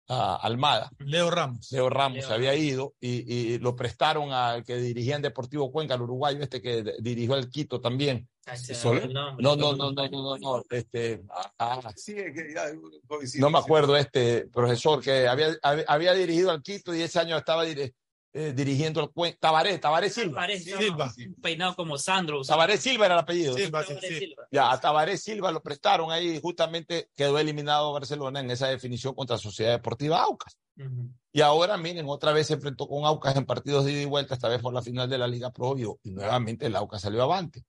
a Almada. Leo Ramos. Leo Ramos Leo se había ido y, y lo prestaron al que dirigía en Deportivo Cuenca, el uruguayo este que dirigió el Quito también. Ah. No, no, no, no, no, no, no, este, ah, Sí, es que ya, sí, no me acuerdo este profesor que había, había, dirigido al Quito y ese año estaba eh, dirigiendo el cuento. Tabaré, Tabaré Silva. Tabaré Silva. Un peinado como Sandro. Tabaré Silva era el apellido. Silva, sí, sí. Ya, a Tabaré Silva lo prestaron ahí, justamente quedó eliminado Barcelona en esa definición contra Sociedad Deportiva Aucas. Y ahora, miren, otra vez se enfrentó con Aucas en partidos de ida y vuelta, esta vez por la final de la Liga Pro, y, y nuevamente el Aucas salió avante.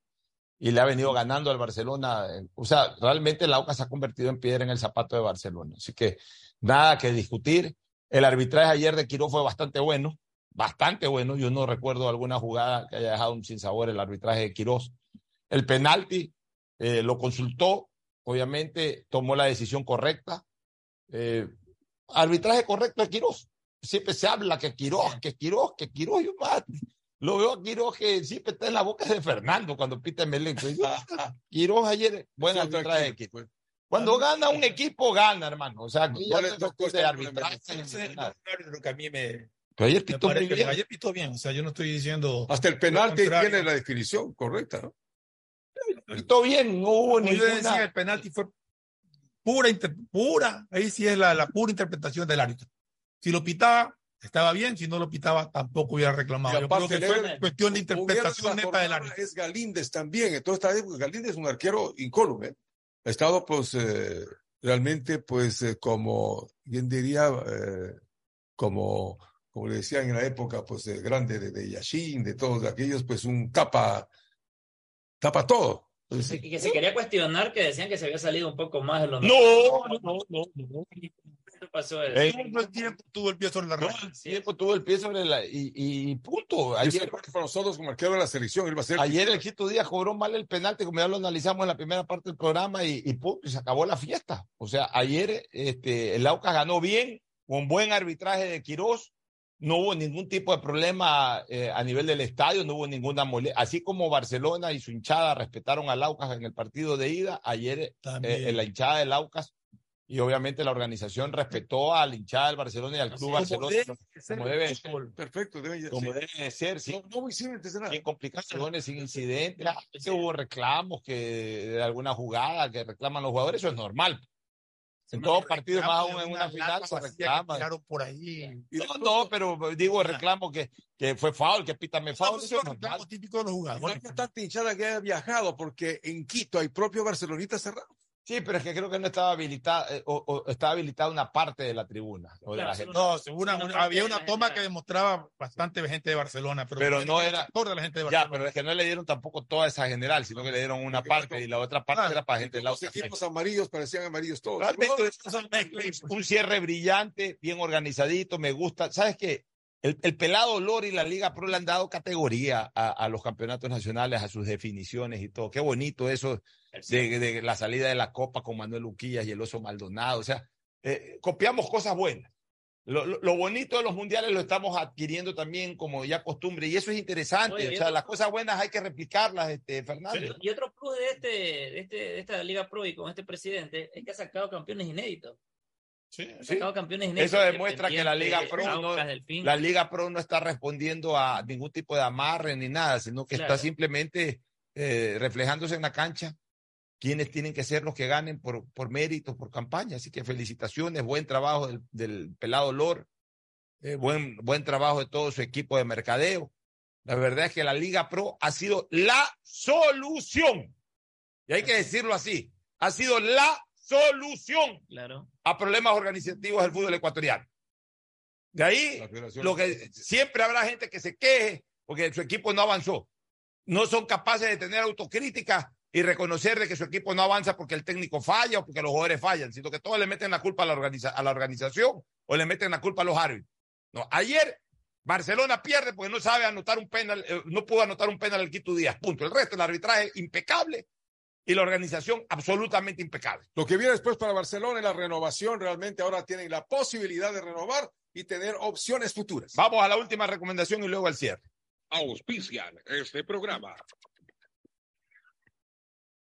Y le ha venido ganando al Barcelona. eh, O sea, realmente el Aucas se ha convertido en piedra en el zapato de Barcelona. Así que nada que discutir. El arbitraje ayer de Quiró fue bastante bueno, bastante bueno. Yo no recuerdo alguna jugada que haya dejado un sinsabor el arbitraje de Quirós. El penalti eh, lo consultó, obviamente tomó la decisión correcta. Eh, arbitraje correcto de Quirós. Siempre se habla que Quirós, que Quirós, que Quirós. Yo más, lo veo a Quirós que siempre está en la boca de Fernando cuando pita en Belén. Pues, Quirós ayer, buen arbitraje Quirós. Cuando gana un equipo, gana, hermano. O sea, aquí ya No le no es tocó Pero ayer pitó muy bien. Ayer pitó bien, o sea, yo no estoy diciendo. Hasta el penalti tiene la definición correcta, ¿no? Pitó bien, no hubo Como yo ninguna. decía, el penalti fue pura, inter- pura, ahí sí es la, la pura interpretación del árbitro. Si lo pitaba, estaba bien, si no lo pitaba, tampoco hubiera reclamado. Yo creo que fue cuestión de interpretación neta del árbitro. Es Galíndez también. En toda esta época, Galíndez es un arquero incólume. Ha estado, pues, eh, realmente, pues, eh, como, bien diría, eh, como, como le decían en la época, pues, el grande de, de Yashin, de todos aquellos, pues, un tapa, tapa todo. Que, que se quería cuestionar que decían que se había salido un poco más de lo No, no, no, no. ¿Qué pasó eso? Eh, el tiempo tuvo el pie sobre la No, el tiempo tuvo el pie sobre la. Y, y punto. Ayer, que para nosotros, como arquero de la selección, va a ser. ayer el Quito Díaz cobró mal el penalti, como ya lo analizamos en la primera parte del programa, y, y punto, y se acabó la fiesta. O sea, ayer este, el Aucas ganó bien, con buen arbitraje de Quirós. No hubo ningún tipo de problema eh, a nivel del estadio, no hubo ninguna molestia. Así como Barcelona y su hinchada respetaron al Aucas en el partido de ida, ayer eh, la hinchada del Aucas y obviamente la organización respetó a la hinchada del Barcelona y al Club Como Barcelona. debe ser como debe. Perfecto, debe como sí. debe de ser, sin, No, no sin complicaciones, sin incidentes. Que hubo reclamos que de alguna jugada que reclaman los jugadores, eso es normal. En todos partidos, más aún en una final, se reclama. Por ahí. No, no, pero digo reclamo que, que fue foul, que pítame foul, eso es son normal. reclamos típicos de los No jugadores. hay tanta hinchada que haya viajado, porque en Quito hay propio Barcelonita cerrado. Sí, pero es que creo que no estaba habilitada, eh, o, o estaba habilitada una parte de la tribuna. o de la Claro, gente. No, una- Una había una toma que demostraba bastante gente de Barcelona, pero, Pero no era- de la gente de Ya, Barcelona. pero es que no le dieron tampoco toda esa general, sino que le dieron una parte y la otra parte Claro. era para gente de la Los otra. equipos amarillos parecían amarillos todos. Realmente y- un cierre brillante, bien organizadito, me gusta. ¿Sabes qué? El, el pelado Lori y la Liga Pro le han dado categoría a, a los campeonatos nacionales, a sus definiciones y todo. Qué bonito eso de, de la salida de la Copa con Manuel Uquillas y el Oso Maldonado. O sea, eh, copiamos cosas buenas. Lo, lo- lo bonito de los mundiales lo estamos adquiriendo también como ya costumbre y eso es interesante. Oye, o sea, otro- las cosas buenas hay que replicarlas, este, Fernando. Y otro plus de, este, de, este, de esta Liga Pro y con este presidente es que ha sacado campeones inéditos. Sí, campeones inéditos. Eso demuestra que la Liga Pro no, la Liga Pro no está respondiendo a ningún tipo de amarre ni nada, sino que Claro. está simplemente eh, reflejándose en la cancha quienes tienen que ser los que ganen por, por méritos, por campaña. Así que felicitaciones, buen trabajo del, del pelado Lor, eh, buen, buen trabajo de todo su equipo de mercadeo. La verdad es que la Liga Pro ha sido la solución. Y hay que decirlo así, ha sido la solución Claro. a problemas organizativos del fútbol ecuatoriano. De ahí, lo que siempre habrá gente que se queje porque su equipo no avanzó. No son capaces de tener autocrítica y reconocer de que su equipo no avanza porque el técnico falla o porque los jugadores fallan, sino que todos le meten la culpa a la, organiza- a la organización o le meten la culpa a los árbitros. No, ayer Barcelona pierde porque no sabe anotar un penal, eh, no pudo anotar un penal al Quito Díaz. Punto. El resto, el arbitraje impecable y la organización absolutamente impecable. Lo que viene después para Barcelona es la renovación. Realmente ahora tienen la posibilidad de renovar y tener opciones futuras. Vamos a la última recomendación y luego al cierre. Auspician este programa.